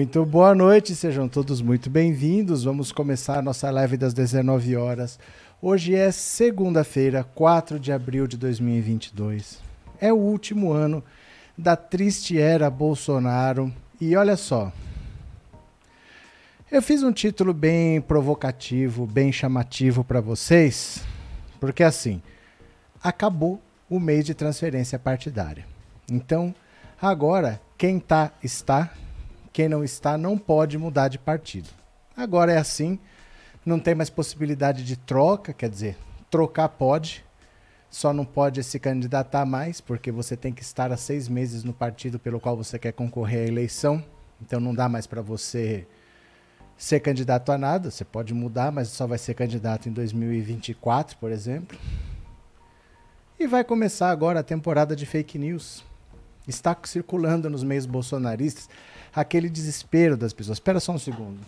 Muito boa noite, sejam todos muito bem-vindos. Vamos começar nossa live das 19 horas. Hoje é segunda-feira, 4 de abril de 2022. É o último ano da triste era Bolsonaro. E olha só, eu fiz um título bem provocativo, bem chamativo para vocês, porque assim, acabou o mês de transferência partidária. Então, agora, quem tá, está, quem não está, não pode mudar de partido. Agora é assim, não tem mais possibilidade de troca, quer dizer, trocar pode, só não pode se candidatar mais, porque você tem que estar há seis meses no partido pelo qual você quer concorrer à eleição. Então não dá mais para você ser candidato a nada. Você pode mudar, mas só vai ser candidato em 2024, por exemplo. E vai começar agora a temporada de fake news. Está circulando nos meios bolsonaristas aquele desespero das pessoas. Espera só um segundo.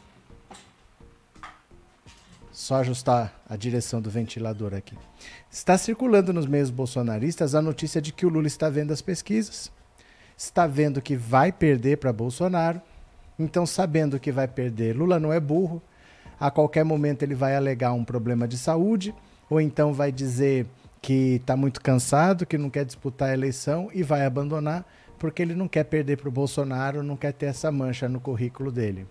Só ajustar a direção do ventilador aqui. Está circulando nos meios bolsonaristas a notícia de que o Lula está vendo as pesquisas, está vendo que vai perder para Bolsonaro. Então, sabendo que vai perder, Lula não é burro. A qualquer momento ele vai alegar um problema de saúde, ou então vai dizer que está muito cansado, que não quer disputar a eleição e vai abandonar porque ele não quer perder para o Bolsonaro, não quer ter essa mancha no currículo dele.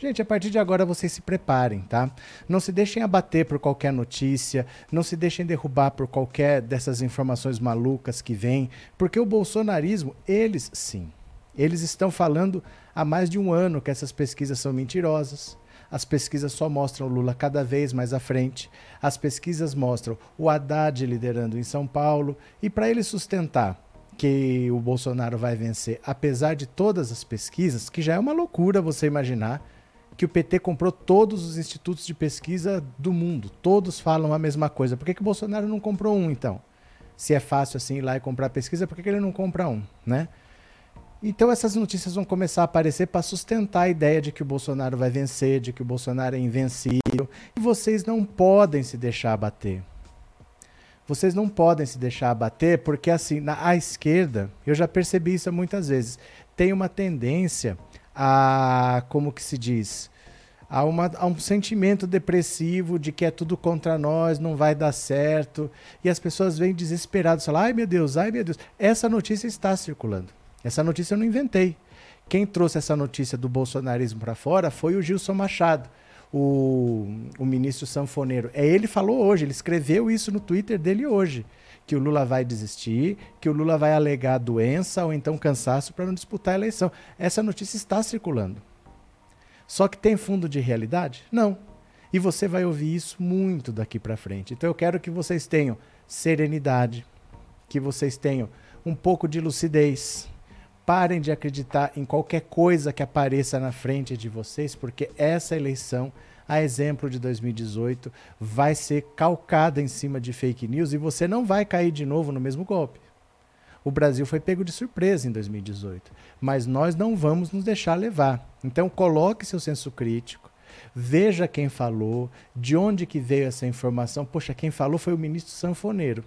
Gente, a partir de agora vocês se preparem, tá? Não se deixem abater por qualquer notícia, não se deixem derrubar por qualquer dessas informações malucas que vêm, porque o bolsonarismo, eles sim, eles estão falando há mais de um ano que essas pesquisas são mentirosas, as pesquisas só mostram o Lula cada vez mais à frente. As pesquisas mostram o Haddad liderando em São Paulo. E para ele sustentar que o Bolsonaro vai vencer, apesar de todas as pesquisas, que já é uma loucura você imaginar que o PT comprou todos os institutos de pesquisa do mundo. Todos falam a mesma coisa. Por que, que o Bolsonaro não comprou um, então? Se é fácil assim ir lá e comprar pesquisa, por que, que ele não compra um, né? Então essas notícias vão começar a aparecer para sustentar a ideia de que o Bolsonaro vai vencer, de que o Bolsonaro é invencível. E vocês não podem se deixar abater. Vocês não podem se deixar abater porque assim, na esquerda, eu já percebi isso muitas vezes, tem uma tendência a, como que se diz, a, uma, um sentimento depressivo de que é tudo contra nós, não vai dar certo, e as pessoas vêm desesperadas, falam, ai meu Deus, ai meu Deus. Essa notícia está circulando. Essa notícia eu não inventei. Quem trouxe essa notícia do bolsonarismo para fora foi o Gilson Machado, o, o ministro sanfoneiro. É ele falou hoje, ele escreveu isso no Twitter dele hoje, que o Lula vai desistir, que o Lula vai alegar doença ou então cansaço para não disputar a eleição. Essa notícia está circulando. Só que tem fundo de realidade? Não. E você vai ouvir isso muito daqui para frente. Então eu quero que vocês tenham serenidade, que vocês tenham um pouco de lucidez, Parem de acreditar em qualquer coisa que apareça na frente de vocês, porque essa eleição, a exemplo de 2018, vai ser calcada em cima de fake news e você não vai cair de novo no mesmo golpe. O Brasil foi pego de surpresa em 2018, mas nós não vamos nos deixar levar. Então coloque seu senso crítico, veja quem falou, de onde que veio essa informação. Poxa, quem falou foi o ministro Sanfoneiro.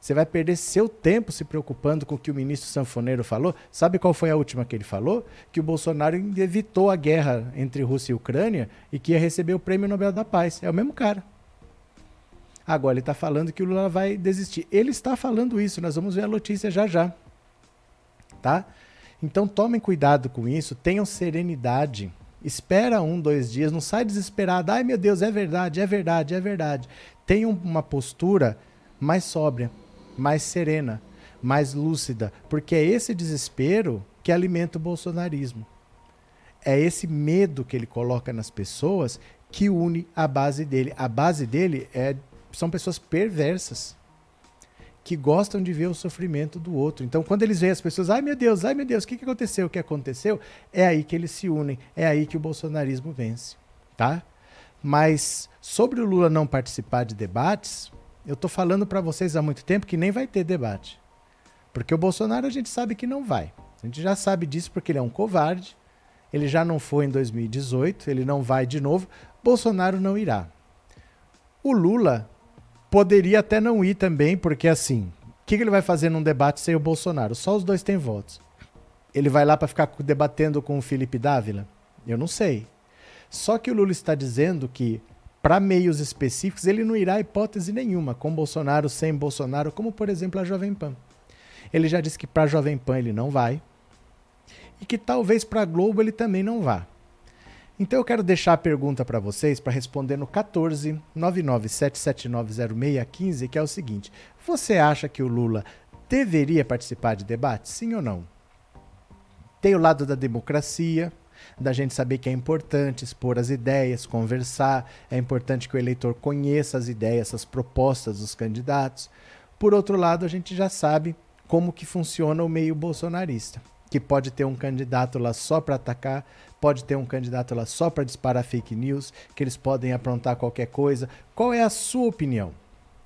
Você vai perder seu tempo se preocupando com o que o ministro Sanfoneiro falou. Sabe qual foi a última que ele falou? Que o Bolsonaro evitou a guerra entre Rússia e Ucrânia e que ia receber o Prêmio Nobel da Paz. É o mesmo cara. Agora ele está falando que o Lula vai desistir. Ele está falando isso, nós vamos ver a notícia já já. Tá? Então tomem cuidado com isso, tenham serenidade. Espera um, dois dias, não sai desesperado. Ai meu Deus, é verdade, é verdade, é verdade. Tenham uma postura mais sóbria mais serena, mais lúcida, porque é esse desespero que alimenta o bolsonarismo. É esse medo que ele coloca nas pessoas que une a base dele. A base dele é, são pessoas perversas que gostam de ver o sofrimento do outro. Então, quando eles veem as pessoas, ai meu Deus, ai meu Deus, o que, que aconteceu? O que aconteceu? É aí que eles se unem, é aí que o bolsonarismo vence, tá? Mas sobre o Lula não participar de debates, eu estou falando para vocês há muito tempo que nem vai ter debate. Porque o Bolsonaro a gente sabe que não vai. A gente já sabe disso porque ele é um covarde. Ele já não foi em 2018, ele não vai de novo. Bolsonaro não irá. O Lula poderia até não ir também, porque assim, o que, ele vai fazer num debate sem o Bolsonaro? Só os dois têm votos. Ele vai lá para ficar debatendo com o Felipe Dávila? Eu não sei. Só que o Lula está dizendo que, para meios específicos, ele não irá hipótese nenhuma, com Bolsonaro, sem Bolsonaro, como por exemplo a Jovem Pan. Ele já disse que para a Jovem Pan ele não vai e que talvez para a Globo ele também não vá. Então eu quero deixar a pergunta para vocês para responder no 14 997790615, que é o seguinte: você acha que o Lula deveria participar de debates? Sim ou não? Tem o lado da democracia, da gente saber que é importante expor as ideias, conversar, é importante que o eleitor conheça as ideias, as propostas dos candidatos. Por outro lado, a gente já sabe como que funciona o meio bolsonarista, que pode ter um candidato lá só para atacar, pode ter um candidato lá só para disparar fake news, que eles podem aprontar qualquer coisa. Qual é a sua opinião?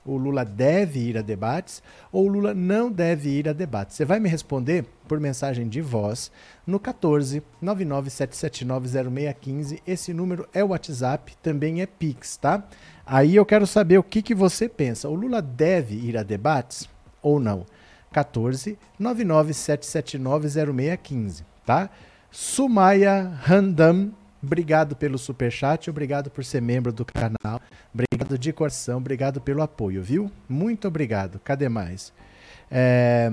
O Lula deve ir a debates ou o Lula não deve ir a debates? Você vai me responder por mensagem de voz no 14 997790615. Esse número é o WhatsApp, também é Pix, tá? Aí eu quero saber o que, que você pensa. O Lula deve ir a debates ou não? 14 997790615, tá? Sumaya Randam Obrigado pelo super chat, obrigado por ser membro do canal, obrigado de coração, obrigado pelo apoio, viu? Muito obrigado. Cadê mais? É,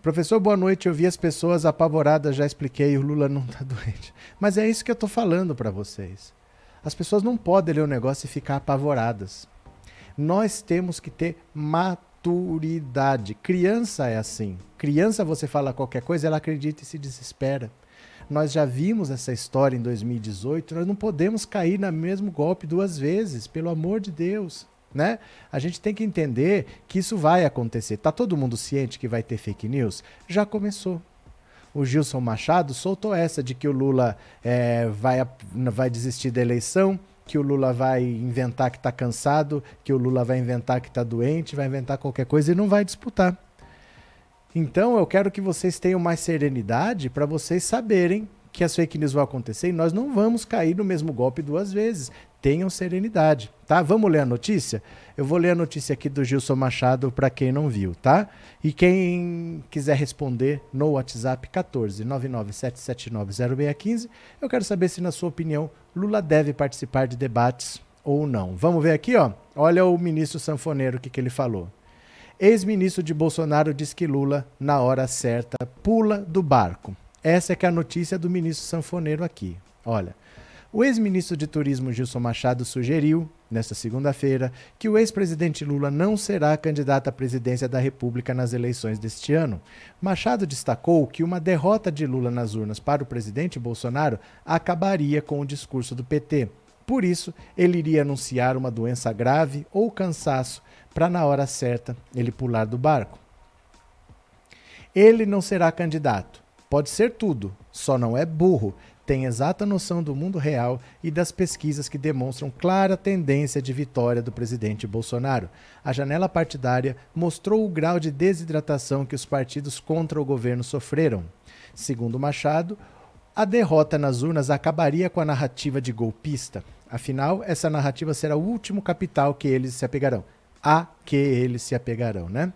professor, boa noite. Eu vi as pessoas apavoradas, já expliquei, o Lula não está doente. Mas é isso que eu estou falando para vocês. As pessoas não podem ler o negócio e ficar apavoradas. Nós temos que ter maturidade. Criança é assim. Criança, você fala qualquer coisa, ela acredita e se desespera. Nós já vimos essa história em 2018, nós não podemos cair no mesmo golpe duas vezes, pelo amor de Deus. Né? A gente tem que entender que isso vai acontecer. Tá todo mundo ciente que vai ter fake news? Já começou. O Gilson Machado soltou essa de que o Lula é, vai, vai desistir da eleição, que o Lula vai inventar que está cansado, que o Lula vai inventar que está doente, vai inventar qualquer coisa e não vai disputar. Então eu quero que vocês tenham mais serenidade para vocês saberem que as fake news vão acontecer e nós não vamos cair no mesmo golpe duas vezes. Tenham serenidade, tá? Vamos ler a notícia? Eu vou ler a notícia aqui do Gilson Machado para quem não viu, tá? E quem quiser responder no WhatsApp 14 997790615, eu quero saber se na sua opinião Lula deve participar de debates ou não. Vamos ver aqui, ó. Olha o ministro sanfoneiro o que, que ele falou. Ex-ministro de Bolsonaro diz que Lula, na hora certa, pula do barco. Essa é que é a notícia do ministro sanfoneiro aqui. Olha, o ex-ministro de Turismo Gilson Machado sugeriu, nesta segunda-feira, que o ex-presidente Lula não será candidato à presidência da República nas eleições deste ano. Machado destacou que uma derrota de Lula nas urnas para o presidente Bolsonaro acabaria com o discurso do PT. Por isso, ele iria anunciar uma doença grave ou cansaço para na hora certa ele pular do barco. Ele não será candidato. Pode ser tudo, só não é burro. Tem exata noção do mundo real e das pesquisas que demonstram clara tendência de vitória do presidente Bolsonaro. A janela partidária mostrou o grau de desidratação que os partidos contra o governo sofreram. Segundo Machado, a derrota nas urnas acabaria com a narrativa de golpista. Afinal, essa narrativa será o último capital que eles se apegarão a que eles se apegarão, né?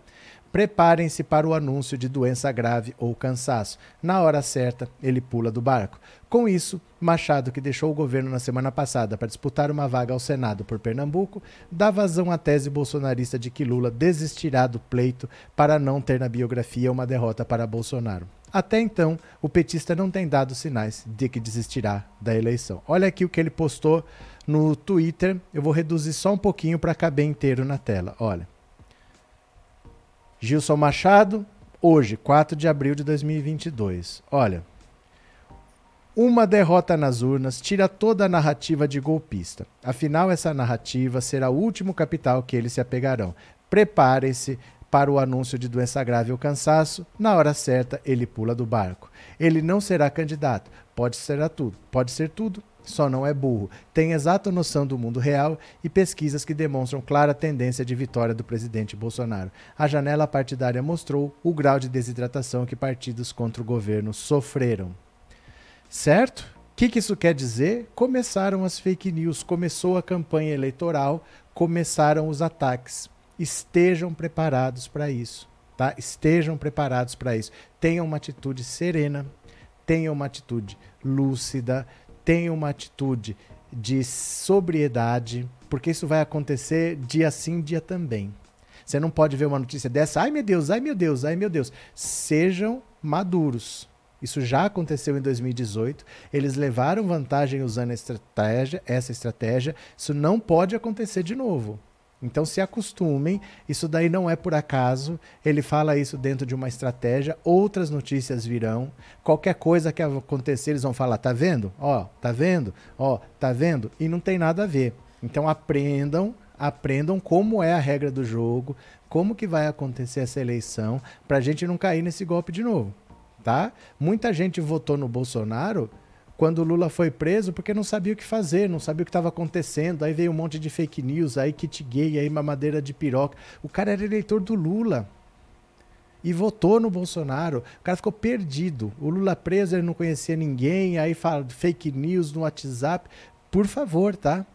Preparem-se para o anúncio de doença grave ou cansaço. Na hora certa, ele pula do barco. Com isso, Machado, que deixou o governo na semana passada para disputar uma vaga ao Senado por Pernambuco, dá vazão à tese bolsonarista de que Lula desistirá do pleito para não ter na biografia uma derrota para Bolsonaro. Até então, o petista não tem dado sinais de que desistirá da eleição. Olha aqui o que ele postou no Twitter. Eu vou reduzir só um pouquinho para caber inteiro na tela. Olha. Gilson Machado, hoje, 4 de abril de 2022. Olha. Uma derrota nas urnas tira toda a narrativa de golpista. Afinal, essa narrativa será o último capital que eles se apegarão. Preparem-se para o anúncio de doença grave ou cansaço, na hora certa ele pula do barco. Ele não será candidato, pode ser tudo, pode ser tudo, só não é burro. Tem exata noção do mundo real e pesquisas que demonstram clara tendência de vitória do presidente Bolsonaro. A janela partidária mostrou o grau de desidratação que partidos contra o governo sofreram. Certo? O que, que isso quer dizer? Começaram as fake news, começou a campanha eleitoral, começaram os ataques. Estejam preparados para isso, tá? Estejam preparados para isso. Tenham uma atitude serena, tenha uma atitude lúcida, tenha uma atitude de sobriedade, porque isso vai acontecer dia sim, dia também. Você não pode ver uma notícia dessa, ai meu Deus, ai meu Deus, ai meu Deus. Sejam maduros. Isso já aconteceu em 2018. Eles levaram vantagem usando estratégia, essa estratégia. Isso não pode acontecer de novo. Então se acostumem, isso daí não é por acaso. Ele fala isso dentro de uma estratégia, outras notícias virão. Qualquer coisa que acontecer, eles vão falar: "Tá vendo? Ó, tá vendo? Ó, tá vendo?" E não tem nada a ver. Então aprendam, aprendam como é a regra do jogo, como que vai acontecer essa eleição, para a gente não cair nesse golpe de novo, tá? Muita gente votou no Bolsonaro quando o Lula foi preso porque não sabia o que fazer, não sabia o que estava acontecendo. Aí veio um monte de fake news, aí kit gay, aí mamadeira de piroca. O cara era eleitor do Lula e votou no Bolsonaro. O cara ficou perdido. O Lula preso, ele não conhecia ninguém, aí fala fake news no WhatsApp. Por favor, tá?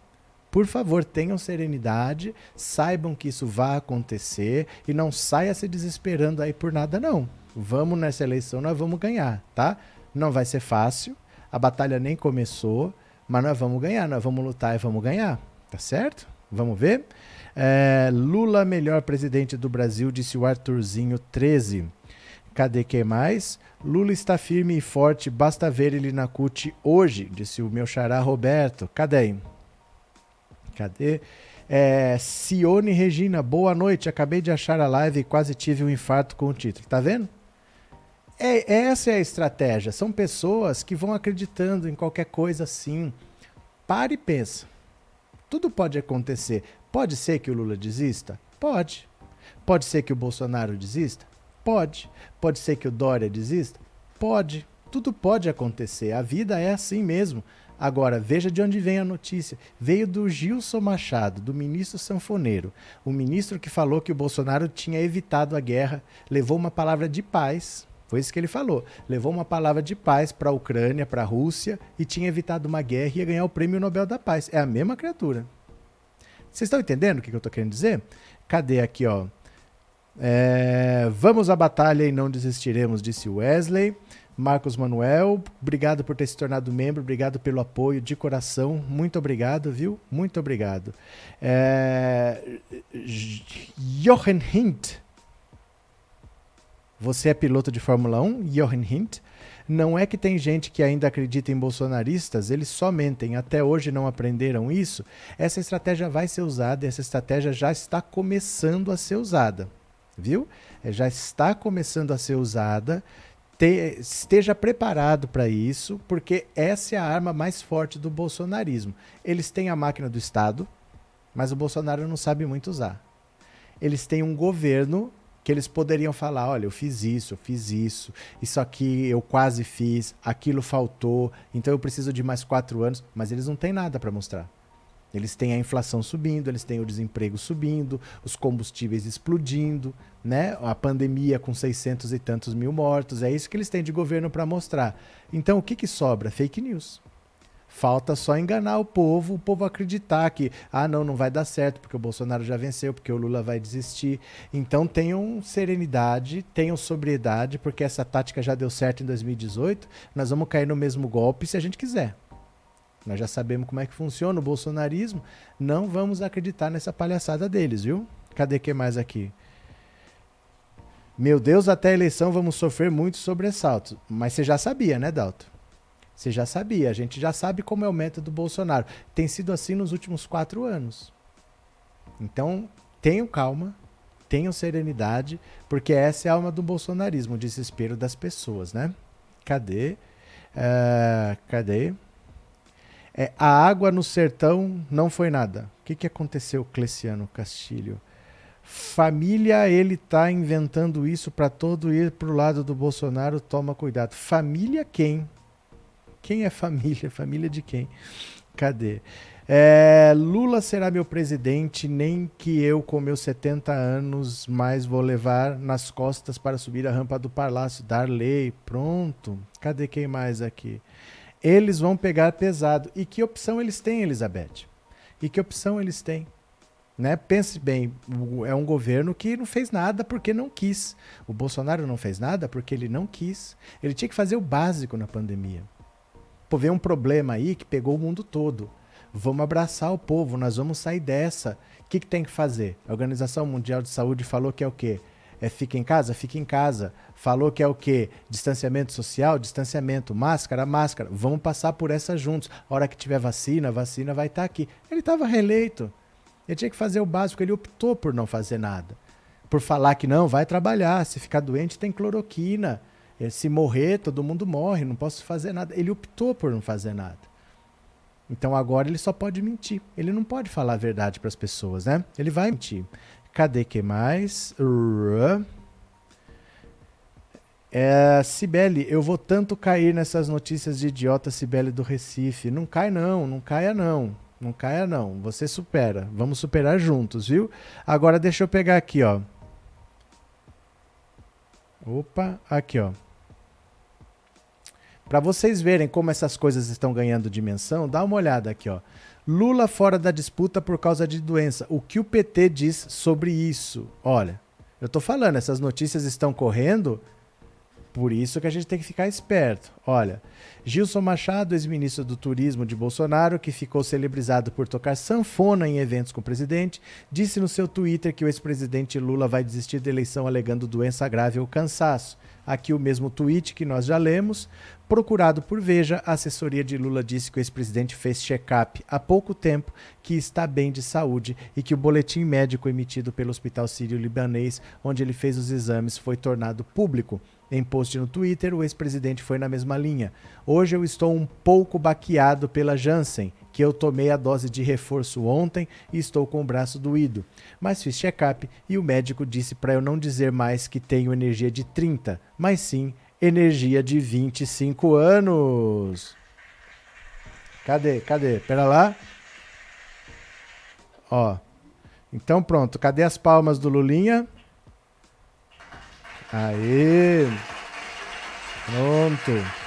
Por favor, tenham serenidade, saibam que isso vai acontecer e não saia se desesperando aí por nada, não. Vamos nessa eleição, nós vamos ganhar, tá? Não vai ser fácil, a batalha nem começou, mas nós vamos ganhar, nós vamos lutar e vamos ganhar, tá certo? Vamos ver? É, Lula, melhor presidente do Brasil, disse o Arthurzinho 13. Cadê quem mais? Lula está firme e forte, basta ver ele na CUT hoje, disse o meu xará Roberto. Cadê? Cadê? É, Cione Regina, boa noite. Acabei de achar a live e quase tive um infarto com o título. Tá vendo? É, essa é a estratégia. São pessoas que vão acreditando em qualquer coisa assim. Pare e pensa. Tudo pode acontecer. Pode ser que o Lula desista? Pode. Pode ser que o Bolsonaro desista? Pode. Pode ser que o Dória desista? Pode. Tudo pode acontecer. A vida é assim mesmo. Agora, veja de onde vem a notícia. Veio do Gilson Machado, do ministro sanfoneiro. O ministro que falou que o Bolsonaro tinha evitado a guerra, levou uma palavra de paz. Foi isso que ele falou. Levou uma palavra de paz para a Ucrânia, para a Rússia, e tinha evitado uma guerra e ia ganhar o prêmio Nobel da Paz. É a mesma criatura. Vocês estão entendendo o que eu estou querendo dizer? Cadê aqui, ó? É, vamos à batalha e não desistiremos, disse Wesley. Marcos Manuel, obrigado por ter se tornado membro, obrigado pelo apoio de coração, muito obrigado, viu? Muito obrigado. É... Jochen Hint, você é piloto de Fórmula 1, Jochen Hint? Não é que tem gente que ainda acredita em bolsonaristas, eles só mentem, até hoje não aprenderam isso. Essa estratégia vai ser usada, essa estratégia já está começando a ser usada, viu? É, já está começando a ser usada te, esteja preparado para isso, porque essa é a arma mais forte do bolsonarismo. Eles têm a máquina do Estado, mas o Bolsonaro não sabe muito usar. Eles têm um governo que eles poderiam falar: olha, eu fiz isso, eu fiz isso, isso aqui eu quase fiz, aquilo faltou, então eu preciso de mais quatro anos, mas eles não têm nada para mostrar. Eles têm a inflação subindo, eles têm o desemprego subindo, os combustíveis explodindo, né? A pandemia com 600 e tantos mil mortos. É isso que eles têm de governo para mostrar. Então, o que, que sobra? Fake news. Falta só enganar o povo, o povo acreditar que, ah, não, não vai dar certo, porque o Bolsonaro já venceu, porque o Lula vai desistir. Então tenham serenidade, tenham sobriedade, porque essa tática já deu certo em 2018. Nós vamos cair no mesmo golpe se a gente quiser. Nós já sabemos como é que funciona o bolsonarismo. Não vamos acreditar nessa palhaçada deles, viu? Cadê que mais aqui? Meu Deus, até a eleição vamos sofrer muitos sobressaltos. Mas você já sabia, né, Dalton? Você já sabia. A gente já sabe como é o método do Bolsonaro. Tem sido assim nos últimos quatro anos. Então, tenham calma, tenham serenidade, porque essa é a alma do bolsonarismo, o desespero das pessoas, né? Cadê? Uh, cadê? É, a água no sertão não foi nada. O que, que aconteceu, Cleciano Castilho? Família, ele tá inventando isso para todo ir pro lado do Bolsonaro, toma cuidado. Família quem? Quem é família? Família de quem? Cadê? É, Lula será meu presidente, nem que eu, com meus 70 anos, mais vou levar nas costas para subir a rampa do palácio. Darley, pronto. Cadê quem mais aqui? eles vão pegar pesado. E que opção eles têm, Elizabeth? E que opção eles têm? Né? Pense bem, é um governo que não fez nada porque não quis. O Bolsonaro não fez nada porque ele não quis. Ele tinha que fazer o básico na pandemia. Pô, veio um problema aí que pegou o mundo todo. Vamos abraçar o povo, nós vamos sair dessa. O que, que tem que fazer? A Organização Mundial de Saúde falou que é o quê? É fica em casa? Fica em casa. Falou que é o quê? Distanciamento social? Distanciamento. Máscara? Máscara. Vamos passar por essa juntos. A hora que tiver vacina, a vacina vai estar tá aqui. Ele estava reeleito. Ele tinha que fazer o básico, ele optou por não fazer nada. Por falar que não, vai trabalhar, se ficar doente tem cloroquina. Eh, se morrer, todo mundo morre, não posso fazer nada. Ele optou por não fazer nada. Então agora ele só pode mentir. Ele não pode falar a verdade para as pessoas, né? Ele vai mentir. Cadê que mais? É, Cibele, eu vou tanto cair nessas notícias de idiota Cibele do Recife. Não cai não, não caia não. Não caia não, você supera. Vamos superar juntos, viu? Agora deixa eu pegar aqui, ó. Opa, aqui, ó. Para vocês verem como essas coisas estão ganhando dimensão, dá uma olhada aqui, ó. Lula fora da disputa por causa de doença. O que o PT diz sobre isso? Olha, eu tô falando, essas notícias estão correndo por isso que a gente tem que ficar esperto. Olha, Gilson Machado, ex-ministro do Turismo de Bolsonaro, que ficou celebrizado por tocar sanfona em eventos com o presidente, disse no seu Twitter que o ex-presidente Lula vai desistir da eleição alegando doença grave ou cansaço. Aqui o mesmo tweet que nós já lemos. Procurado por Veja, a assessoria de Lula disse que o ex-presidente fez check-up há pouco tempo, que está bem de saúde e que o boletim médico emitido pelo Hospital Sírio-Libanês, onde ele fez os exames, foi tornado público. Em post no Twitter, o ex-presidente foi na mesma linha. Hoje eu estou um pouco baqueado pela Janssen, que eu tomei a dose de reforço ontem e estou com o braço doído. Mas fiz check-up e o médico disse para eu não dizer mais que tenho energia de 30, mas sim energia de 25 anos. Cadê? Cadê? Pera lá. Ó. Então pronto, cadê as palmas do Lulinha? Aí. Pronto.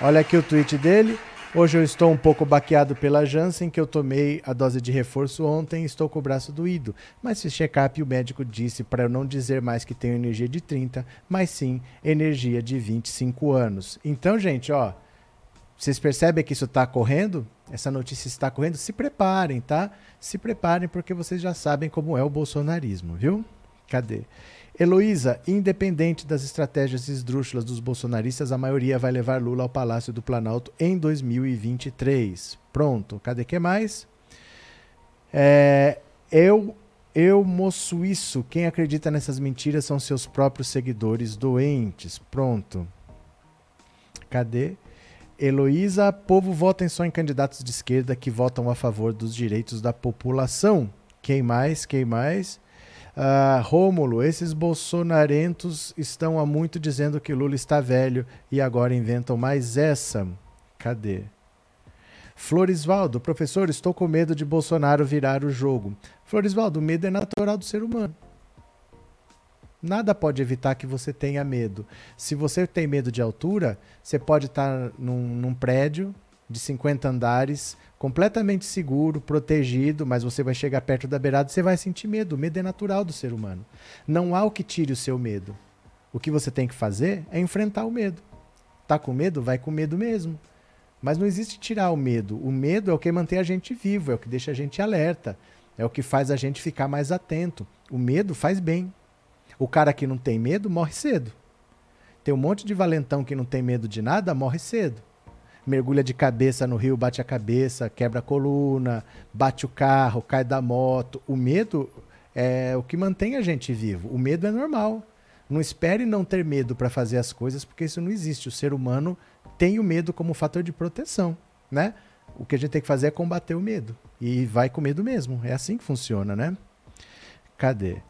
Olha aqui o tweet dele. Hoje eu estou um pouco baqueado pela Janssen, que eu tomei a dose de reforço ontem e estou com o braço doído. Mas fiz check-up e o médico disse para eu não dizer mais que tenho energia de 30, mas sim energia de 25 anos. Então, gente, ó, vocês percebem que isso está correndo? Essa notícia está correndo? Se preparem, tá? Se preparem porque vocês já sabem como é o bolsonarismo, viu? Cadê? Heloísa, independente das estratégias esdrúxulas dos bolsonaristas, a maioria vai levar Lula ao Palácio do Planalto em 2023. Pronto, cadê que mais? É, eu, eu, moço isso, quem acredita nessas mentiras são seus próprios seguidores doentes. Pronto. Cadê? Heloísa, povo votem só em candidatos de esquerda que votam a favor dos direitos da população. Quem mais? Quem mais? Uh, Rômulo, esses bolsonarentos estão há muito dizendo que Lula está velho e agora inventam mais essa. Cadê? Florisvaldo, professor, estou com medo de Bolsonaro virar o jogo. Florisvaldo, o medo é natural do ser humano. Nada pode evitar que você tenha medo. Se você tem medo de altura, você pode estar num, num prédio de 50 andares, completamente seguro, protegido, mas você vai chegar perto da beirada e você vai sentir medo. O medo é natural do ser humano. Não há o que tire o seu medo. O que você tem que fazer é enfrentar o medo. Tá com medo? Vai com medo mesmo. Mas não existe tirar o medo. O medo é o que mantém a gente vivo, é o que deixa a gente alerta, é o que faz a gente ficar mais atento. O medo faz bem. O cara que não tem medo morre cedo. Tem um monte de valentão que não tem medo de nada, morre cedo mergulha de cabeça no rio, bate a cabeça, quebra a coluna, bate o carro, cai da moto. O medo é o que mantém a gente vivo. O medo é normal. Não espere não ter medo para fazer as coisas, porque isso não existe. O ser humano tem o medo como fator de proteção, né? O que a gente tem que fazer é combater o medo. E vai com medo mesmo. É assim que funciona, né? Cadê?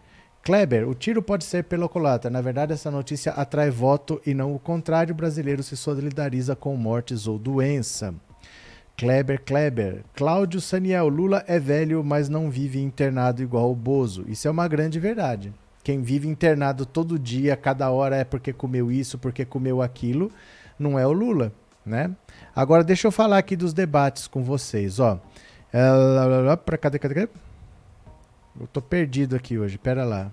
Kleber, o tiro pode ser pela culatra. Na verdade, essa notícia atrai voto e não o contrário. O brasileiro se solidariza com mortes ou doença. Kleber, Kleber. Cláudio Saniel, Lula é velho, mas não vive internado igual o Bozo. Isso é uma grande verdade. Quem vive internado todo dia, cada hora é porque comeu isso, porque comeu aquilo, não é o Lula, né? Agora deixa eu falar aqui dos debates com vocês, ó. É, cadê, cadê, cadê? Eu tô perdido aqui hoje, pera lá.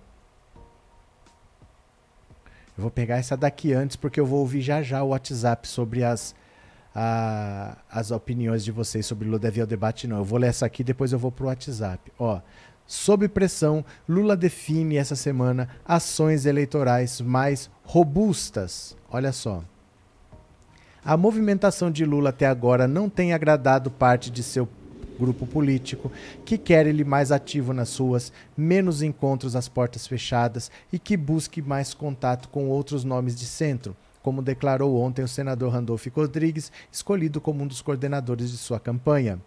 Eu vou pegar essa daqui antes porque eu vou ouvir já já o WhatsApp sobre as, a, as opiniões de vocês sobre Lula deve ao debate não. Eu vou ler essa aqui depois eu vou pro WhatsApp. Ó, sob pressão, Lula define essa semana ações eleitorais mais robustas. Olha só. A movimentação de Lula até agora não tem agradado parte de seu grupo político, que quer ele mais ativo nas ruas, menos encontros às portas fechadas e que busque mais contato com outros nomes de centro, como declarou ontem o senador Randolfo Rodrigues, escolhido como um dos coordenadores de sua campanha.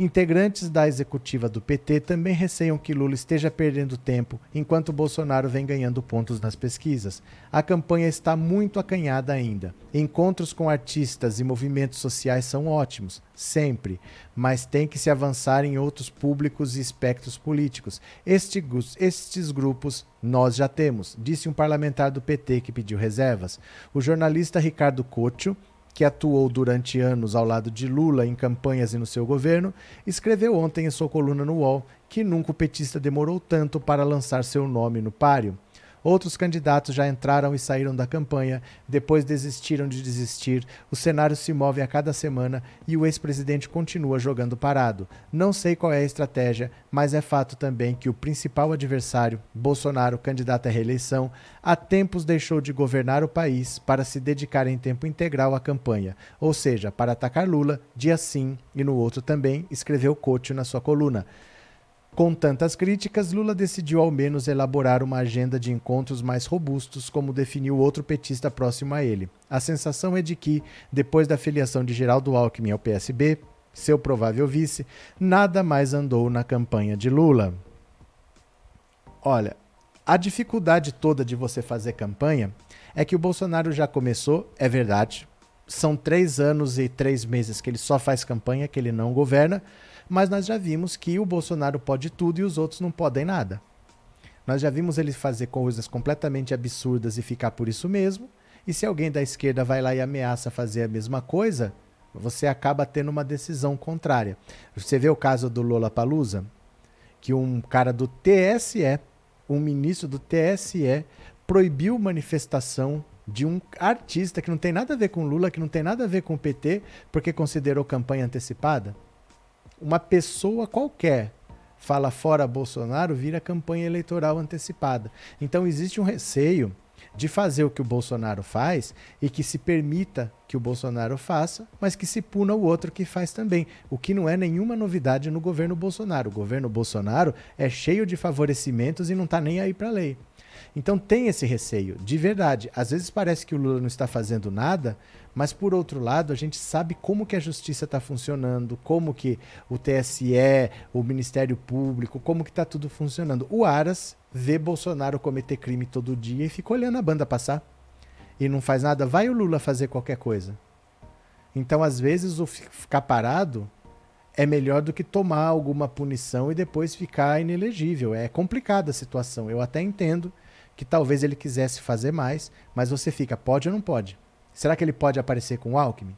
Integrantes da executiva do PT também receiam que Lula esteja perdendo tempo enquanto Bolsonaro vem ganhando pontos nas pesquisas. A campanha está muito acanhada ainda. Encontros com artistas e movimentos sociais são ótimos, sempre, mas tem que se avançar em outros públicos e espectros políticos. Este, estes grupos nós já temos, disse um parlamentar do PT que pediu reservas. O jornalista Ricardo Couto que atuou durante anos ao lado de Lula em campanhas e no seu governo, escreveu ontem em sua coluna no UOL que nunca o petista demorou tanto para lançar seu nome no páreo. Outros candidatos já entraram e saíram da campanha, depois desistiram de desistir. O cenário se move a cada semana e o ex-presidente continua jogando parado. Não sei qual é a estratégia, mas é fato também que o principal adversário, Bolsonaro, candidato à reeleição, há tempos deixou de governar o país para se dedicar em tempo integral à campanha, ou seja, para atacar Lula, dia sim e no outro também, escreveu Couto na sua coluna. Com tantas críticas, Lula decidiu ao menos elaborar uma agenda de encontros mais robustos, como definiu outro petista próximo a ele. A sensação é de que, depois da filiação de Geraldo Alckmin ao PSB, seu provável vice, nada mais andou na campanha de Lula. Olha, a dificuldade toda de você fazer campanha é que o Bolsonaro já começou, é verdade. São três anos e três meses que ele só faz campanha, que ele não governa mas nós já vimos que o Bolsonaro pode tudo e os outros não podem nada. Nós já vimos ele fazer coisas completamente absurdas e ficar por isso mesmo. E se alguém da esquerda vai lá e ameaça fazer a mesma coisa, você acaba tendo uma decisão contrária. Você vê o caso do Lola Palusa, que um cara do TSE, um ministro do TSE, proibiu manifestação de um artista que não tem nada a ver com Lula, que não tem nada a ver com o PT, porque considerou campanha antecipada uma pessoa qualquer fala fora Bolsonaro, vira campanha eleitoral antecipada. Então existe um receio de fazer o que o Bolsonaro faz e que se permita que o Bolsonaro faça, mas que se puna o outro que faz também. O que não é nenhuma novidade no governo Bolsonaro. O governo Bolsonaro é cheio de favorecimentos e não está nem aí para a lei. Então tem esse receio, de verdade. Às vezes parece que o Lula não está fazendo nada, mas por outro lado, a gente sabe como que a justiça está funcionando, como que o TSE, o Ministério Público, como que está tudo funcionando. O Aras vê Bolsonaro cometer crime todo dia e fica olhando a banda passar. E não faz nada. Vai o Lula fazer qualquer coisa. Então, às vezes, o ficar parado é melhor do que tomar alguma punição e depois ficar inelegível. É complicada a situação. Eu até entendo que talvez ele quisesse fazer mais, mas você fica, pode ou não pode? Será que ele pode aparecer com o Alckmin?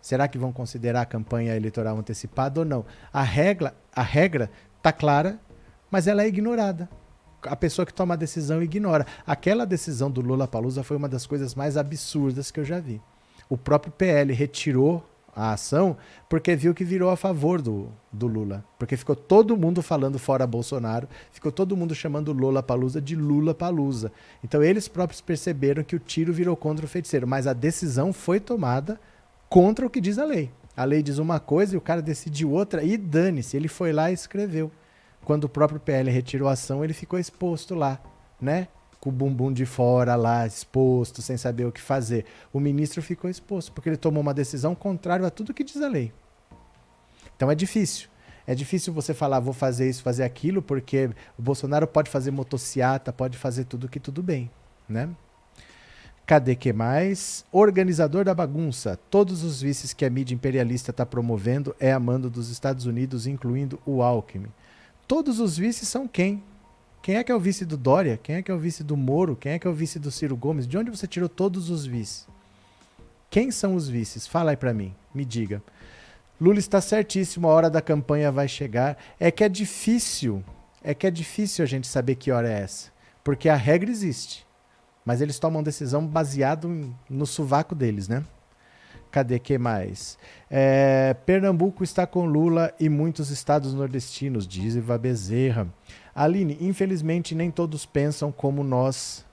Será que vão considerar a campanha eleitoral antecipada ou não? A regra a regra está clara, mas ela é ignorada. A pessoa que toma a decisão ignora. Aquela decisão do Lula Palusa foi uma das coisas mais absurdas que eu já vi. O próprio PL retirou a ação porque viu que virou a favor do, do Lula. Porque ficou todo mundo falando fora Bolsonaro, ficou todo mundo chamando Lula Palusa de Lula Palusa. Então eles próprios perceberam que o tiro virou contra o feiticeiro, mas a decisão foi tomada contra o que diz a lei. A lei diz uma coisa e o cara decidiu outra e dane-se, ele foi lá e escreveu. Quando o próprio PL retirou a ação, ele ficou exposto lá, né? Com o bumbum de fora lá, exposto, sem saber o que fazer. O ministro ficou exposto, porque ele tomou uma decisão contrária a tudo que diz a lei. Então é difícil. É difícil você falar, vou fazer isso, fazer aquilo, porque o Bolsonaro pode fazer motociata, pode fazer tudo que tudo bem, né? Cadê que mais? Organizador da bagunça. Todos os vices que a mídia imperialista está promovendo é a mando dos Estados Unidos, incluindo o Alckmin. Todos os vices são quem? Quem é que é o vice do Dória? Quem é que é o vice do Moro? Quem é que é o vice do Ciro Gomes? De onde você tirou todos os vices? Quem são os vices? Fala aí para mim, me diga. Lula está certíssimo, a hora da campanha vai chegar. É que é difícil é que é difícil a gente saber que hora é essa. Porque a regra existe. Mas eles tomam decisão baseado no sovaco deles, né? Cadê que mais? É, Pernambuco está com Lula e muitos estados nordestinos, diz Iva Bezerra. Aline, infelizmente nem todos pensam como nós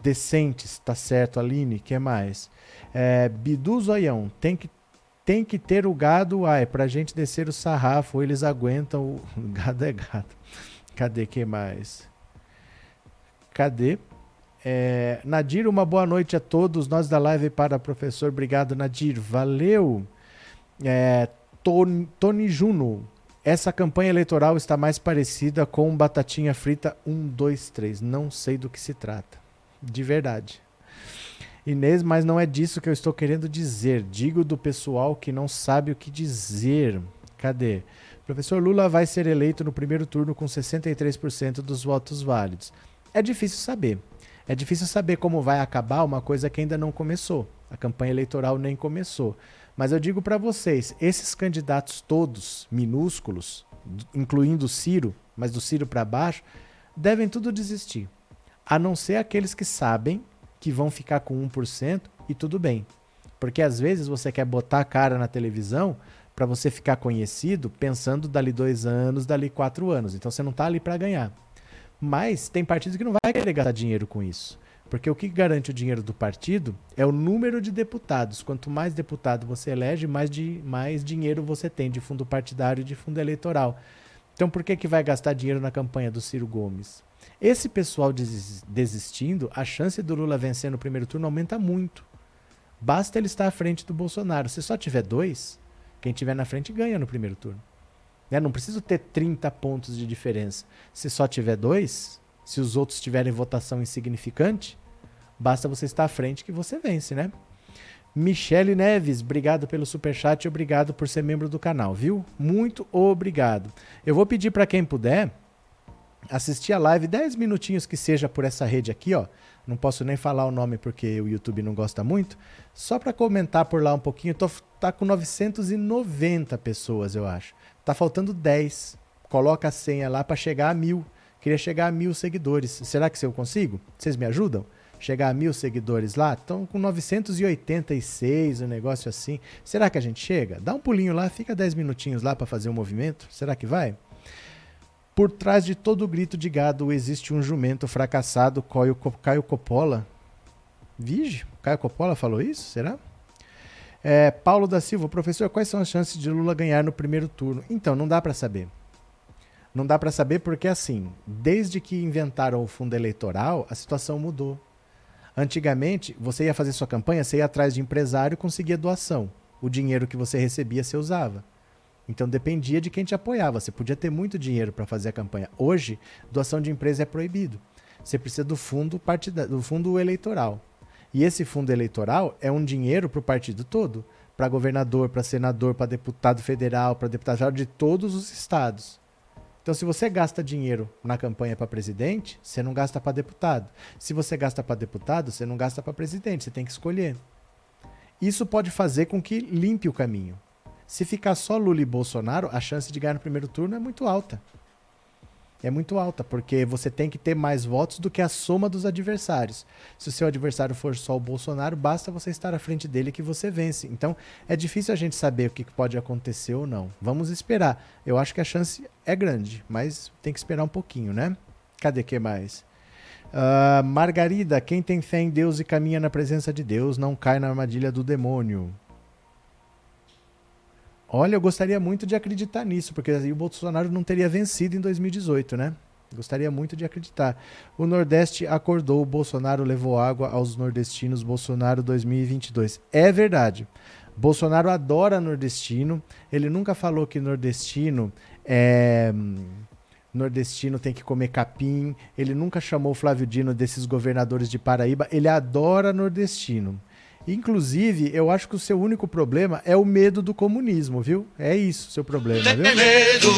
decentes, tá certo, Aline? que mais? É, Bidu Zoião, tem que, tem que ter o gado, ai, pra gente descer o sarrafo, eles aguentam o gado é gado. Cadê que mais? Cadê? É, Nadir, uma boa noite a todos. Nós da live para professor. Obrigado, Nadir. Valeu. É, Tony, Tony Juno. Essa campanha eleitoral está mais parecida com batatinha frita 1, 2, 3. Não sei do que se trata. De verdade. Inês, mas não é disso que eu estou querendo dizer. Digo do pessoal que não sabe o que dizer. Cadê? Professor Lula vai ser eleito no primeiro turno com 63% dos votos válidos. É difícil saber. É difícil saber como vai acabar uma coisa que ainda não começou. A campanha eleitoral nem começou. Mas eu digo para vocês, esses candidatos todos minúsculos, incluindo o Ciro, mas do Ciro para baixo, devem tudo desistir. A não ser aqueles que sabem que vão ficar com 1% e tudo bem. Porque às vezes você quer botar a cara na televisão para você ficar conhecido pensando dali dois anos, dali quatro anos. Então você não está ali para ganhar. Mas tem partido que não vai querer gastar dinheiro com isso. Porque o que garante o dinheiro do partido é o número de deputados. Quanto mais deputado você elege, mais, de, mais dinheiro você tem de fundo partidário e de fundo eleitoral. Então por que, que vai gastar dinheiro na campanha do Ciro Gomes? Esse pessoal desistindo, a chance do Lula vencer no primeiro turno aumenta muito. Basta ele estar à frente do Bolsonaro. Se só tiver dois, quem tiver na frente ganha no primeiro turno. Né? Não preciso ter 30 pontos de diferença. Se só tiver dois, se os outros tiverem votação insignificante, basta você estar à frente que você vence, né? Michele Neves, obrigado pelo superchat e obrigado por ser membro do canal, viu? Muito obrigado. Eu vou pedir para quem puder assistir a live 10 minutinhos que seja por essa rede aqui, ó. Não posso nem falar o nome porque o YouTube não gosta muito. Só para comentar por lá um pouquinho, tô tá com 990 pessoas, eu acho. Tá faltando 10. Coloca a senha lá para chegar a mil. Queria chegar a mil seguidores. Será que eu consigo? Vocês me ajudam? Chegar a mil seguidores lá? Estão com 986, um negócio assim. Será que a gente chega? Dá um pulinho lá, fica 10 minutinhos lá para fazer um movimento. Será que vai? Por trás de todo grito de gado existe um jumento fracassado, Caio, Caio Coppola. Vige? Caio Coppola falou isso? Será? É, Paulo da Silva, professor, quais são as chances de Lula ganhar no primeiro turno? Então, não dá para saber. Não dá para saber porque, assim, desde que inventaram o fundo eleitoral, a situação mudou. Antigamente, você ia fazer sua campanha, você ia atrás de empresário e conseguia doação. O dinheiro que você recebia, você usava. Então dependia de quem te apoiava. Você podia ter muito dinheiro para fazer a campanha. Hoje, doação de empresa é proibido. Você precisa do fundo, partida, do fundo eleitoral. E esse fundo eleitoral é um dinheiro para o partido todo, para governador, para senador, para deputado federal, para deputado de todos os estados. Então, se você gasta dinheiro na campanha para presidente, você não gasta para deputado. Se você gasta para deputado, você não gasta para presidente, você tem que escolher. Isso pode fazer com que limpe o caminho. Se ficar só Lula e Bolsonaro, a chance de ganhar no primeiro turno é muito alta é muito alta, porque você tem que ter mais votos do que a soma dos adversários. Se o seu adversário for só o Bolsonaro, basta você estar à frente dele que você vence. Então, é difícil a gente saber o que pode acontecer ou não. Vamos esperar. Eu acho que a chance é grande, mas tem que esperar um pouquinho, né? Cadê que mais? Uh, Margarida, quem tem fé em Deus e caminha na presença de Deus não cai na armadilha do demônio. Olha, eu gostaria muito de acreditar nisso, porque aí o Bolsonaro não teria vencido em 2018, né? Gostaria muito de acreditar. O Nordeste acordou, o Bolsonaro levou água aos nordestinos, Bolsonaro 2022. É verdade. Bolsonaro adora nordestino. Ele nunca falou que nordestino é nordestino tem que comer capim. Ele nunca chamou Flávio Dino desses governadores de Paraíba. Ele adora nordestino. Inclusive, eu acho que o seu único problema é o medo do comunismo, viu? É isso o seu problema, viu? Tem medo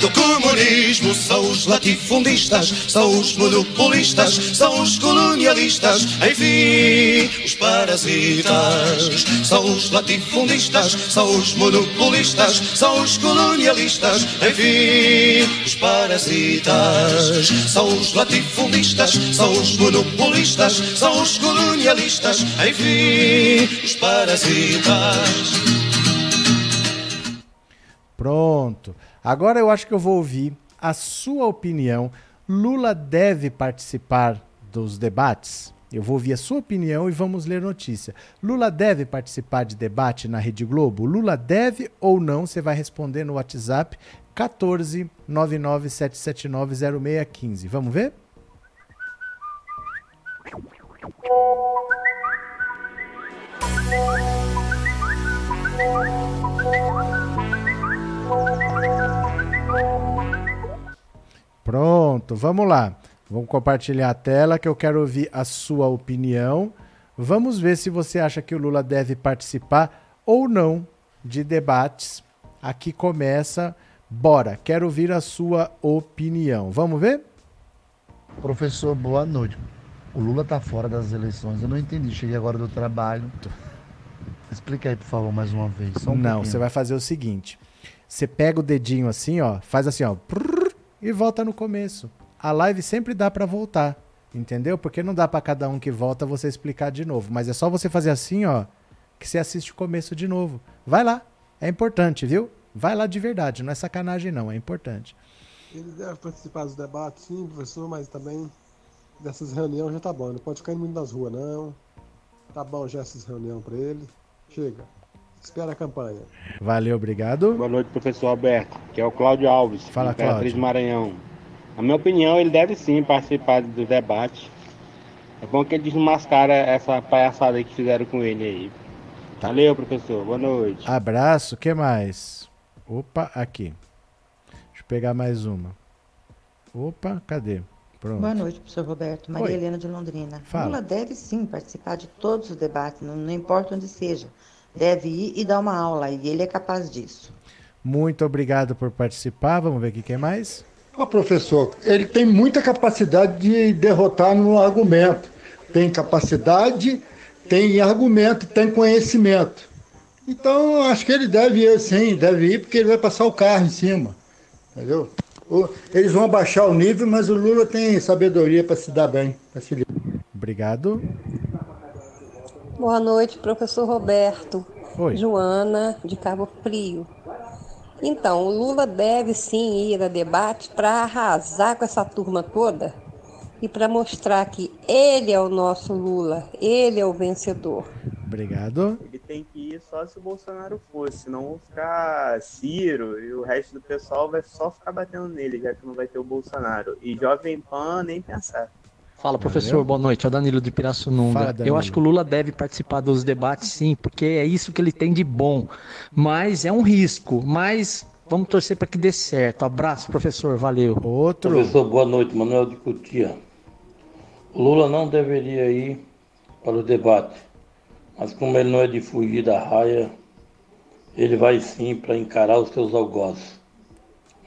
do comunismo, são os latifundistas, são os monopolistas, são os colonialistas, enfim, os parasitas. São os latifundistas, são os monopolistas, são os colonialistas, enfim, os parasitas. São os latifundistas, são os monopolistas, são os colonialistas, enfim os parasitas. Pronto. Agora eu acho que eu vou ouvir a sua opinião. Lula deve participar dos debates? Eu vou ouvir a sua opinião e vamos ler notícia. Lula deve participar de debate na Rede Globo? Lula deve ou não? Você vai responder no WhatsApp 14 0615. Vamos ver? Pronto, vamos lá. Vamos compartilhar a tela que eu quero ouvir a sua opinião. Vamos ver se você acha que o Lula deve participar ou não de debates. Aqui começa. Bora, quero ouvir a sua opinião. Vamos ver? Professor, boa noite. O Lula está fora das eleições. Eu não entendi. Cheguei agora do trabalho. Explica aí, por favor, mais uma vez. Um não, você vai fazer o seguinte. Você pega o dedinho assim, ó, faz assim, ó, e volta no começo. A live sempre dá para voltar, entendeu? Porque não dá para cada um que volta você explicar de novo, mas é só você fazer assim, ó, que você assiste o começo de novo. Vai lá, é importante, viu? Vai lá de verdade, não é sacanagem não, é importante. Ele deve participar dos debates, sim, professor, mas também dessas reuniões já tá bom, não pode ficar indo muito nas ruas, não. Tá bom já essas reuniões para ele. Chega. Espera a campanha. Valeu, obrigado. Boa noite, professor Alberto, que é o Cláudio Alves, Fala, Cláudio. Maranhão. Na minha opinião, ele deve sim participar do debate. É bom que ele desmascara essa palhaçada que fizeram com ele aí. Tá. Valeu, professor. Boa noite. Abraço. O que mais? Opa, aqui. Deixa eu pegar mais uma. Opa, cadê? Pronto. Boa noite, professor Roberto. Maria Oi. Helena de Londrina. Fala. Lula deve sim participar de todos os debates, não, não importa onde seja deve ir e dar uma aula, e ele é capaz disso. Muito obrigado por participar. Vamos ver o que é mais. O professor, ele tem muita capacidade de derrotar no argumento. Tem capacidade, tem argumento, tem conhecimento. Então, acho que ele deve ir sim, deve ir, porque ele vai passar o carro em cima. Entendeu? Eles vão abaixar o nível, mas o Lula tem sabedoria para se dar bem. Se... Obrigado. Boa noite, professor Roberto. Oi. Joana, de Cabo Frio. Então, o Lula deve sim ir a debate para arrasar com essa turma toda e para mostrar que ele é o nosso Lula, ele é o vencedor. Obrigado. Ele tem que ir só se o Bolsonaro fosse, senão vão ficar Ciro e o resto do pessoal vai só ficar batendo nele, já que não vai ter o Bolsonaro. E Jovem Pan nem pensar. Fala, professor, Valeu. boa noite. É o Danilo de Pirassununga. Fala, Eu acho que o Lula deve participar dos debates, sim, porque é isso que ele tem de bom. Mas é um risco, mas vamos torcer para que dê certo. Abraço, professor, valeu. Outro. Professor, boa noite. Manuel de Cutia. O Lula não deveria ir para o debate, mas como ele não é de fugir da raia, ele vai sim para encarar os seus algozes.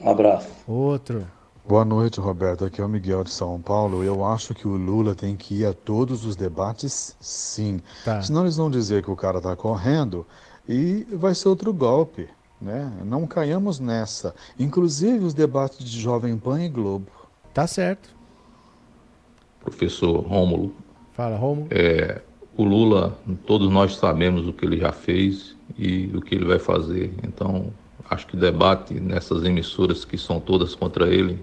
Um abraço. Outro. Boa noite, Roberto. Aqui é o Miguel de São Paulo. Eu acho que o Lula tem que ir a todos os debates, sim. Tá. Senão eles vão dizer que o cara está correndo e vai ser outro golpe. Né? Não caiamos nessa. Inclusive os debates de Jovem Pan e Globo. Tá certo. Professor Rômulo. Fala, Rômulo. É, o Lula, todos nós sabemos o que ele já fez e o que ele vai fazer. Então, acho que debate nessas emissoras que são todas contra ele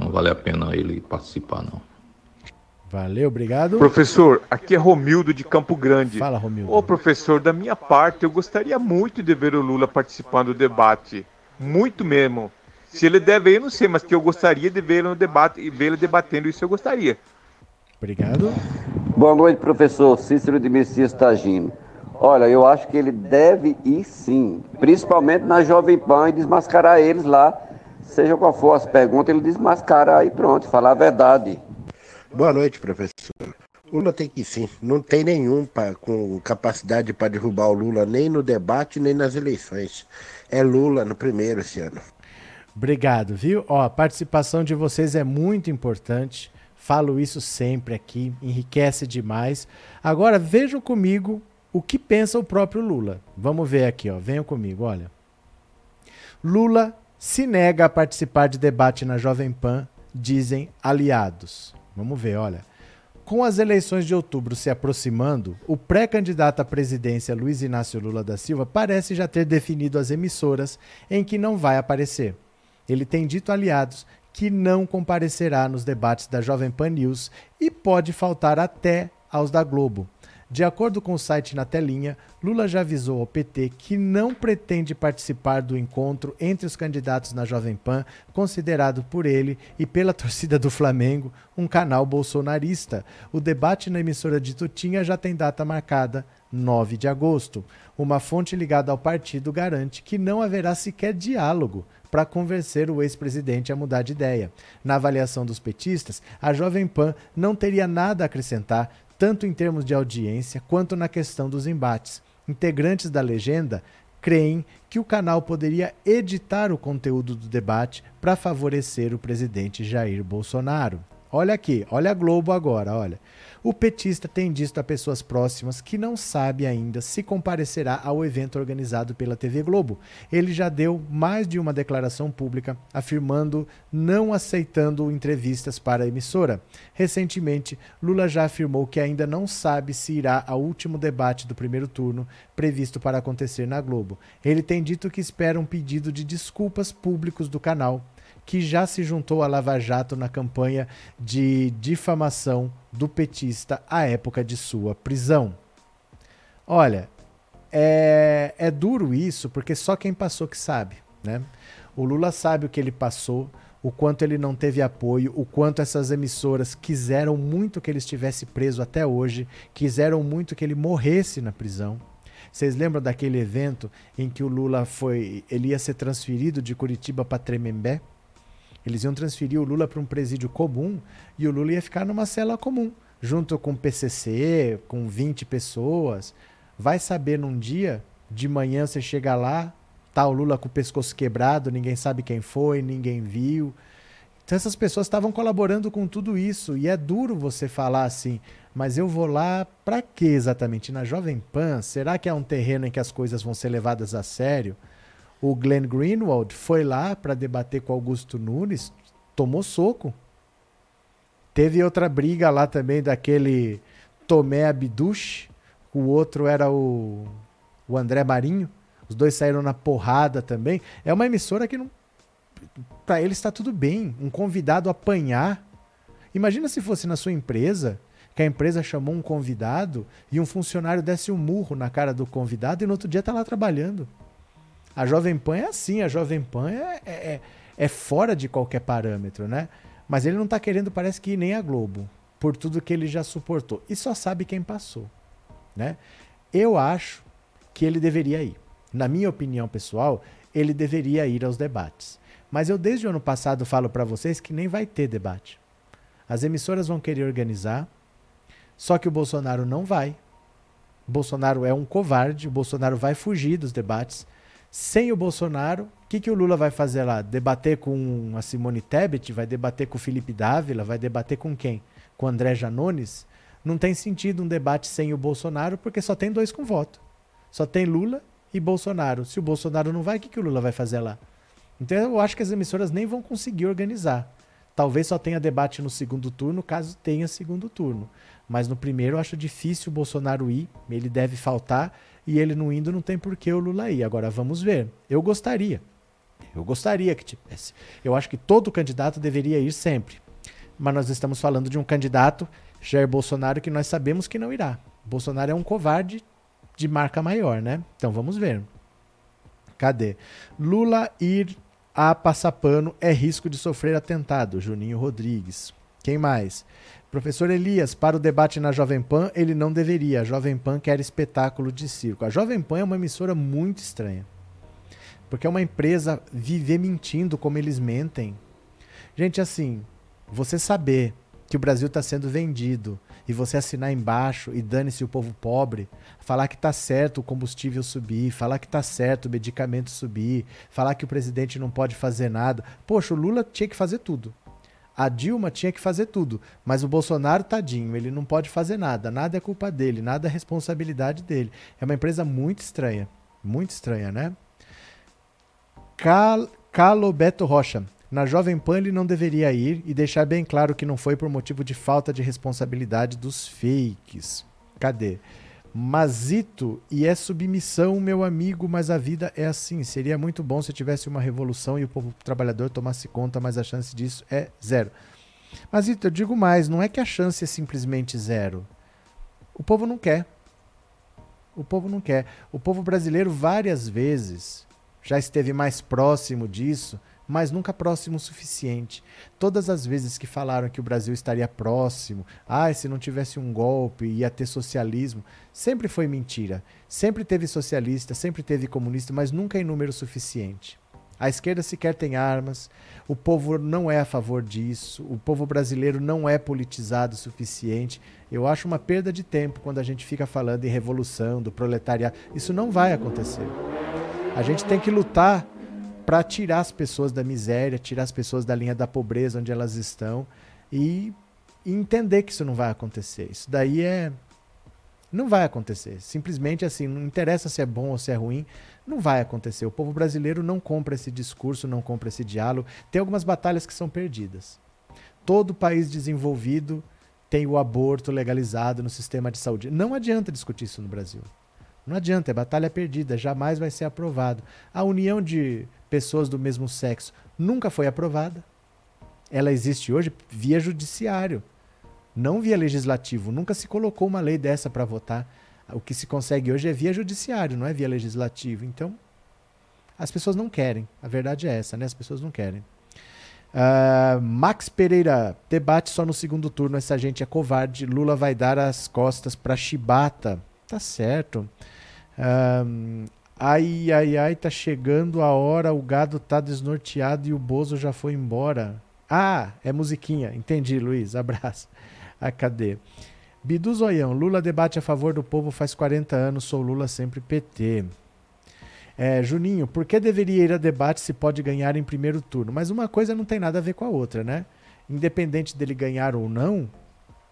não vale a pena ele participar, não. Valeu, obrigado. Professor, aqui é Romildo de Campo Grande. Fala, Romildo. Ô, professor, da minha parte, eu gostaria muito de ver o Lula participando do debate. Muito mesmo. Se ele deve, eu não sei, mas que eu gostaria de vê-lo no debate e vê-lo debatendo isso eu gostaria. Obrigado. Boa noite, professor Cícero de Messias Tagino. Olha, eu acho que ele deve ir sim, principalmente na Jovem Pan e desmascarar eles lá seja qual for as perguntas, ele desmascara e pronto, falar a verdade. Boa noite, professor. O Lula tem que ir sim. Não tem nenhum pra, com capacidade para derrubar o Lula nem no debate nem nas eleições. É Lula no primeiro esse ano. Obrigado, viu? Ó, a participação de vocês é muito importante. Falo isso sempre aqui, enriquece demais. Agora vejam comigo o que pensa o próprio Lula. Vamos ver aqui, ó. Venham comigo, olha. Lula se nega a participar de debate na Jovem Pan, dizem aliados. Vamos ver, olha. Com as eleições de outubro se aproximando, o pré-candidato à presidência Luiz Inácio Lula da Silva parece já ter definido as emissoras em que não vai aparecer. Ele tem dito aliados que não comparecerá nos debates da Jovem Pan News e pode faltar até aos da Globo. De acordo com o site na telinha, Lula já avisou ao PT que não pretende participar do encontro entre os candidatos na Jovem Pan, considerado por ele e pela torcida do Flamengo um canal bolsonarista. O debate na emissora de Tutinha já tem data marcada, 9 de agosto. Uma fonte ligada ao partido garante que não haverá sequer diálogo para convencer o ex-presidente a mudar de ideia. Na avaliação dos petistas, a Jovem Pan não teria nada a acrescentar tanto em termos de audiência quanto na questão dos embates. Integrantes da legenda creem que o canal poderia editar o conteúdo do debate para favorecer o presidente Jair Bolsonaro. Olha aqui, olha a Globo agora, olha. O petista tem dito a pessoas próximas que não sabe ainda se comparecerá ao evento organizado pela TV Globo. Ele já deu mais de uma declaração pública afirmando não aceitando entrevistas para a emissora. Recentemente, Lula já afirmou que ainda não sabe se irá ao último debate do primeiro turno previsto para acontecer na Globo. Ele tem dito que espera um pedido de desculpas públicos do canal que já se juntou a Lava Jato na campanha de difamação do petista à época de sua prisão. Olha, é, é duro isso, porque só quem passou que sabe, né? O Lula sabe o que ele passou, o quanto ele não teve apoio, o quanto essas emissoras quiseram muito que ele estivesse preso até hoje, quiseram muito que ele morresse na prisão. Vocês lembram daquele evento em que o Lula foi, ele ia ser transferido de Curitiba para Tremembé? Eles iam transferir o Lula para um presídio comum e o Lula ia ficar numa cela comum, junto com PCC, com 20 pessoas. Vai saber num dia, de manhã você chega lá, tá o Lula com o pescoço quebrado, ninguém sabe quem foi, ninguém viu. Então essas pessoas estavam colaborando com tudo isso e é duro você falar assim, mas eu vou lá para quê exatamente? Na Jovem Pan? Será que é um terreno em que as coisas vão ser levadas a sério? O Glenn Greenwald foi lá para debater com Augusto Nunes, tomou soco. Teve outra briga lá também daquele Tomé Abduch, o outro era o, o André Marinho. Os dois saíram na porrada também. É uma emissora que não. Para eles está tudo bem. Um convidado apanhar. Imagina se fosse na sua empresa, que a empresa chamou um convidado e um funcionário desse um murro na cara do convidado e no outro dia tá lá trabalhando. A Jovem Pan é assim, a Jovem Pan é, é, é, é fora de qualquer parâmetro, né? Mas ele não está querendo, parece que nem a Globo, por tudo que ele já suportou. E só sabe quem passou, né? Eu acho que ele deveria ir. Na minha opinião pessoal, ele deveria ir aos debates. Mas eu desde o ano passado falo para vocês que nem vai ter debate. As emissoras vão querer organizar, só que o Bolsonaro não vai. O Bolsonaro é um covarde, o Bolsonaro vai fugir dos debates. Sem o Bolsonaro, o que, que o Lula vai fazer lá? Debater com a Simone Tebet? Vai debater com o Felipe Dávila? Vai debater com quem? Com o André Janones? Não tem sentido um debate sem o Bolsonaro, porque só tem dois com voto. Só tem Lula e Bolsonaro. Se o Bolsonaro não vai, o que, que o Lula vai fazer lá? Então eu acho que as emissoras nem vão conseguir organizar. Talvez só tenha debate no segundo turno, caso tenha segundo turno. Mas no primeiro eu acho difícil o Bolsonaro ir, ele deve faltar e ele não indo, não tem por que o Lula ir. Agora vamos ver. Eu gostaria. Eu gostaria que tivesse. Eu acho que todo candidato deveria ir sempre. Mas nós estamos falando de um candidato, Jair Bolsonaro, que nós sabemos que não irá. Bolsonaro é um covarde de marca maior, né? Então vamos ver. Cadê? Lula ir a Passapano é risco de sofrer atentado. Juninho Rodrigues. Quem mais? Professor Elias, para o debate na Jovem Pan, ele não deveria. A Jovem Pan quer espetáculo de circo. A Jovem Pan é uma emissora muito estranha. Porque é uma empresa viver mentindo como eles mentem. Gente, assim, você saber que o Brasil está sendo vendido e você assinar embaixo e dane-se o povo pobre, falar que tá certo o combustível subir, falar que tá certo o medicamento subir, falar que o presidente não pode fazer nada. Poxa, o Lula tinha que fazer tudo. A Dilma tinha que fazer tudo, mas o Bolsonaro, tadinho, ele não pode fazer nada. Nada é culpa dele, nada é responsabilidade dele. É uma empresa muito estranha. Muito estranha, né? Cal Calo Beto Rocha. Na Jovem Pan ele não deveria ir e deixar bem claro que não foi por motivo de falta de responsabilidade dos fakes. Cadê? Mazito, e é submissão, meu amigo, mas a vida é assim. Seria muito bom se tivesse uma revolução e o povo trabalhador tomasse conta, mas a chance disso é zero. Mazito, eu digo mais, não é que a chance é simplesmente zero. O povo não quer. O povo não quer. O povo brasileiro várias vezes já esteve mais próximo disso mas nunca próximo o suficiente. Todas as vezes que falaram que o Brasil estaria próximo, ah, se não tivesse um golpe, ia ter socialismo, sempre foi mentira. Sempre teve socialista, sempre teve comunista, mas nunca em número suficiente. A esquerda sequer tem armas, o povo não é a favor disso, o povo brasileiro não é politizado o suficiente. Eu acho uma perda de tempo quando a gente fica falando em revolução, do proletariado. Isso não vai acontecer. A gente tem que lutar para tirar as pessoas da miséria, tirar as pessoas da linha da pobreza onde elas estão e, e entender que isso não vai acontecer. Isso daí é não vai acontecer. Simplesmente assim, não interessa se é bom ou se é ruim, não vai acontecer. O povo brasileiro não compra esse discurso, não compra esse diálogo. Tem algumas batalhas que são perdidas. Todo país desenvolvido tem o aborto legalizado no sistema de saúde. Não adianta discutir isso no Brasil. Não adianta, é batalha perdida, jamais vai ser aprovado. A união de pessoas do mesmo sexo nunca foi aprovada. Ela existe hoje via judiciário, não via legislativo. Nunca se colocou uma lei dessa para votar. O que se consegue hoje é via judiciário, não é via legislativo. Então, as pessoas não querem. A verdade é essa, né? As pessoas não querem. Uh, Max Pereira, debate só no segundo turno. Essa gente é covarde. Lula vai dar as costas para Chibata. Tá certo. Uh, Ai, ai, ai, tá chegando a hora, o gado tá desnorteado e o Bozo já foi embora. Ah, é musiquinha. Entendi, Luiz. Abraço. Ah, cadê? Bidu Zoião, Lula debate a favor do povo faz 40 anos, sou Lula sempre PT. É, Juninho, por que deveria ir a debate se pode ganhar em primeiro turno? Mas uma coisa não tem nada a ver com a outra, né? Independente dele ganhar ou não,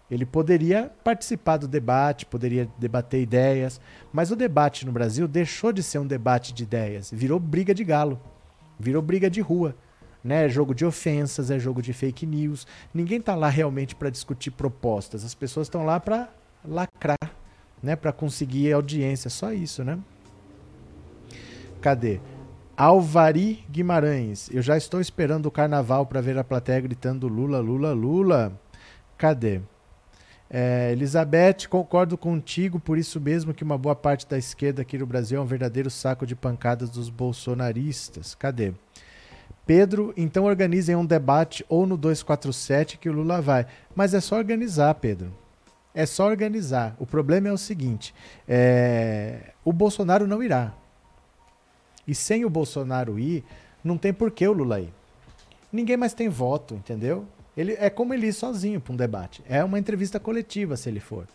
ele poderia participar do debate, poderia debater ideias, mas o debate no Brasil deixou de ser um debate de ideias, virou briga de galo, virou briga de rua. Né? É jogo de ofensas, é jogo de fake news. Ninguém está lá realmente para discutir propostas. As pessoas estão lá para lacrar, né? para conseguir audiência. Só isso, né? Cadê? Alvari Guimarães. Eu já estou esperando o carnaval para ver a plateia gritando Lula, Lula, Lula. Cadê? É, Elizabeth, concordo contigo, por isso mesmo que uma boa parte da esquerda aqui no Brasil é um verdadeiro saco de pancadas dos bolsonaristas. Cadê? Pedro, então organizem um debate ou no 247 que o Lula vai. Mas é só organizar, Pedro. É só organizar. O problema é o seguinte: é... o Bolsonaro não irá. E sem o Bolsonaro ir, não tem por que o Lula ir. Ninguém mais tem voto, entendeu? Ele é como ele ir sozinho para um debate. É uma entrevista coletiva se ele for.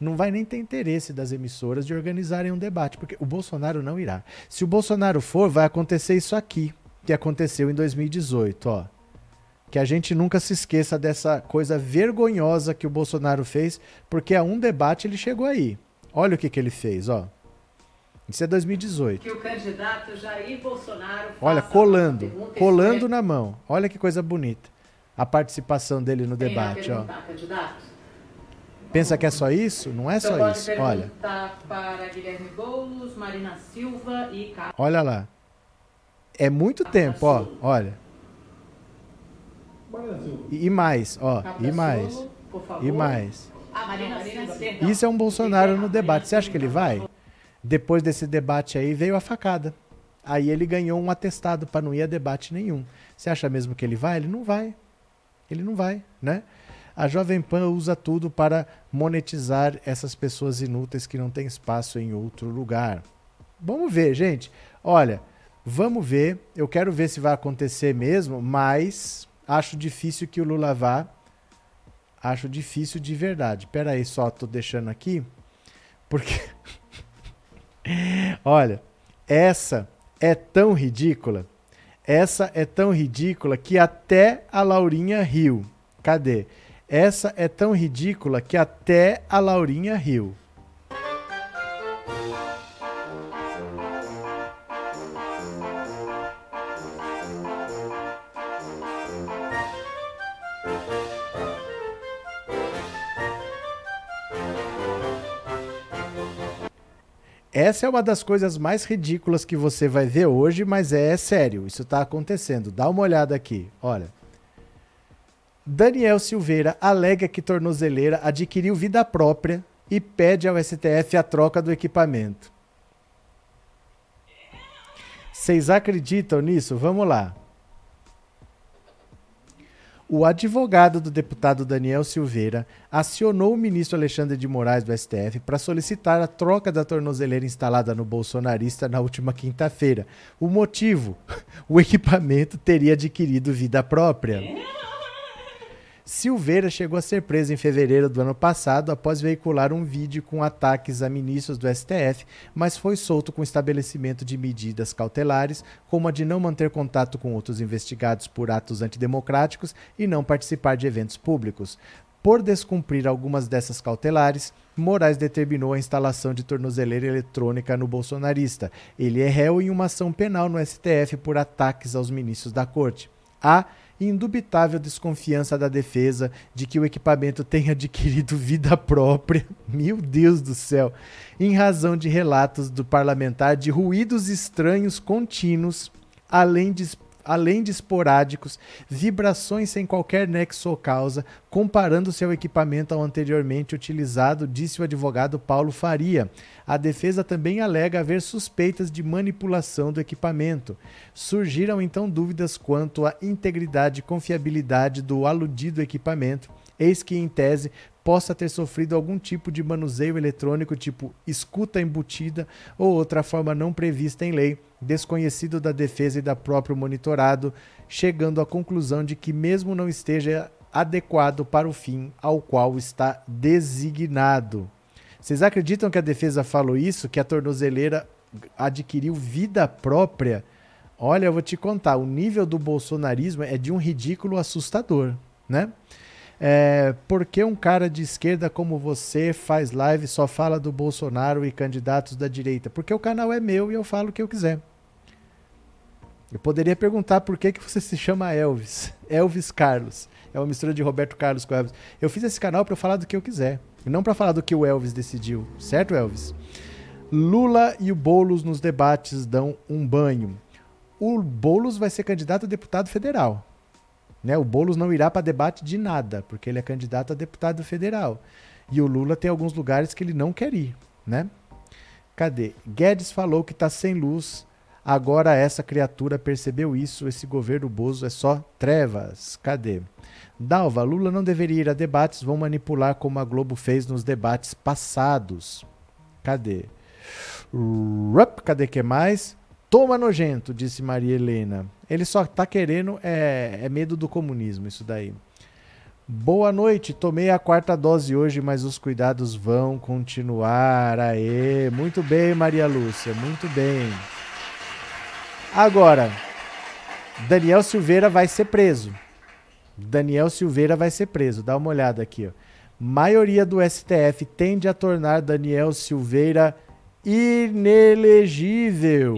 Não vai nem ter interesse das emissoras de organizarem um debate, porque o Bolsonaro não irá. Se o Bolsonaro for, vai acontecer isso aqui, que aconteceu em 2018, ó. Que a gente nunca se esqueça dessa coisa vergonhosa que o Bolsonaro fez, porque a um debate ele chegou aí. Olha o que, que ele fez, ó. Isso é 2018. Que o candidato Jair Bolsonaro Olha, colando, colando na mão. Olha que coisa bonita a participação dele no debate. Ó. Pensa que é só isso? Não é só isso. Olha. Para Guilherme Boulos, Marina Silva e Olha lá. É muito tempo, ó. Olha. E, mais, ó. E mais. E mais. Isso é um Bolsonaro no debate. Você acha que ele vai? Depois desse debate aí veio a facada. Aí ele ganhou um atestado para não ir a debate nenhum. Você acha mesmo que ele vai? Ele não vai. Ele não vai, né? A Jovem Pan usa tudo para monetizar essas pessoas inúteis que não têm espaço em outro lugar. Vamos ver, gente. Olha, vamos ver. Eu quero ver se vai acontecer mesmo, mas acho difícil que o Lula vá. Acho difícil de verdade. Pera aí, só tô deixando aqui. Porque. Olha, essa é tão ridícula. Essa é tão ridícula que até a Laurinha riu. Cadê? Essa é tão ridícula que até a Laurinha riu. Essa é uma das coisas mais ridículas que você vai ver hoje, mas é, é sério, isso está acontecendo. Dá uma olhada aqui, olha. Daniel Silveira alega que tornozeleira adquiriu vida própria e pede ao STF a troca do equipamento. Vocês acreditam nisso? Vamos lá. O advogado do deputado Daniel Silveira acionou o ministro Alexandre de Moraes do STF para solicitar a troca da tornozeleira instalada no bolsonarista na última quinta-feira. O motivo? O equipamento teria adquirido vida própria. Silveira chegou a ser preso em fevereiro do ano passado após veicular um vídeo com ataques a ministros do STF, mas foi solto com estabelecimento de medidas cautelares, como a de não manter contato com outros investigados por atos antidemocráticos e não participar de eventos públicos. Por descumprir algumas dessas cautelares, Moraes determinou a instalação de tornozeleira eletrônica no bolsonarista. Ele é réu em uma ação penal no STF por ataques aos ministros da corte. Há indubitável desconfiança da defesa de que o equipamento tenha adquirido vida própria, meu Deus do céu, em razão de relatos do parlamentar de ruídos estranhos contínuos, além de além de esporádicos, vibrações sem qualquer nexo ou causa, comparando-se ao equipamento ao anteriormente utilizado, disse o advogado Paulo Faria. A defesa também alega haver suspeitas de manipulação do equipamento. Surgiram então dúvidas quanto à integridade e confiabilidade do aludido equipamento, eis que, em tese, possa ter sofrido algum tipo de manuseio eletrônico, tipo escuta embutida ou outra forma não prevista em lei, desconhecido da defesa e da próprio monitorado, chegando à conclusão de que, mesmo não esteja adequado para o fim ao qual está designado. Vocês acreditam que a defesa falou isso? Que a tornozeleira adquiriu vida própria? Olha, eu vou te contar, o nível do bolsonarismo é de um ridículo assustador, né? É, por que um cara de esquerda como você faz live e só fala do Bolsonaro e candidatos da direita? Porque o canal é meu e eu falo o que eu quiser. Eu poderia perguntar por que, que você se chama Elvis. Elvis Carlos. É uma mistura de Roberto Carlos com Elvis. Eu fiz esse canal para falar do que eu quiser. E não para falar do que o Elvis decidiu. Certo, Elvis? Lula e o Boulos nos debates dão um banho. O Boulos vai ser candidato a deputado federal. Né? O Boulos não irá para debate de nada, porque ele é candidato a deputado federal. E o Lula tem alguns lugares que ele não quer ir, né? Cadê? Guedes falou que está sem luz. Agora essa criatura percebeu isso. Esse governo Bozo é só trevas. Cadê? Dalva, Lula não deveria ir a debates. Vão manipular como a Globo fez nos debates passados. Cadê? Rup, cadê que mais? Toma nojento, disse Maria Helena. Ele só tá querendo é, é medo do comunismo, isso daí. Boa noite, tomei a quarta dose hoje, mas os cuidados vão continuar. Aê, muito bem, Maria Lúcia, muito bem. Agora, Daniel Silveira vai ser preso. Daniel Silveira vai ser preso. Dá uma olhada aqui. Ó. Maioria do STF tende a tornar Daniel Silveira inelegível.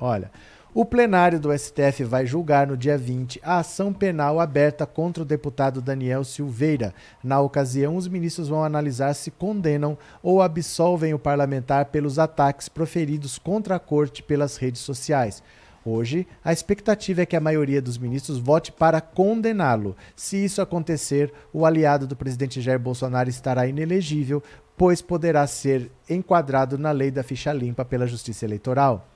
Olha, o plenário do STF vai julgar no dia 20 a ação penal aberta contra o deputado Daniel Silveira. Na ocasião, os ministros vão analisar se condenam ou absolvem o parlamentar pelos ataques proferidos contra a corte pelas redes sociais. Hoje, a expectativa é que a maioria dos ministros vote para condená-lo. Se isso acontecer, o aliado do presidente Jair Bolsonaro estará inelegível, pois poderá ser enquadrado na lei da ficha limpa pela Justiça Eleitoral.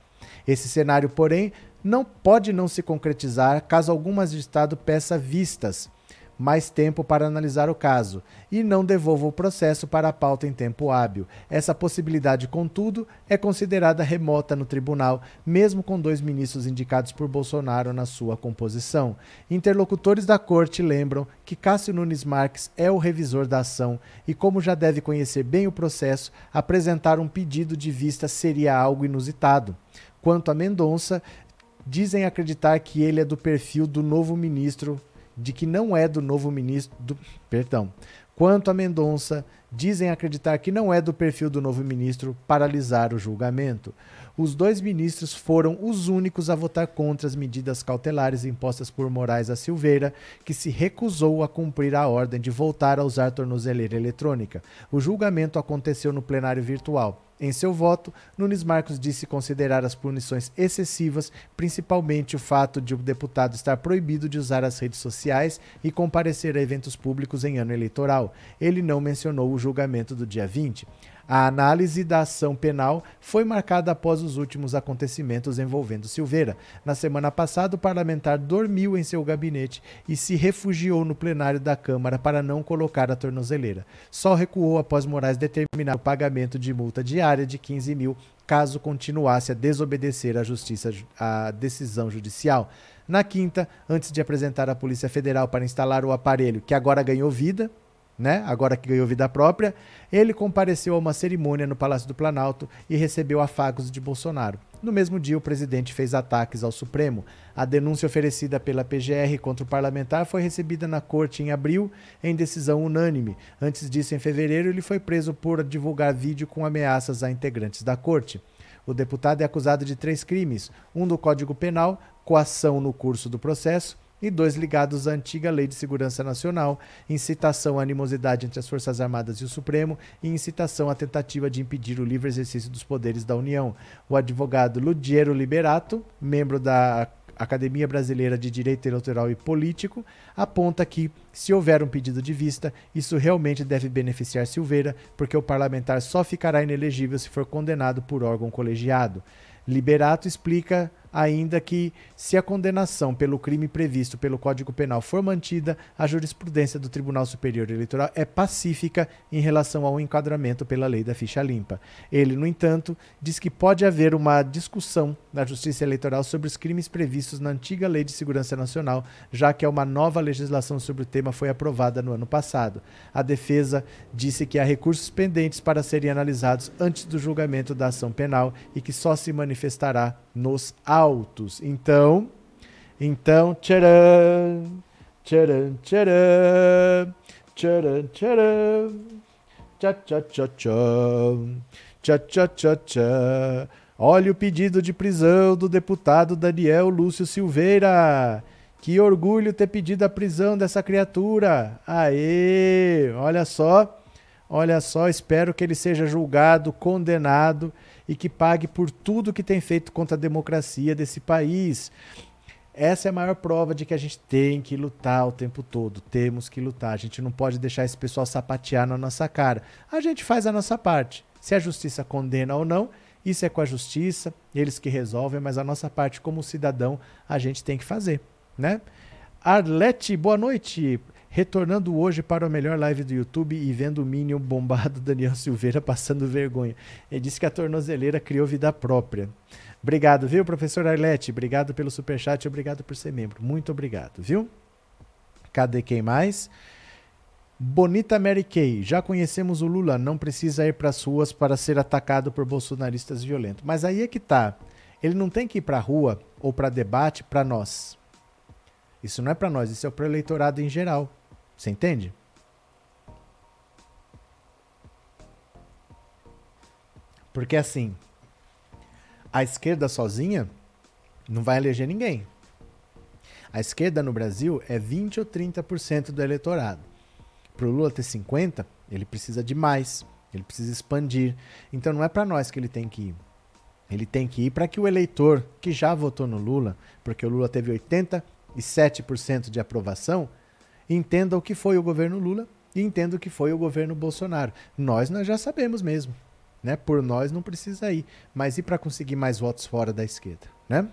Esse cenário, porém, não pode não se concretizar caso algum magistrado peça vistas. Mais tempo para analisar o caso e não devolva o processo para a pauta em tempo hábil. Essa possibilidade, contudo, é considerada remota no tribunal, mesmo com dois ministros indicados por Bolsonaro na sua composição. Interlocutores da corte lembram que Cássio Nunes Marques é o revisor da ação e, como já deve conhecer bem o processo, apresentar um pedido de vista seria algo inusitado. Quanto a Mendonça, dizem acreditar que ele é do perfil do novo ministro, de que não é do novo ministro, do, perdão. Quanto a Mendonça, dizem acreditar que não é do perfil do novo ministro paralisar o julgamento. Os dois ministros foram os únicos a votar contra as medidas cautelares impostas por Moraes a Silveira, que se recusou a cumprir a ordem de voltar a usar tornozeleira eletrônica. O julgamento aconteceu no plenário virtual. Em seu voto, Nunes Marcos disse considerar as punições excessivas, principalmente o fato de o deputado estar proibido de usar as redes sociais e comparecer a eventos públicos em ano eleitoral. Ele não mencionou o julgamento do dia 20. A análise da ação penal foi marcada após os últimos acontecimentos envolvendo Silveira. Na semana passada, o parlamentar dormiu em seu gabinete e se refugiou no plenário da Câmara para não colocar a tornozeleira. Só recuou após Moraes determinar o pagamento de multa diária de 15 mil caso continuasse a desobedecer à justiça a decisão judicial. Na quinta, antes de apresentar à Polícia Federal para instalar o aparelho, que agora ganhou vida, né? agora que ganhou vida própria, ele compareceu a uma cerimônia no Palácio do Planalto e recebeu afagos de Bolsonaro. No mesmo dia, o presidente fez ataques ao Supremo. A denúncia oferecida pela PGR contra o parlamentar foi recebida na corte em abril, em decisão unânime. Antes disso, em fevereiro, ele foi preso por divulgar vídeo com ameaças a integrantes da corte. O deputado é acusado de três crimes: um do Código Penal, coação no curso do processo, e dois ligados à antiga Lei de Segurança Nacional, incitação à animosidade entre as Forças Armadas e o Supremo e incitação à tentativa de impedir o livre exercício dos poderes da União. O advogado Ludiero Liberato, membro da Academia Brasileira de Direito Eleitoral e Político, aponta que, se houver um pedido de vista, isso realmente deve beneficiar Silveira, porque o parlamentar só ficará inelegível se for condenado por órgão colegiado. Liberato explica ainda que, se a condenação pelo crime previsto pelo Código Penal for mantida, a jurisprudência do Tribunal Superior Eleitoral é pacífica em relação ao enquadramento pela lei da ficha limpa. Ele, no entanto, diz que pode haver uma discussão na Justiça Eleitoral sobre os crimes previstos na antiga Lei de Segurança Nacional, já que uma nova legislação sobre o tema foi aprovada no ano passado. A defesa disse que há recursos pendentes para serem analisados antes do julgamento da ação penal e que só se manifestará nos autos. Então, então, tcharam, tcharam, tcharam, tcharam, tcharam, tchá, tchá, tchá, tchá, tchá, Olha o pedido de prisão do deputado Daniel Lúcio Silveira. Que orgulho ter pedido a prisão dessa criatura. Aê! Olha só. Olha só, espero que ele seja julgado, condenado e que pague por tudo que tem feito contra a democracia desse país. Essa é a maior prova de que a gente tem que lutar o tempo todo. Temos que lutar. A gente não pode deixar esse pessoal sapatear na nossa cara. A gente faz a nossa parte. Se a justiça condena ou não, isso é com a justiça, eles que resolvem, mas a nossa parte como cidadão a gente tem que fazer, né? Arlete, boa noite. Retornando hoje para a melhor live do YouTube e vendo o Minion bombado Daniel Silveira passando vergonha. Ele disse que a tornozeleira criou vida própria. Obrigado, viu, professor Arlete? Obrigado pelo superchat obrigado por ser membro. Muito obrigado, viu? Cadê quem mais? Bonita Mary Kay, já conhecemos o Lula, não precisa ir para as ruas para ser atacado por bolsonaristas violentos. Mas aí é que tá. Ele não tem que ir para a rua ou para debate para nós. Isso não é para nós, isso é para o eleitorado em geral. Você entende? Porque assim, a esquerda sozinha não vai eleger ninguém. A esquerda no Brasil é 20 ou 30% do eleitorado. Para o Lula ter 50, ele precisa de mais, ele precisa expandir. Então não é para nós que ele tem que ir. Ele tem que ir para que o eleitor que já votou no Lula, porque o Lula teve 87% de aprovação, entenda o que foi o governo Lula e entenda o que foi o governo Bolsonaro. Nós, nós já sabemos mesmo. Né? Por nós não precisa ir. Mas e para conseguir mais votos fora da esquerda? Né?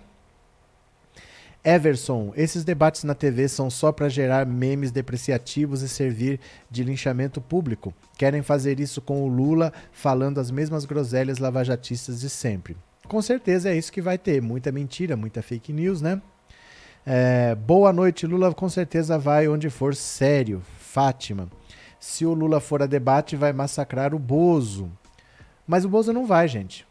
Everson, esses debates na TV são só para gerar memes depreciativos e servir de linchamento público. Querem fazer isso com o Lula falando as mesmas groselhas lavajatistas de sempre. Com certeza é isso que vai ter. Muita mentira, muita fake news, né? É, boa noite, Lula com certeza vai onde for sério. Fátima. Se o Lula for a debate, vai massacrar o Bozo. Mas o Bozo não vai, gente.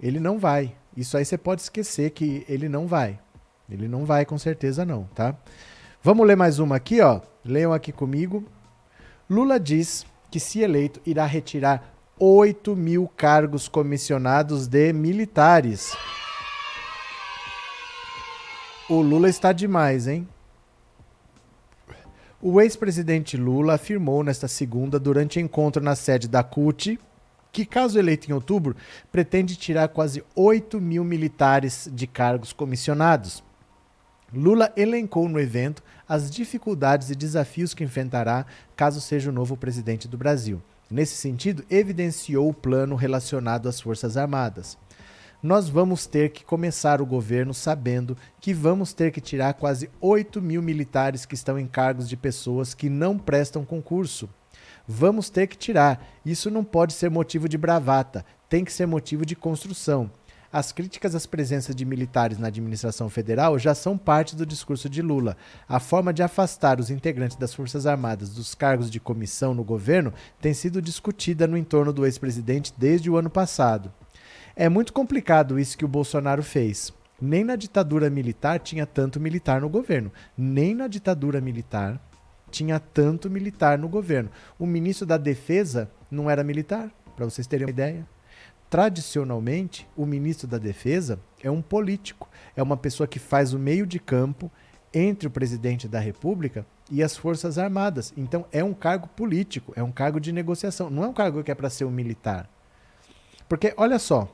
Ele não vai. Isso aí você pode esquecer que ele não vai. Ele não vai, com certeza não, tá? Vamos ler mais uma aqui, ó. Leiam aqui comigo. Lula diz que, se eleito, irá retirar 8 mil cargos comissionados de militares. O Lula está demais, hein? O ex-presidente Lula afirmou nesta segunda, durante encontro na sede da CUT, que, caso eleito em outubro, pretende tirar quase 8 mil militares de cargos comissionados. Lula elencou no evento as dificuldades e desafios que enfrentará caso seja o novo presidente do Brasil. Nesse sentido, evidenciou o plano relacionado às Forças Armadas. Nós vamos ter que começar o governo sabendo que vamos ter que tirar quase 8 mil militares que estão em cargos de pessoas que não prestam concurso. Vamos ter que tirar. Isso não pode ser motivo de bravata, tem que ser motivo de construção. As críticas às presenças de militares na administração federal já são parte do discurso de Lula. A forma de afastar os integrantes das Forças Armadas dos cargos de comissão no governo tem sido discutida no entorno do ex-presidente desde o ano passado. É muito complicado isso que o Bolsonaro fez. Nem na ditadura militar tinha tanto militar no governo. Nem na ditadura militar tinha tanto militar no governo. O ministro da Defesa não era militar, para vocês terem uma ideia tradicionalmente, o ministro da Defesa é um político, é uma pessoa que faz o meio de campo entre o presidente da República e as Forças Armadas. Então, é um cargo político, é um cargo de negociação, não é um cargo que é para ser um militar. Porque, olha só,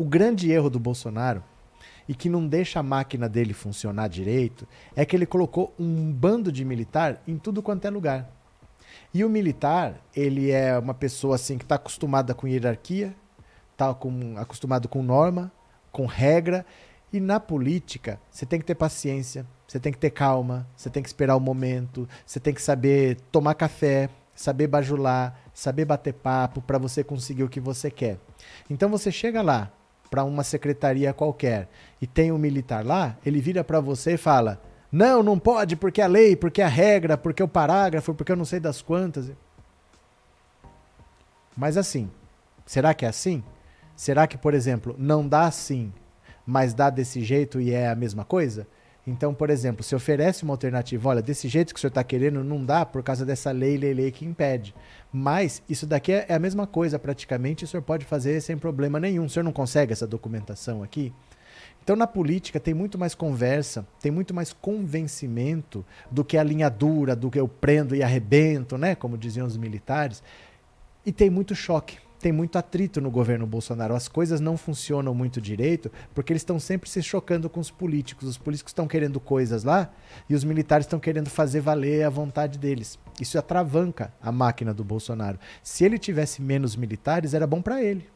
o grande erro do Bolsonaro e que não deixa a máquina dele funcionar direito é que ele colocou um bando de militar em tudo quanto é lugar. E o militar, ele é uma pessoa assim que está acostumada com hierarquia, está com, acostumado com norma, com regra. E na política, você tem que ter paciência, você tem que ter calma, você tem que esperar o momento, você tem que saber tomar café, saber bajular, saber bater papo para você conseguir o que você quer. Então você chega lá para uma secretaria qualquer e tem um militar lá, ele vira para você e fala: não, não pode porque a lei, porque a regra, porque o parágrafo, porque eu não sei das quantas. Mas assim, será que é assim? Será que, por exemplo, não dá assim, mas dá desse jeito e é a mesma coisa? Então, por exemplo, se oferece uma alternativa, olha, desse jeito que o senhor está querendo, não dá por causa dessa lei, lei, lei que impede. Mas isso daqui é a mesma coisa praticamente, o senhor pode fazer sem problema nenhum. O senhor não consegue essa documentação aqui? Então, na política, tem muito mais conversa, tem muito mais convencimento do que a linha dura, do que eu prendo e arrebento, né? Como diziam os militares. E tem muito choque, tem muito atrito no governo Bolsonaro. As coisas não funcionam muito direito porque eles estão sempre se chocando com os políticos. Os políticos estão querendo coisas lá e os militares estão querendo fazer valer a vontade deles. Isso atravanca a máquina do Bolsonaro. Se ele tivesse menos militares, era bom para ele.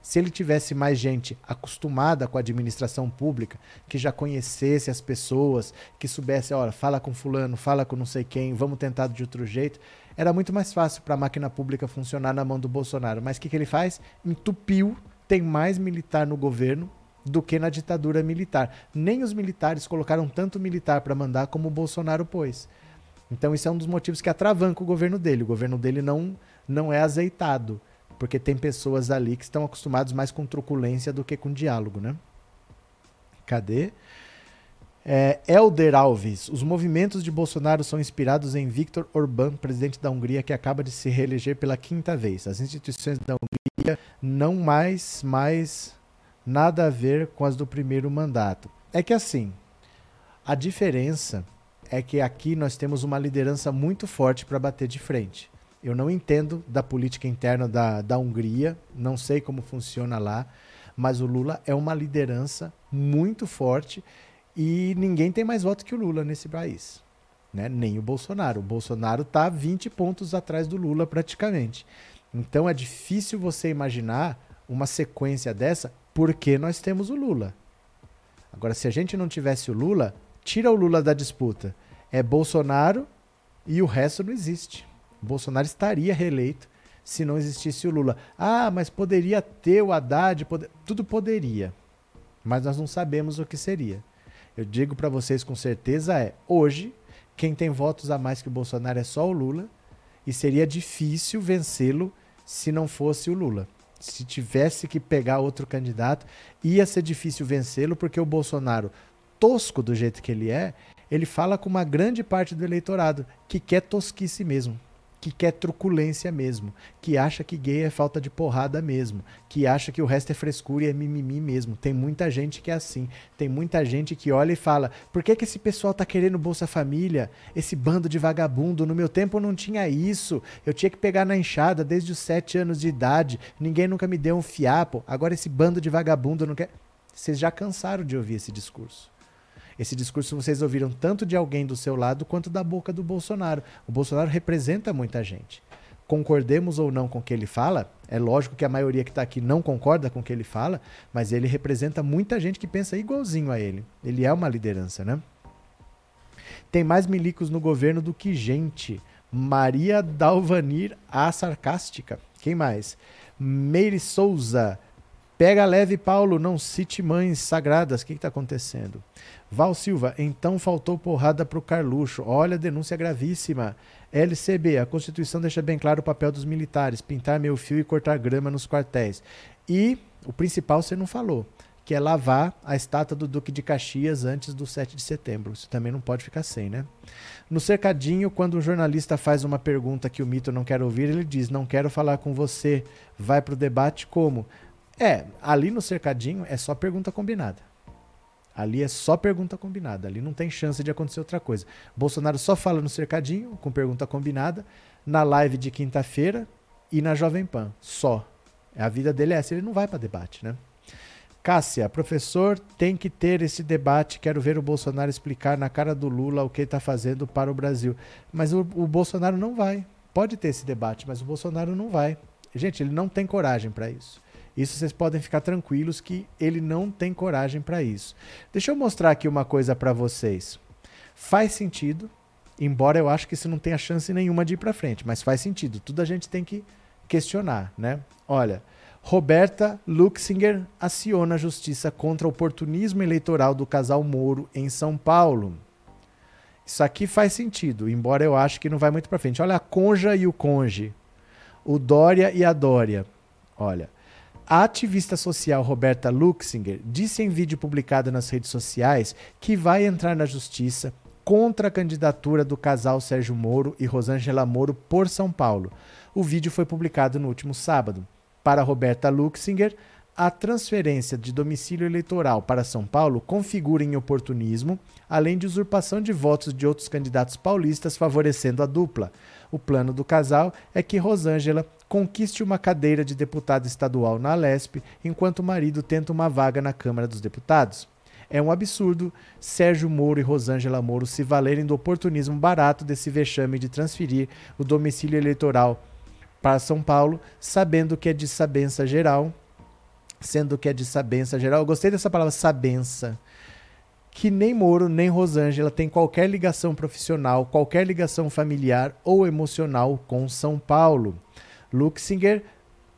Se ele tivesse mais gente acostumada com a administração pública, que já conhecesse as pessoas, que soubesse, olha, fala com fulano, fala com não sei quem, vamos tentar de outro jeito, era muito mais fácil para a máquina pública funcionar na mão do Bolsonaro. Mas o que, que ele faz? Entupiu, tem mais militar no governo do que na ditadura militar. Nem os militares colocaram tanto militar para mandar como o Bolsonaro pôs. Então isso é um dos motivos que atravanca o governo dele. O governo dele não, não é azeitado porque tem pessoas ali que estão acostumados mais com truculência do que com diálogo, né? Cadê? É, Elder Alves, os movimentos de Bolsonaro são inspirados em Viktor Orbán, presidente da Hungria, que acaba de se reeleger pela quinta vez. As instituições da Hungria não mais, mais nada a ver com as do primeiro mandato. É que assim, a diferença é que aqui nós temos uma liderança muito forte para bater de frente. Eu não entendo da política interna da, da Hungria, não sei como funciona lá, mas o Lula é uma liderança muito forte e ninguém tem mais voto que o Lula nesse país. Né? Nem o Bolsonaro. O Bolsonaro está 20 pontos atrás do Lula praticamente. Então é difícil você imaginar uma sequência dessa porque nós temos o Lula. Agora, se a gente não tivesse o Lula, tira o Lula da disputa. É Bolsonaro e o resto não existe. O Bolsonaro estaria reeleito se não existisse o Lula. Ah, mas poderia ter o Haddad, pode... tudo poderia. Mas nós não sabemos o que seria. Eu digo para vocês com certeza é, hoje, quem tem votos a mais que o Bolsonaro é só o Lula, e seria difícil vencê-lo se não fosse o Lula. Se tivesse que pegar outro candidato, ia ser difícil vencê-lo, porque o Bolsonaro, tosco do jeito que ele é, ele fala com uma grande parte do eleitorado que quer tosquice mesmo que quer truculência mesmo, que acha que gay é falta de porrada mesmo, que acha que o resto é frescura e é mimimi mesmo. Tem muita gente que é assim. Tem muita gente que olha e fala: por que, que esse pessoal tá querendo Bolsa Família? Esse bando de vagabundo. No meu tempo não tinha isso. Eu tinha que pegar na enxada desde os sete anos de idade. Ninguém nunca me deu um fiapo. Agora esse bando de vagabundo não quer. Vocês já cansaram de ouvir esse discurso. Esse discurso vocês ouviram tanto de alguém do seu lado quanto da boca do Bolsonaro. O Bolsonaro representa muita gente. Concordemos ou não com o que ele fala, é lógico que a maioria que está aqui não concorda com o que ele fala, mas ele representa muita gente que pensa igualzinho a ele. Ele é uma liderança, né? Tem mais milicos no governo do que gente. Maria Dalvanir, a sarcástica. Quem mais? Meire Souza. Pega leve, Paulo, não cite mães sagradas. O que está acontecendo? Val Silva, então faltou porrada para o Carluxo. Olha, denúncia gravíssima. LCB, a Constituição deixa bem claro o papel dos militares: pintar meu fio e cortar grama nos quartéis. E o principal você não falou, que é lavar a estátua do Duque de Caxias antes do 7 de setembro. Isso também não pode ficar sem, né? No cercadinho, quando um jornalista faz uma pergunta que o mito não quer ouvir, ele diz: Não quero falar com você. Vai para o debate como? É, ali no cercadinho é só pergunta combinada. Ali é só pergunta combinada. Ali não tem chance de acontecer outra coisa. Bolsonaro só fala no cercadinho, com pergunta combinada, na live de quinta-feira e na Jovem Pan. Só. A vida dele é essa. Ele não vai para debate, né? Cássia, professor, tem que ter esse debate. Quero ver o Bolsonaro explicar na cara do Lula o que está fazendo para o Brasil. Mas o, o Bolsonaro não vai. Pode ter esse debate, mas o Bolsonaro não vai. Gente, ele não tem coragem para isso. Isso vocês podem ficar tranquilos que ele não tem coragem para isso. Deixa eu mostrar aqui uma coisa para vocês. Faz sentido, embora eu acho que isso não tenha chance nenhuma de ir para frente, mas faz sentido. Tudo a gente tem que questionar, né? Olha, Roberta Luxinger aciona a justiça contra o oportunismo eleitoral do casal Moro em São Paulo. Isso aqui faz sentido, embora eu acho que não vai muito para frente. Olha a Conja e o Conge, o Dória e a Dória. Olha, a ativista social Roberta Luxinger disse em vídeo publicado nas redes sociais que vai entrar na justiça contra a candidatura do casal Sérgio Moro e Rosângela Moro por São Paulo. O vídeo foi publicado no último sábado. Para Roberta Luxinger, a transferência de domicílio eleitoral para São Paulo configura em oportunismo, além de usurpação de votos de outros candidatos paulistas favorecendo a dupla. O plano do casal é que Rosângela conquiste uma cadeira de deputado estadual na Alesp, enquanto o marido tenta uma vaga na Câmara dos Deputados. É um absurdo Sérgio Moro e Rosângela Moro se valerem do oportunismo barato desse vexame de transferir o domicílio eleitoral para São Paulo, sabendo que é de sabença geral, sendo que é de sabença geral. Eu gostei dessa palavra sabença. Que nem Moro nem Rosângela têm qualquer ligação profissional, qualquer ligação familiar ou emocional com São Paulo. Luxinger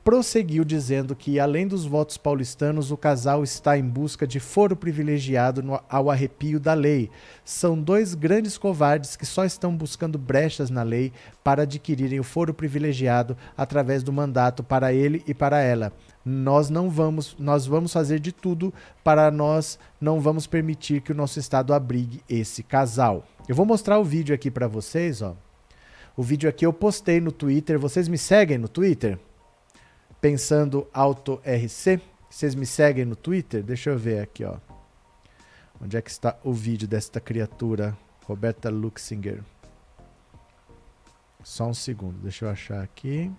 prosseguiu dizendo que, além dos votos paulistanos, o casal está em busca de foro privilegiado no, ao arrepio da lei. São dois grandes covardes que só estão buscando brechas na lei para adquirirem o foro privilegiado através do mandato para ele e para ela. Nós não vamos, nós vamos fazer de tudo para nós não vamos permitir que o nosso estado abrigue esse casal. Eu vou mostrar o vídeo aqui para vocês, ó. O vídeo aqui eu postei no Twitter. Vocês me seguem no Twitter? Pensando Auto RC? Vocês me seguem no Twitter? Deixa eu ver aqui, ó. Onde é que está o vídeo desta criatura, Roberta Luxinger? Só um segundo, deixa eu achar aqui.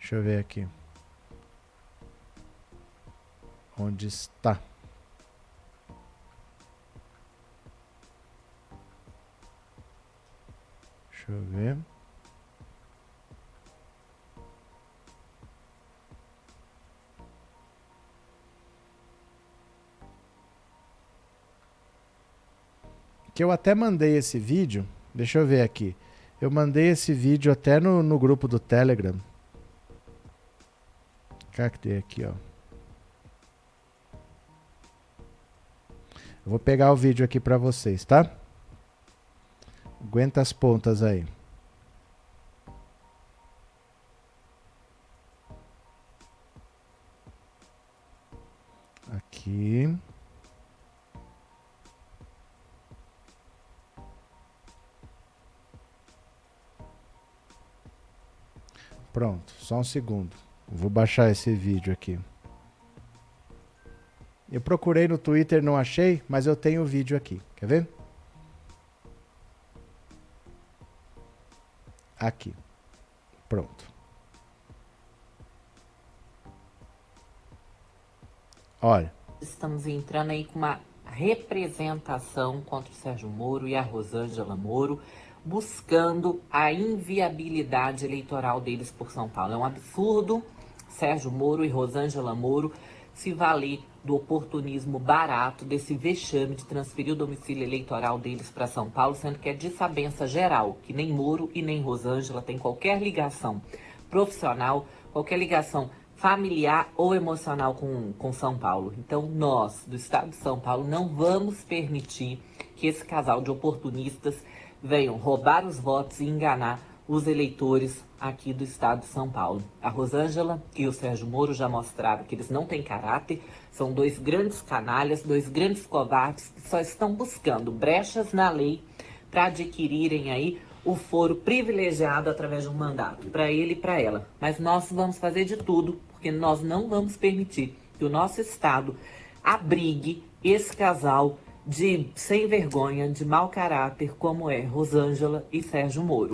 Deixa eu ver aqui. Onde está? Deixa eu ver. Que eu até mandei esse vídeo. Deixa eu ver aqui. Eu mandei esse vídeo até no, no grupo do Telegram. Cá que aqui, ó. Eu vou pegar o vídeo aqui para vocês, tá? Aguenta as pontas aí. Aqui. Pronto, só um segundo. Vou baixar esse vídeo aqui. Eu procurei no Twitter, não achei, mas eu tenho o vídeo aqui. Quer ver? Aqui. Pronto. Olha. Estamos entrando aí com uma representação contra o Sérgio Moro e a Rosângela Moro, buscando a inviabilidade eleitoral deles por São Paulo. É um absurdo Sérgio Moro e Rosângela Moro se valer do oportunismo barato, desse vexame de transferir o domicílio eleitoral deles para São Paulo, sendo que é de sabença geral que nem Moro e nem Rosângela têm qualquer ligação profissional, qualquer ligação familiar ou emocional com, com São Paulo. Então, nós, do Estado de São Paulo, não vamos permitir que esse casal de oportunistas venham roubar os votos e enganar os eleitores aqui do estado de São Paulo. A Rosângela e o Sérgio Moro já mostraram que eles não têm caráter, são dois grandes canalhas, dois grandes covardes que só estão buscando brechas na lei para adquirirem aí o foro privilegiado através de um mandato, para ele e para ela. Mas nós vamos fazer de tudo, porque nós não vamos permitir que o nosso estado abrigue esse casal de sem vergonha, de mau caráter, como é Rosângela e Sérgio Moro.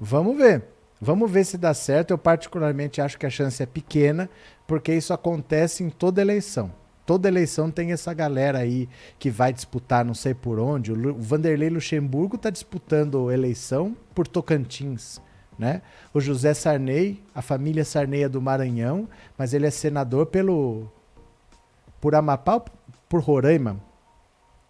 Vamos ver. Vamos ver se dá certo. Eu particularmente acho que a chance é pequena, porque isso acontece em toda eleição. Toda eleição tem essa galera aí que vai disputar não sei por onde. O Vanderlei Luxemburgo está disputando eleição por Tocantins. Né? O José Sarney, a família Sarney é do Maranhão, mas ele é senador pelo por Amapá por Roraima?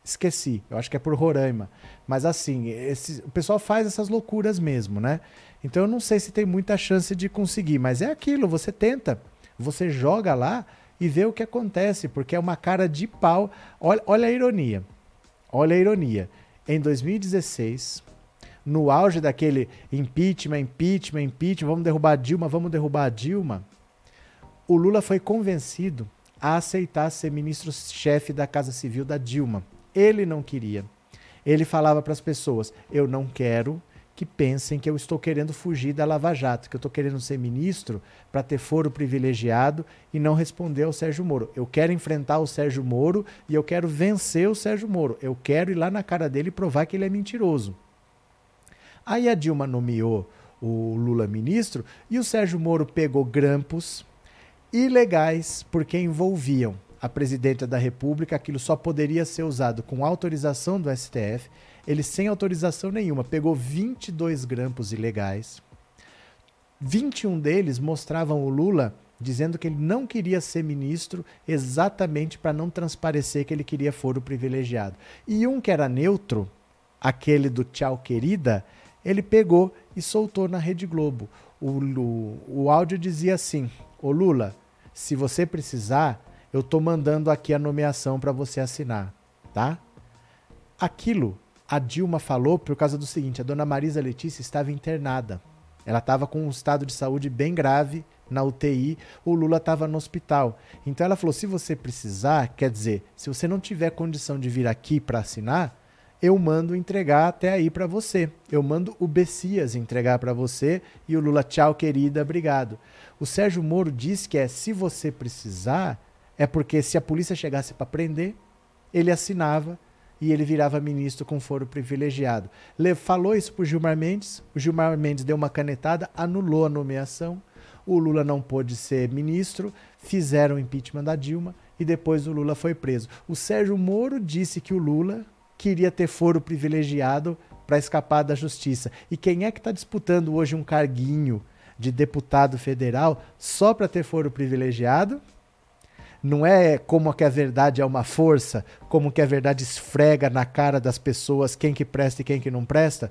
Esqueci, eu acho que é por Roraima. Mas assim, esse, o pessoal faz essas loucuras mesmo, né? Então eu não sei se tem muita chance de conseguir, mas é aquilo, você tenta, você joga lá e vê o que acontece, porque é uma cara de pau. Olha, olha a ironia. Olha a ironia. Em 2016, no auge daquele impeachment, impeachment, impeachment, vamos derrubar Dilma, vamos derrubar Dilma, o Lula foi convencido a aceitar ser ministro-chefe da Casa Civil da Dilma. Ele não queria. Ele falava para as pessoas: eu não quero que pensem que eu estou querendo fugir da Lava Jato, que eu estou querendo ser ministro para ter foro privilegiado e não responder ao Sérgio Moro. Eu quero enfrentar o Sérgio Moro e eu quero vencer o Sérgio Moro. Eu quero ir lá na cara dele e provar que ele é mentiroso. Aí a Dilma nomeou o Lula ministro e o Sérgio Moro pegou grampos ilegais porque envolviam a presidenta da República, aquilo só poderia ser usado com autorização do STF. Ele, sem autorização nenhuma, pegou 22 grampos ilegais. 21 deles mostravam o Lula dizendo que ele não queria ser ministro exatamente para não transparecer que ele queria foro privilegiado. E um que era neutro, aquele do tchau querida, ele pegou e soltou na Rede Globo. O, o, o áudio dizia assim: Ô Lula, se você precisar, eu estou mandando aqui a nomeação para você assinar, tá? Aquilo a Dilma falou por causa do seguinte: a dona Marisa Letícia estava internada. Ela estava com um estado de saúde bem grave na UTI, o Lula estava no hospital. Então ela falou: se você precisar, quer dizer, se você não tiver condição de vir aqui para assinar, eu mando entregar até aí para você. Eu mando o Bessias entregar para você e o Lula, tchau, querida, obrigado. O Sérgio Moro disse que é se você precisar, é porque se a polícia chegasse para prender, ele assinava e ele virava ministro com foro privilegiado. Le falou isso para Gilmar Mendes, o Gilmar Mendes deu uma canetada, anulou a nomeação, o Lula não pôde ser ministro, fizeram o impeachment da Dilma e depois o Lula foi preso. O Sérgio Moro disse que o Lula queria ter foro privilegiado para escapar da justiça. E quem é que está disputando hoje um carguinho de deputado federal só para ter foro privilegiado? Não é como que a verdade é uma força, como que a verdade esfrega na cara das pessoas quem que presta e quem que não presta.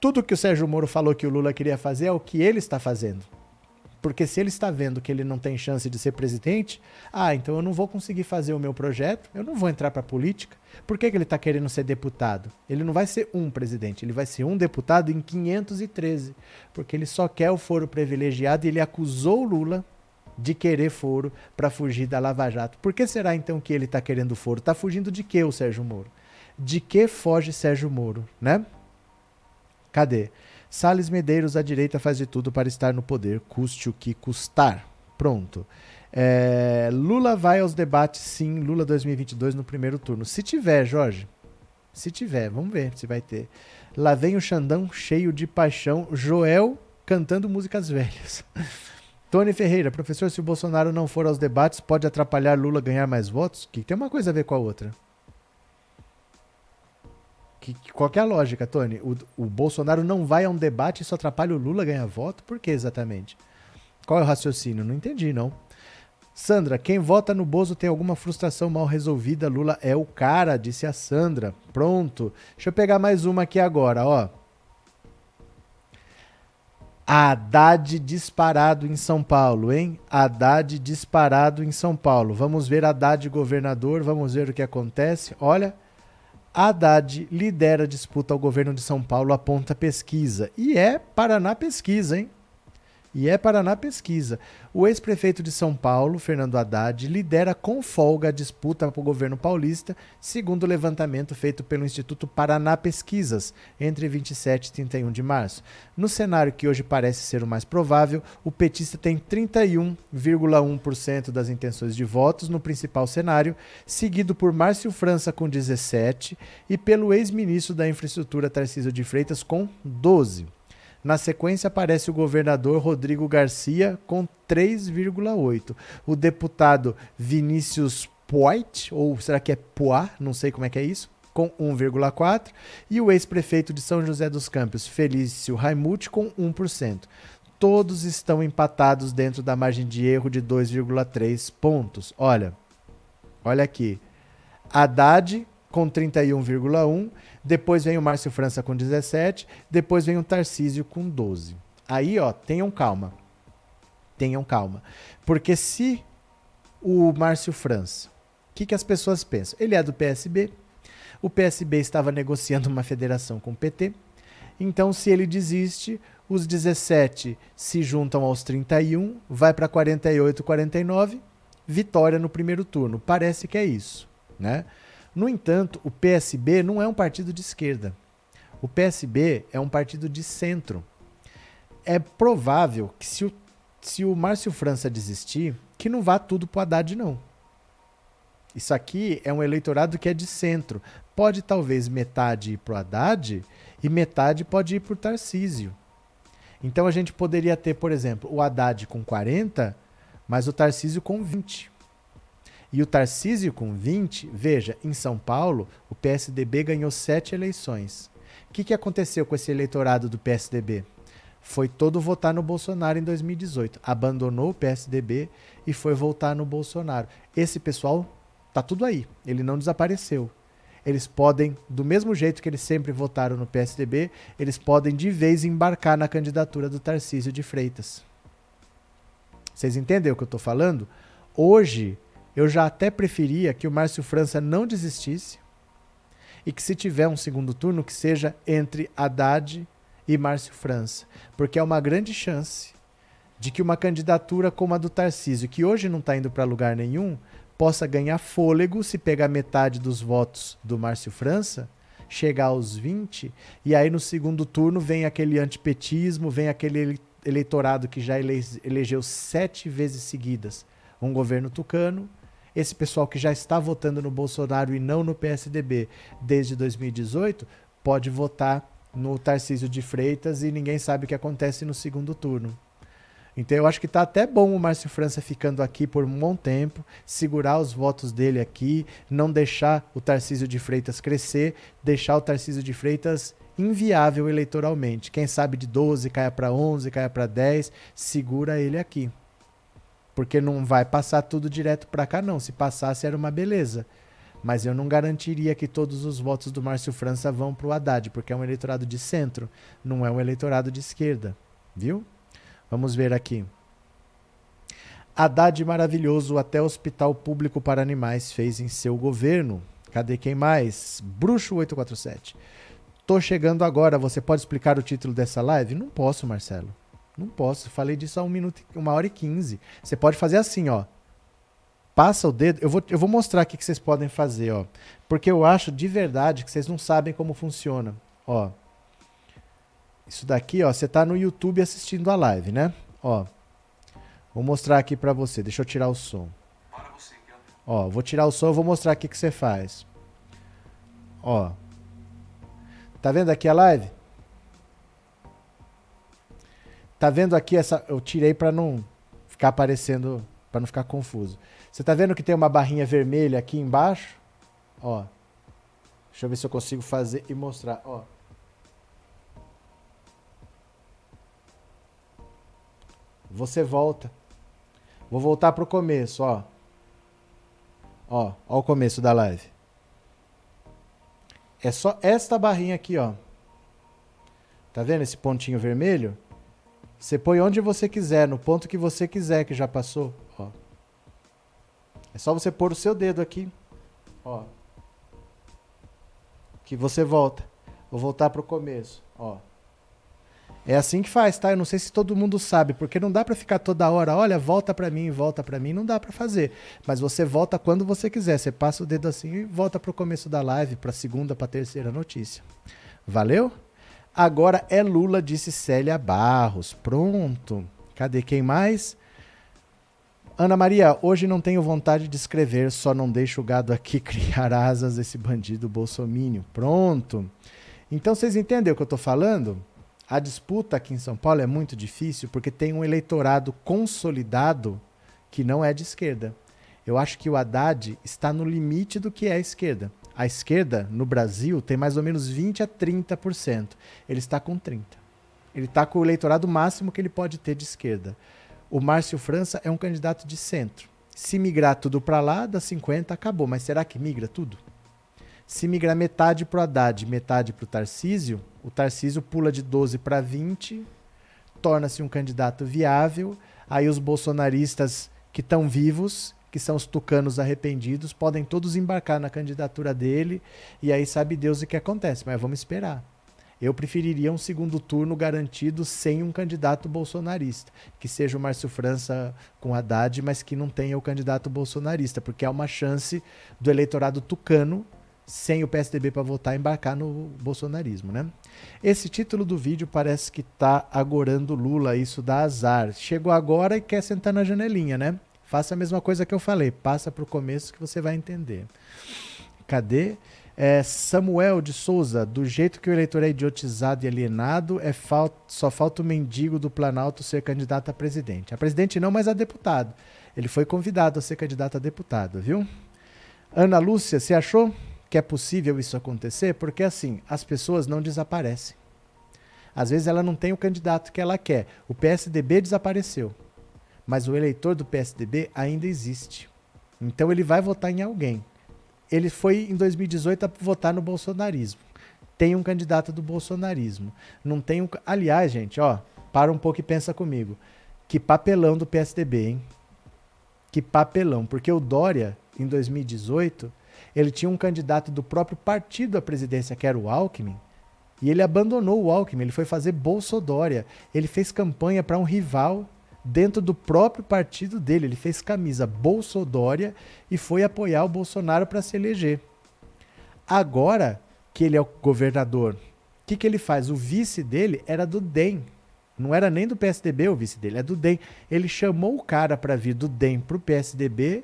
Tudo que o Sérgio Moro falou que o Lula queria fazer é o que ele está fazendo. Porque se ele está vendo que ele não tem chance de ser presidente, ah, então eu não vou conseguir fazer o meu projeto, eu não vou entrar para a política. Por que, que ele está querendo ser deputado? Ele não vai ser um presidente, ele vai ser um deputado em 513. Porque ele só quer o foro privilegiado e ele acusou o Lula de querer foro para fugir da Lava Jato. Por que será então que ele está querendo foro? Está fugindo de que o Sérgio Moro? De que foge Sérgio Moro, né? Cadê? Salles Medeiros, a direita faz de tudo para estar no poder, custe o que custar. Pronto. É, Lula vai aos debates, sim. Lula 2022 no primeiro turno. Se tiver, Jorge. Se tiver, vamos ver se vai ter. Lá vem o Xandão cheio de paixão. Joel cantando músicas velhas. Tony Ferreira, professor, se o Bolsonaro não for aos debates, pode atrapalhar Lula ganhar mais votos? Que tem uma coisa a ver com a outra. Que, qual que é a lógica, Tony? O, o Bolsonaro não vai a um debate e só atrapalha o Lula ganhar voto? Por que exatamente? Qual é o raciocínio? Não entendi, não. Sandra, quem vota no Bozo tem alguma frustração mal resolvida. Lula é o cara, disse a Sandra. Pronto. Deixa eu pegar mais uma aqui agora, ó. Haddad disparado em São Paulo, hein? Haddad disparado em São Paulo. Vamos ver Haddad governador, vamos ver o que acontece. Olha, Haddad lidera a disputa ao governo de São Paulo, aponta pesquisa. E é Paraná Pesquisa, hein? E é Paraná Pesquisa. O ex-prefeito de São Paulo, Fernando Haddad, lidera com folga a disputa para o governo paulista, segundo o levantamento feito pelo Instituto Paraná Pesquisas, entre 27 e 31 de março. No cenário que hoje parece ser o mais provável, o petista tem 31,1% das intenções de votos no principal cenário, seguido por Márcio França com 17% e pelo ex-ministro da Infraestrutura Tarcísio de Freitas com 12%. Na sequência aparece o governador Rodrigo Garcia com 3,8. O deputado Vinícius Poit, ou será que é Poit? Não sei como é que é isso. Com 1,4%. E o ex-prefeito de São José dos Campos, Felício Raimuti, com 1%. Todos estão empatados dentro da margem de erro de 2,3 pontos. Olha, olha aqui. Haddad com 31,1 depois vem o Márcio França com 17, depois vem o Tarcísio com 12. Aí, ó, tenham calma. Tenham calma. Porque se o Márcio França, o que, que as pessoas pensam? Ele é do PSB, o PSB estava negociando uma federação com o PT, então se ele desiste, os 17 se juntam aos 31, vai para 48, 49, vitória no primeiro turno. Parece que é isso, né? No entanto, o PSB não é um partido de esquerda. O PSB é um partido de centro. É provável que se o, se o Márcio França desistir, que não vá tudo para o Haddad, não. Isso aqui é um eleitorado que é de centro. Pode talvez metade ir para o Haddad e metade pode ir para o Tarcísio. Então a gente poderia ter, por exemplo, o Haddad com 40, mas o Tarcísio com 20. E o Tarcísio com 20, veja, em São Paulo, o PSDB ganhou sete eleições. O que, que aconteceu com esse eleitorado do PSDB? Foi todo votar no Bolsonaro em 2018. Abandonou o PSDB e foi votar no Bolsonaro. Esse pessoal tá tudo aí. Ele não desapareceu. Eles podem, do mesmo jeito que eles sempre votaram no PSDB, eles podem de vez embarcar na candidatura do Tarcísio de Freitas. Vocês entendem o que eu estou falando? Hoje, eu já até preferia que o Márcio França não desistisse e que se tiver um segundo turno que seja entre Haddad e Márcio França, porque é uma grande chance de que uma candidatura como a do Tarcísio, que hoje não está indo para lugar nenhum, possa ganhar fôlego se pegar metade dos votos do Márcio França, chegar aos 20, e aí no segundo turno vem aquele antipetismo, vem aquele eleitorado que já elegeu sete vezes seguidas. Um governo tucano, esse pessoal que já está votando no Bolsonaro e não no PSDB desde 2018 pode votar no Tarcísio de Freitas e ninguém sabe o que acontece no segundo turno. Então eu acho que está até bom o Márcio França ficando aqui por um bom tempo, segurar os votos dele aqui, não deixar o Tarcísio de Freitas crescer, deixar o Tarcísio de Freitas inviável eleitoralmente. Quem sabe de 12 caia para 11, caia para 10, segura ele aqui. Porque não vai passar tudo direto para cá, não. Se passasse, era uma beleza. Mas eu não garantiria que todos os votos do Márcio França vão para o Haddad, porque é um eleitorado de centro, não é um eleitorado de esquerda. Viu? Vamos ver aqui. Haddad maravilhoso, até hospital público para animais fez em seu governo. Cadê quem mais? Bruxo 847. Tô chegando agora. Você pode explicar o título dessa live? Não posso, Marcelo. Não posso. Falei disso há um minuto, uma hora e quinze. Você pode fazer assim, ó. Passa o dedo. Eu vou, eu vou mostrar aqui que vocês podem fazer, ó. Porque eu acho de verdade que vocês não sabem como funciona. Ó. Isso daqui, ó. Você tá no YouTube assistindo a live, né? Ó. Vou mostrar aqui para você. Deixa eu tirar o som. Ó, vou tirar o som, e vou mostrar aqui o que você faz. Ó. Tá vendo aqui a live? Tá vendo aqui essa. Eu tirei para não ficar aparecendo. para não ficar confuso. Você tá vendo que tem uma barrinha vermelha aqui embaixo? Ó. Deixa eu ver se eu consigo fazer e mostrar. Ó. Você volta. Vou voltar pro começo, ó. Ó, ó o começo da live. É só esta barrinha aqui, ó. Tá vendo esse pontinho vermelho? Você põe onde você quiser, no ponto que você quiser que já passou, ó. É só você pôr o seu dedo aqui, ó. Que você volta. Vou voltar pro começo, ó. É assim que faz, tá? Eu não sei se todo mundo sabe, porque não dá para ficar toda hora, olha, volta para mim, volta para mim, não dá para fazer. Mas você volta quando você quiser, você passa o dedo assim e volta pro começo da live, para segunda, para terceira notícia. Valeu? Agora é Lula, disse Célia Barros. Pronto. Cadê quem mais? Ana Maria, hoje não tenho vontade de escrever, só não deixo o gado aqui criar asas esse bandido bolsomínio. Pronto. Então vocês entendem o que eu tô falando? a disputa aqui em São Paulo é muito difícil porque tem um eleitorado consolidado que não é de esquerda. Eu acho que o Haddad está no limite do que é a esquerda. A esquerda, no Brasil, tem mais ou menos 20 a 30%. Ele está com 30%. Ele está com o eleitorado máximo que ele pode ter de esquerda. O Márcio França é um candidato de centro. Se migrar tudo para lá, dá 50, acabou. Mas será que migra tudo? Se migrar metade para o Haddad, metade para o Tarcísio, o Tarcísio pula de 12 para 20, torna-se um candidato viável. Aí os bolsonaristas que estão vivos, que são os tucanos arrependidos, podem todos embarcar na candidatura dele. E aí sabe Deus o que acontece, mas vamos esperar. Eu preferiria um segundo turno garantido sem um candidato bolsonarista, que seja o Márcio França com Haddad, mas que não tenha o candidato bolsonarista, porque há uma chance do eleitorado tucano sem o PSDB para votar, embarcar no bolsonarismo, né? Esse título do vídeo parece que tá agorando Lula, isso dá azar. Chegou agora e quer sentar na janelinha, né? Faça a mesma coisa que eu falei, passa para o começo que você vai entender. Cadê? É, Samuel de Souza, do jeito que o eleitor é idiotizado e alienado, é fal só falta o mendigo do Planalto ser candidato a presidente. A presidente não, mas a deputado. Ele foi convidado a ser candidato a deputado, viu? Ana Lúcia, você achou? que é possível isso acontecer, porque assim, as pessoas não desaparecem. Às vezes ela não tem o candidato que ela quer. O PSDB desapareceu, mas o eleitor do PSDB ainda existe. Então ele vai votar em alguém. Ele foi em 2018 a votar no bolsonarismo. Tem um candidato do bolsonarismo. Não tem um. Aliás, gente, ó, para um pouco e pensa comigo. Que papelão do PSDB, hein? Que papelão. Porque o Dória, em 2018 ele tinha um candidato do próprio partido à presidência, que era o Alckmin, e ele abandonou o Alckmin, ele foi fazer Bolsodória. Ele fez campanha para um rival dentro do próprio partido dele. Ele fez camisa Bolsodória e foi apoiar o Bolsonaro para se eleger. Agora que ele é o governador, o que, que ele faz? O vice dele era do DEM. Não era nem do PSDB o vice dele, é do DEM. Ele chamou o cara para vir do DEM para o PSDB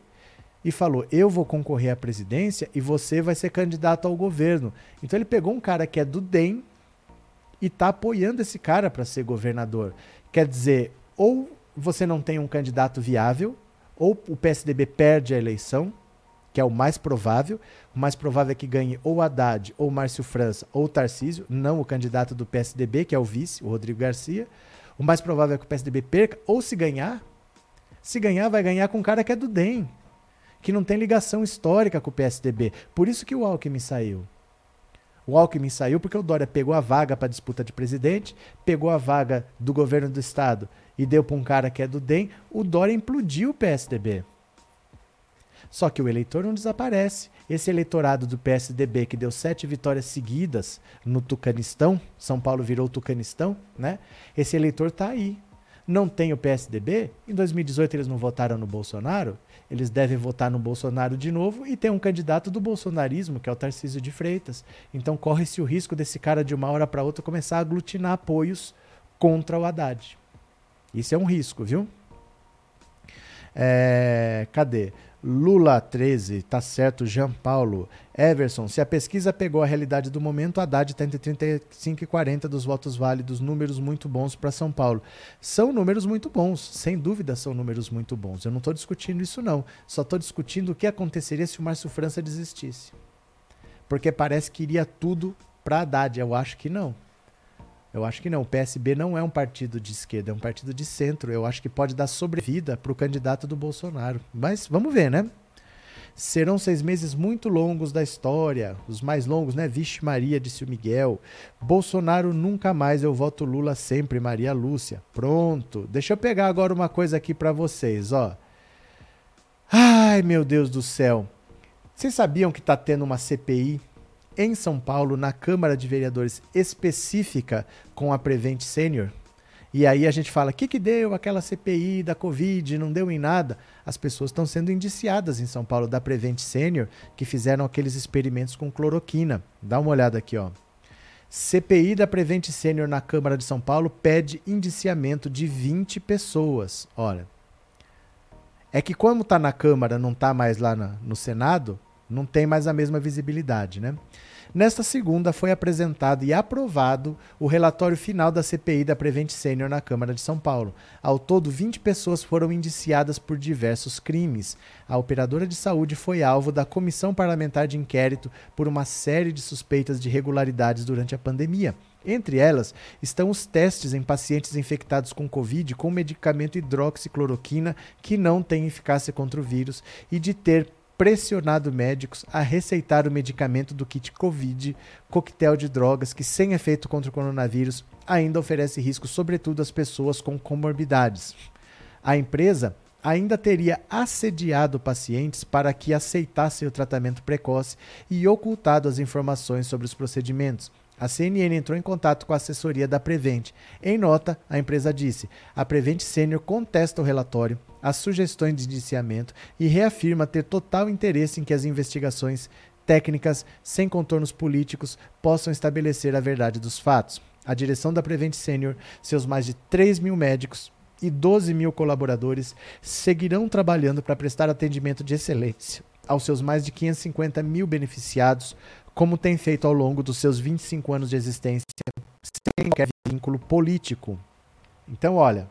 e falou: Eu vou concorrer à presidência e você vai ser candidato ao governo. Então ele pegou um cara que é do DEM e está apoiando esse cara para ser governador. Quer dizer, ou você não tem um candidato viável, ou o PSDB perde a eleição, que é o mais provável. O mais provável é que ganhe ou Haddad, ou Márcio França, ou Tarcísio, não o candidato do PSDB, que é o vice, o Rodrigo Garcia. O mais provável é que o PSDB perca, ou se ganhar, Se ganhar, vai ganhar com um cara que é do DEM, que não tem ligação histórica com o PSDB. Por isso que o Alckmin saiu. O Alckmin saiu porque o Dória pegou a vaga para disputa de presidente, pegou a vaga do governo do estado e deu para um cara que é do DEM. O Dória implodiu o PSDB. Só que o eleitor não desaparece. Esse eleitorado do PSDB que deu sete vitórias seguidas no Tucanistão, São Paulo virou Tucanistão, né? Esse eleitor está aí. Não tem o PSDB. Em 2018 eles não votaram no Bolsonaro. Eles devem votar no Bolsonaro de novo e tem um candidato do bolsonarismo, que é o Tarcísio de Freitas. Então corre-se o risco desse cara de uma hora para outra começar a aglutinar apoios contra o Haddad. Isso é um risco, viu? É, cadê? Lula 13, tá certo, Jean Paulo. Everson, se a pesquisa pegou a realidade do momento, Haddad está entre 35 e 40 dos votos válidos, números muito bons para São Paulo. São números muito bons, sem dúvida são números muito bons. Eu não estou discutindo isso não, só estou discutindo o que aconteceria se o Márcio França desistisse. Porque parece que iria tudo para Haddad, eu acho que não. Eu acho que não. O PSB não é um partido de esquerda, é um partido de centro. Eu acho que pode dar sobrevida para o candidato do Bolsonaro. Mas vamos ver, né? Serão seis meses muito longos da história, os mais longos, né? Vixe Maria, disse o Miguel. Bolsonaro nunca mais, eu voto Lula sempre, Maria Lúcia. Pronto. Deixa eu pegar agora uma coisa aqui para vocês, ó. Ai, meu Deus do céu. Vocês sabiam que tá tendo uma CPI em São Paulo, na Câmara de Vereadores específica com a Prevent Senior. E aí a gente fala, o que, que deu aquela CPI da Covid, não deu em nada. As pessoas estão sendo indiciadas em São Paulo da Prevent Senior, que fizeram aqueles experimentos com cloroquina. Dá uma olhada aqui, ó. CPI da Prevent Senior na Câmara de São Paulo pede indiciamento de 20 pessoas. Olha, é que como está na Câmara, não está mais lá na, no Senado, não tem mais a mesma visibilidade, né? Nesta segunda foi apresentado e aprovado o relatório final da CPI da Prevent Senior na Câmara de São Paulo. Ao todo, 20 pessoas foram indiciadas por diversos crimes. A operadora de saúde foi alvo da Comissão Parlamentar de Inquérito por uma série de suspeitas de irregularidades durante a pandemia. Entre elas estão os testes em pacientes infectados com Covid com medicamento hidroxicloroquina que não tem eficácia contra o vírus e de ter pressionado médicos a receitar o medicamento do kit Covid, coquetel de drogas que, sem efeito contra o coronavírus, ainda oferece risco, sobretudo às pessoas com comorbidades. A empresa ainda teria assediado pacientes para que aceitassem o tratamento precoce e ocultado as informações sobre os procedimentos. A CNN entrou em contato com a assessoria da Prevent. Em nota, a empresa disse: a Prevent Senior contesta o relatório, as sugestões de indiciamento e reafirma ter total interesse em que as investigações técnicas, sem contornos políticos, possam estabelecer a verdade dos fatos. A direção da Prevent Senior, seus mais de 3 mil médicos e 12 mil colaboradores seguirão trabalhando para prestar atendimento de excelência aos seus mais de 550 mil beneficiados como tem feito ao longo dos seus 25 anos de existência, sem qualquer vínculo político. Então, olha,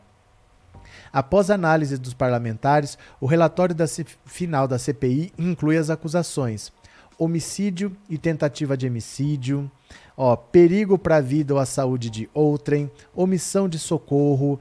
após análise dos parlamentares, o relatório da final da CPI inclui as acusações: homicídio e tentativa de homicídio, ó, perigo para a vida ou a saúde de outrem, omissão de socorro,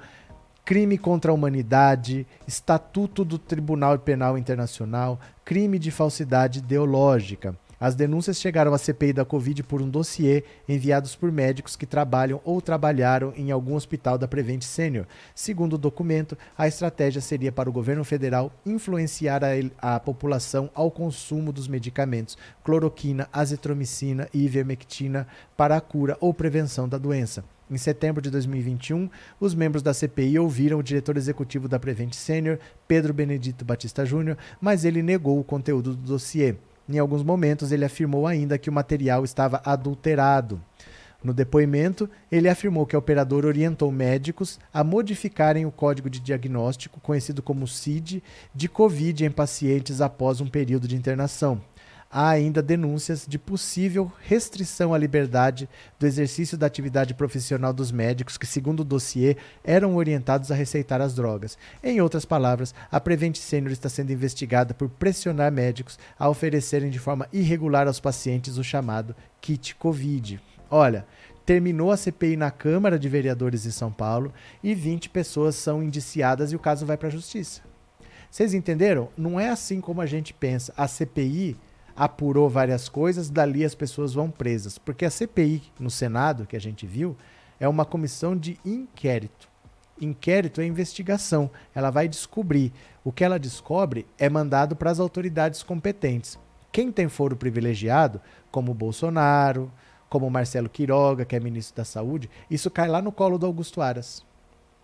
crime contra a humanidade, estatuto do Tribunal Penal Internacional, crime de falsidade ideológica. As denúncias chegaram à CPI da Covid por um dossiê enviados por médicos que trabalham ou trabalharam em algum hospital da Prevent Senior. Segundo o documento, a estratégia seria para o governo federal influenciar a, a população ao consumo dos medicamentos cloroquina, azitromicina e ivermectina para a cura ou prevenção da doença. Em setembro de 2021, os membros da CPI ouviram o diretor executivo da Prevent Senior, Pedro Benedito Batista Júnior, mas ele negou o conteúdo do dossiê. Em alguns momentos, ele afirmou ainda que o material estava adulterado. No depoimento, ele afirmou que a operadora orientou médicos a modificarem o código de diagnóstico, conhecido como CID, de Covid em pacientes após um período de internação há ainda denúncias de possível restrição à liberdade do exercício da atividade profissional dos médicos que, segundo o dossiê, eram orientados a receitar as drogas. Em outras palavras, a Prevent Senior está sendo investigada por pressionar médicos a oferecerem de forma irregular aos pacientes o chamado kit COVID. Olha, terminou a CPI na Câmara de Vereadores de São Paulo e 20 pessoas são indiciadas e o caso vai para a justiça. Vocês entenderam? Não é assim como a gente pensa. A CPI apurou várias coisas, dali as pessoas vão presas. Porque a CPI no Senado, que a gente viu, é uma comissão de inquérito. Inquérito é investigação. Ela vai descobrir. O que ela descobre é mandado para as autoridades competentes. Quem tem foro privilegiado, como Bolsonaro, como Marcelo Quiroga, que é ministro da Saúde, isso cai lá no colo do Augusto Aras.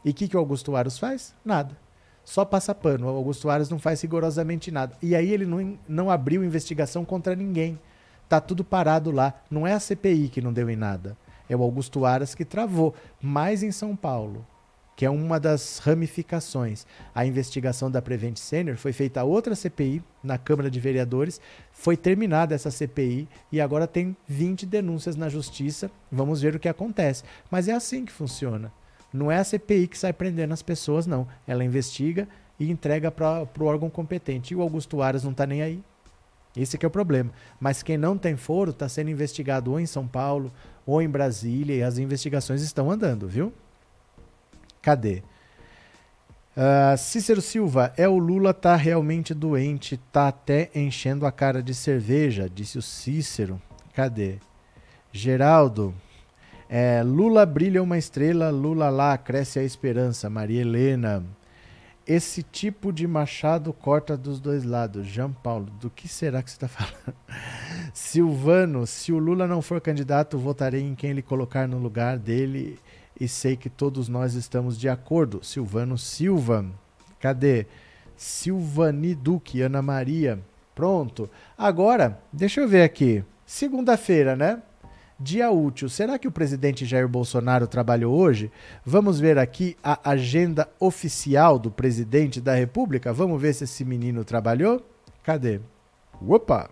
E o que, que o Augusto Aras faz? Nada só passa pano. O Augusto Aras não faz rigorosamente nada. E aí ele não, não abriu investigação contra ninguém. Tá tudo parado lá. Não é a CPI que não deu em nada. É o Augusto Aras que travou. Mais em São Paulo, que é uma das ramificações. A investigação da Prevent Senior foi feita outra CPI na Câmara de Vereadores. Foi terminada essa CPI e agora tem 20 denúncias na Justiça. Vamos ver o que acontece. Mas é assim que funciona. Não é a CPI que sai prendendo as pessoas, não. Ela investiga e entrega para o órgão competente. E o Augusto Aras não está nem aí. Esse é o problema. Mas quem não tem foro está sendo investigado ou em São Paulo ou em Brasília e as investigações estão andando, viu? Cadê? Uh, Cícero Silva, é o Lula tá realmente doente, tá até enchendo a cara de cerveja, disse o Cícero. Cadê? Geraldo, é, Lula brilha uma estrela, Lula lá, cresce a esperança. Maria Helena. Esse tipo de machado corta dos dois lados. Jean Paulo, do que será que você está falando? Silvano, se o Lula não for candidato, votarei em quem ele colocar no lugar dele e sei que todos nós estamos de acordo. Silvano Silva. Cadê? Silvani Duque, Ana Maria. Pronto. Agora, deixa eu ver aqui. Segunda-feira, né? Dia útil. Será que o presidente Jair Bolsonaro trabalhou hoje? Vamos ver aqui a agenda oficial do presidente da República. Vamos ver se esse menino trabalhou? Cadê? Opa!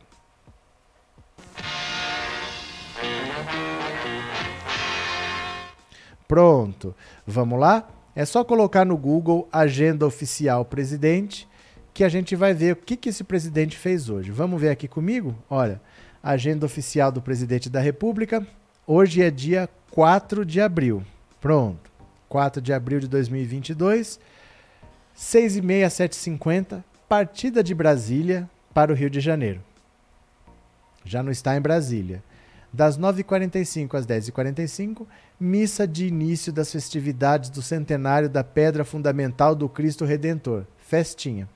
Pronto. Vamos lá? É só colocar no Google agenda oficial presidente que a gente vai ver o que, que esse presidente fez hoje. Vamos ver aqui comigo? Olha, Agenda oficial do presidente da República. Hoje é dia 4 de abril. Pronto. 4 de abril de 2022. 6 e meia, 7h50. Partida de Brasília para o Rio de Janeiro. Já não está em Brasília. Das 9h45 às 10h45, missa de início das festividades do centenário da Pedra Fundamental do Cristo Redentor. Festinha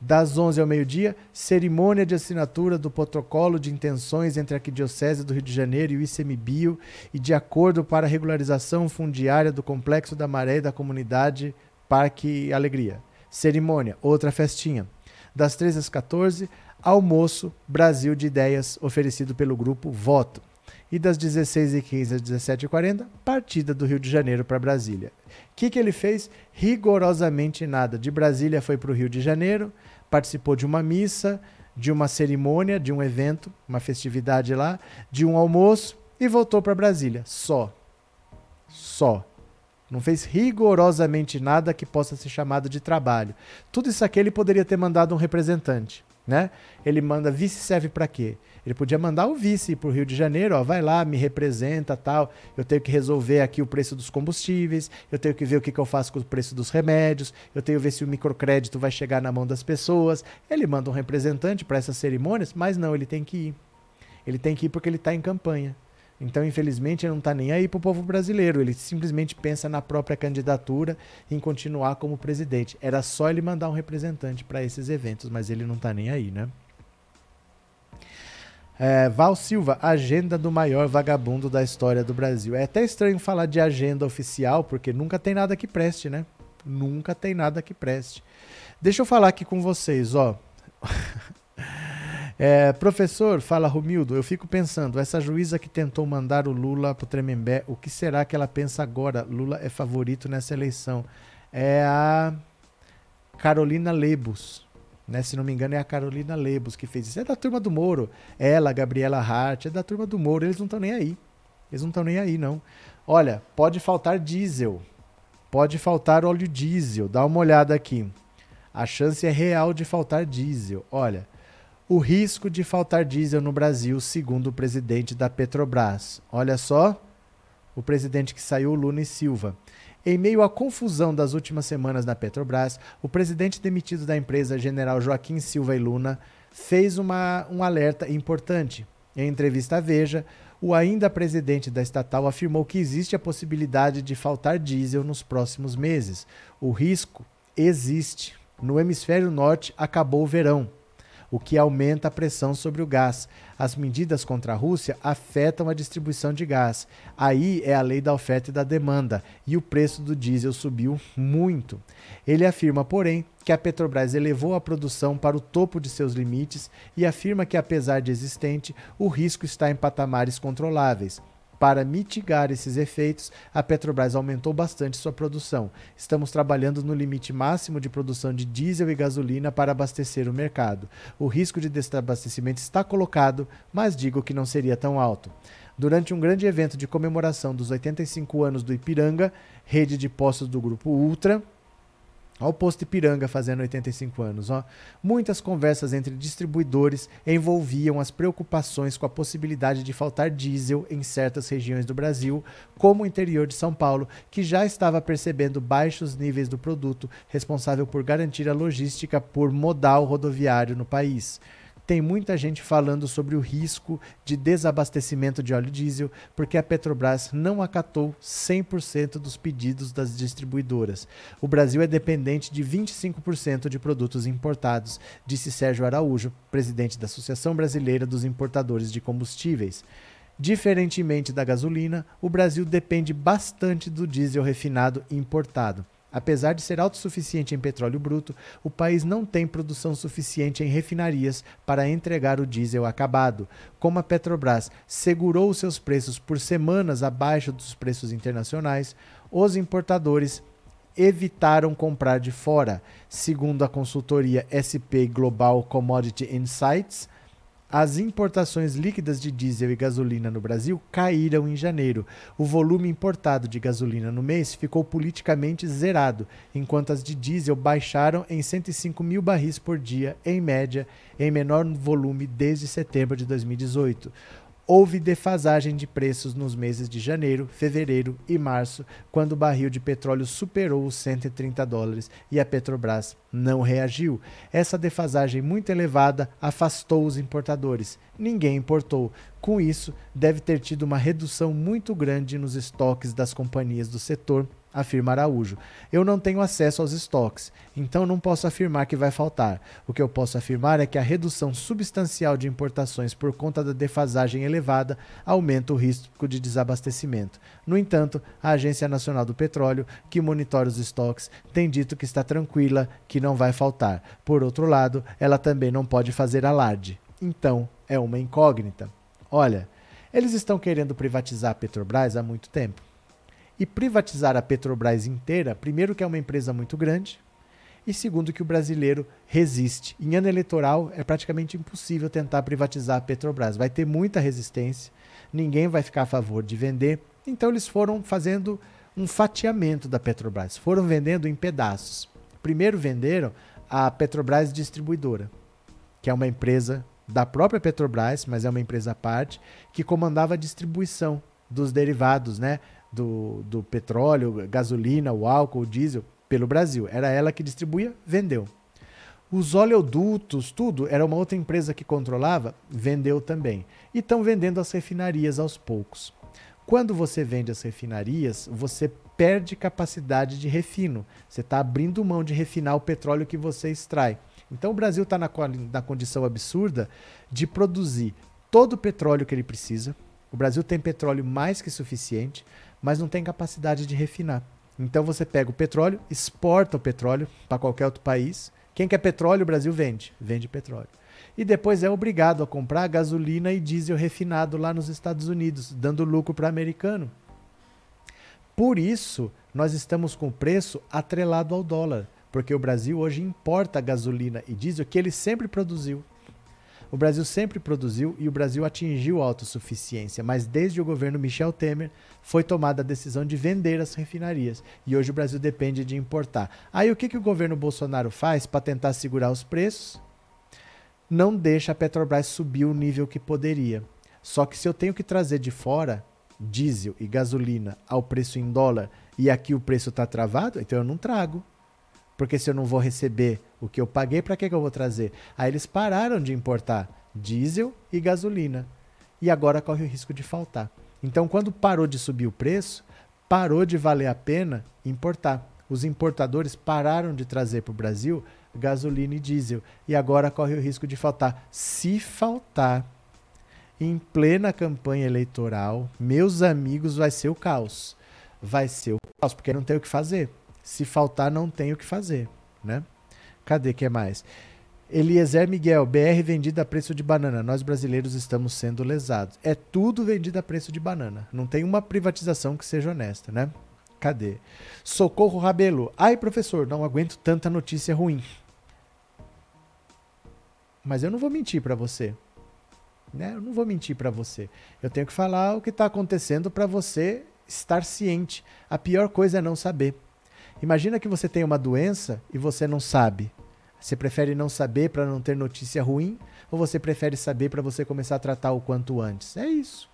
das 11 ao meio-dia, cerimônia de assinatura do protocolo de intenções entre a Arquidiocese do Rio de Janeiro e o ICMBio e de acordo para regularização fundiária do Complexo da Maré da comunidade Parque Alegria. Cerimônia, outra festinha. Das 13 às 14, almoço Brasil de Ideias oferecido pelo grupo Voto. E das 16h15 às 17h40, partida do Rio de Janeiro para Brasília. Que, que ele fez? Rigorosamente nada. De Brasília foi para o Rio de Janeiro, participou de uma missa, de uma cerimônia, de um evento, uma festividade lá, de um almoço e voltou para Brasília. Só. Só. Não fez rigorosamente nada que possa ser chamado de trabalho. Tudo isso aqui ele poderia ter mandado um representante. Né? Ele manda vice serve para quê? Ele podia mandar o vice para o Rio de Janeiro, ó, vai lá, me representa, tal. Eu tenho que resolver aqui o preço dos combustíveis, eu tenho que ver o que, que eu faço com o preço dos remédios, eu tenho que ver se o microcrédito vai chegar na mão das pessoas. Ele manda um representante para essas cerimônias, mas não, ele tem que ir. Ele tem que ir porque ele está em campanha. Então, infelizmente, ele não está nem aí para o povo brasileiro. Ele simplesmente pensa na própria candidatura em continuar como presidente. Era só ele mandar um representante para esses eventos, mas ele não está nem aí, né? É, Val Silva, agenda do maior vagabundo da história do Brasil. É até estranho falar de agenda oficial, porque nunca tem nada que preste, né? Nunca tem nada que preste. Deixa eu falar aqui com vocês, ó. É, professor, fala Romildo, eu fico pensando, essa juíza que tentou mandar o Lula pro Tremembé, o que será que ela pensa agora? Lula é favorito nessa eleição. É a Carolina Lebus. Né? Se não me engano, é a Carolina Lebos que fez isso. É da turma do Moro. Ela, Gabriela Hart, é da turma do Moro. Eles não estão nem aí. Eles não estão nem aí, não. Olha, pode faltar diesel. Pode faltar óleo diesel. Dá uma olhada aqui. A chance é real de faltar diesel. Olha, o risco de faltar diesel no Brasil, segundo o presidente da Petrobras. Olha só, o presidente que saiu, Luna e Silva. Em meio à confusão das últimas semanas na Petrobras, o presidente demitido da empresa, general Joaquim Silva e Luna, fez uma, um alerta importante. Em entrevista à Veja, o ainda presidente da estatal afirmou que existe a possibilidade de faltar diesel nos próximos meses. O risco existe. No hemisfério norte acabou o verão o que aumenta a pressão sobre o gás. As medidas contra a Rússia afetam a distribuição de gás. Aí é a lei da oferta e da demanda, e o preço do diesel subiu muito. Ele afirma, porém, que a Petrobras elevou a produção para o topo de seus limites e afirma que, apesar de existente, o risco está em patamares controláveis. Para mitigar esses efeitos, a Petrobras aumentou bastante sua produção. Estamos trabalhando no limite máximo de produção de diesel e gasolina para abastecer o mercado. O risco de desabastecimento está colocado, mas digo que não seria tão alto. Durante um grande evento de comemoração dos 85 anos do Ipiranga, rede de postos do grupo Ultra, Olha o posto Ipiranga fazendo 85 anos. Ó. Muitas conversas entre distribuidores envolviam as preocupações com a possibilidade de faltar diesel em certas regiões do Brasil, como o interior de São Paulo, que já estava percebendo baixos níveis do produto, responsável por garantir a logística por modal rodoviário no país tem muita gente falando sobre o risco de desabastecimento de óleo diesel, porque a Petrobras não acatou 100% dos pedidos das distribuidoras. O Brasil é dependente de 25% de produtos importados, disse Sérgio Araújo, presidente da Associação Brasileira dos Importadores de Combustíveis. Diferentemente da gasolina, o Brasil depende bastante do diesel refinado importado. Apesar de ser autossuficiente em petróleo bruto, o país não tem produção suficiente em refinarias para entregar o diesel acabado. Como a Petrobras segurou seus preços por semanas abaixo dos preços internacionais, os importadores evitaram comprar de fora. Segundo a consultoria SP Global Commodity Insights, as importações líquidas de diesel e gasolina no Brasil caíram em janeiro. O volume importado de gasolina no mês ficou politicamente zerado, enquanto as de diesel baixaram em 105 mil barris por dia, em média, em menor volume desde setembro de 2018 houve defasagem de preços nos meses de janeiro, fevereiro e março, quando o barril de petróleo superou os 130 dólares e a Petrobras não reagiu. Essa defasagem muito elevada afastou os importadores. Ninguém importou. Com isso, deve ter tido uma redução muito grande nos estoques das companhias do setor afirma Araújo. Eu não tenho acesso aos estoques, então não posso afirmar que vai faltar. O que eu posso afirmar é que a redução substancial de importações por conta da defasagem elevada aumenta o risco de desabastecimento. No entanto, a Agência Nacional do Petróleo, que monitora os estoques, tem dito que está tranquila, que não vai faltar. Por outro lado, ela também não pode fazer alarde. Então, é uma incógnita. Olha, eles estão querendo privatizar a Petrobras há muito tempo e privatizar a Petrobras inteira, primeiro que é uma empresa muito grande, e segundo que o brasileiro resiste. Em ano eleitoral é praticamente impossível tentar privatizar a Petrobras. Vai ter muita resistência, ninguém vai ficar a favor de vender. Então eles foram fazendo um fatiamento da Petrobras, foram vendendo em pedaços. Primeiro venderam a Petrobras Distribuidora, que é uma empresa da própria Petrobras, mas é uma empresa à parte, que comandava a distribuição dos derivados, né? Do, do petróleo, gasolina, o álcool, o diesel, pelo Brasil. Era ela que distribuía, vendeu. Os oleodutos, tudo, era uma outra empresa que controlava, vendeu também. E estão vendendo as refinarias aos poucos. Quando você vende as refinarias, você perde capacidade de refino. Você está abrindo mão de refinar o petróleo que você extrai. Então o Brasil está na, na condição absurda de produzir todo o petróleo que ele precisa. O Brasil tem petróleo mais que suficiente mas não tem capacidade de refinar. Então você pega o petróleo, exporta o petróleo para qualquer outro país. Quem quer petróleo, o Brasil vende, vende petróleo. E depois é obrigado a comprar gasolina e diesel refinado lá nos Estados Unidos, dando lucro para americano. Por isso, nós estamos com o preço atrelado ao dólar, porque o Brasil hoje importa gasolina e diesel que ele sempre produziu. O Brasil sempre produziu e o Brasil atingiu a autossuficiência, mas desde o governo Michel Temer foi tomada a decisão de vender as refinarias e hoje o Brasil depende de importar. Aí o que, que o governo Bolsonaro faz para tentar segurar os preços? Não deixa a Petrobras subir o nível que poderia. Só que se eu tenho que trazer de fora diesel e gasolina ao preço em dólar e aqui o preço está travado, então eu não trago. Porque se eu não vou receber o que eu paguei, para que, que eu vou trazer? Aí eles pararam de importar diesel e gasolina. E agora corre o risco de faltar. Então, quando parou de subir o preço, parou de valer a pena importar. Os importadores pararam de trazer para o Brasil gasolina e diesel. E agora corre o risco de faltar. Se faltar em plena campanha eleitoral, meus amigos, vai ser o caos. Vai ser o caos, porque não tem o que fazer. Se faltar, não tem o que fazer, né? Cadê que é mais? Eliezer Miguel, BR vendida a preço de banana. Nós brasileiros estamos sendo lesados. É tudo vendido a preço de banana. Não tem uma privatização que seja honesta, né? Cadê? Socorro Rabelo. Ai, professor, não aguento tanta notícia ruim. Mas eu não vou mentir para você. Né? Eu não vou mentir para você. Eu tenho que falar o que está acontecendo para você estar ciente. A pior coisa é não saber. Imagina que você tem uma doença e você não sabe. Você prefere não saber para não ter notícia ruim ou você prefere saber para você começar a tratar o quanto antes? É isso.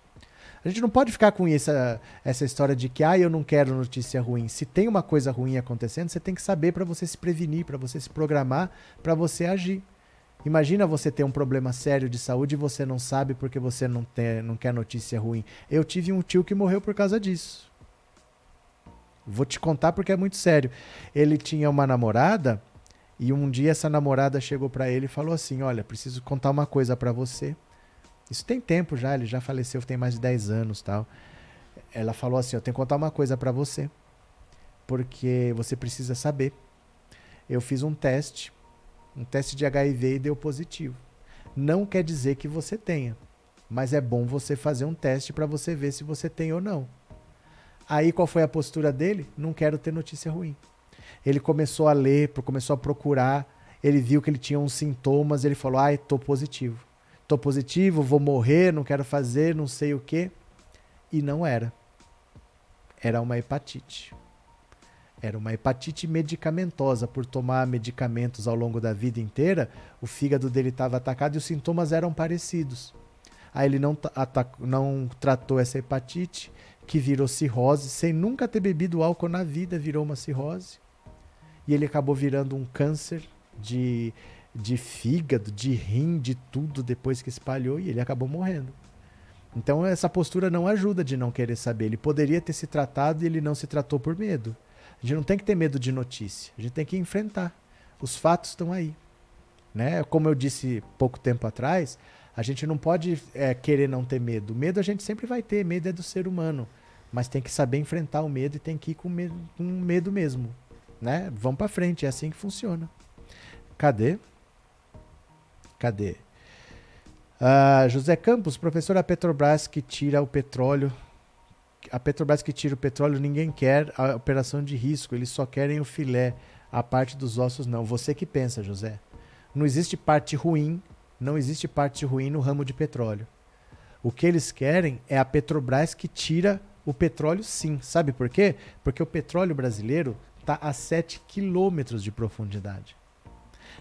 A gente não pode ficar com essa, essa história de que ah, eu não quero notícia ruim. Se tem uma coisa ruim acontecendo, você tem que saber para você se prevenir, para você se programar, para você agir. Imagina você ter um problema sério de saúde e você não sabe porque você não, tem, não quer notícia ruim. Eu tive um tio que morreu por causa disso. Vou te contar porque é muito sério. Ele tinha uma namorada e um dia essa namorada chegou para ele e falou assim: "Olha, preciso contar uma coisa para você. Isso tem tempo já, ele já faleceu tem mais de 10 anos, tal. Ela falou assim: "Eu tenho que contar uma coisa para você, porque você precisa saber. Eu fiz um teste, um teste de HIV e deu positivo. Não quer dizer que você tenha, mas é bom você fazer um teste para você ver se você tem ou não. Aí qual foi a postura dele? Não quero ter notícia ruim. Ele começou a ler, começou a procurar, ele viu que ele tinha uns sintomas, ele falou: "Ai, tô positivo. Tô positivo, vou morrer, não quero fazer, não sei o quê". E não era. Era uma hepatite. Era uma hepatite medicamentosa por tomar medicamentos ao longo da vida inteira. O fígado dele estava atacado e os sintomas eram parecidos. Aí ele não, não tratou essa hepatite, que virou cirrose, sem nunca ter bebido álcool na vida, virou uma cirrose e ele acabou virando um câncer de, de fígado, de rim, de tudo depois que espalhou e ele acabou morrendo. Então essa postura não ajuda de não querer saber. Ele poderia ter se tratado e ele não se tratou por medo. A gente não tem que ter medo de notícia, a gente tem que enfrentar. Os fatos estão aí. Né? Como eu disse pouco tempo atrás, a gente não pode é, querer não ter medo. Medo a gente sempre vai ter, medo é do ser humano. Mas tem que saber enfrentar o medo e tem que ir com medo, com medo mesmo né? Vamos para frente, é assim que funciona. Cadê? Cadê? Uh, José Campos, professor, a Petrobras que tira o petróleo. A Petrobras que tira o petróleo, ninguém quer a operação de risco, eles só querem o filé, a parte dos ossos não. Você que pensa, José. Não existe parte ruim, não existe parte ruim no ramo de petróleo. O que eles querem é a Petrobras que tira o petróleo sim. Sabe por quê? Porque o petróleo brasileiro está a 7 quilômetros de profundidade.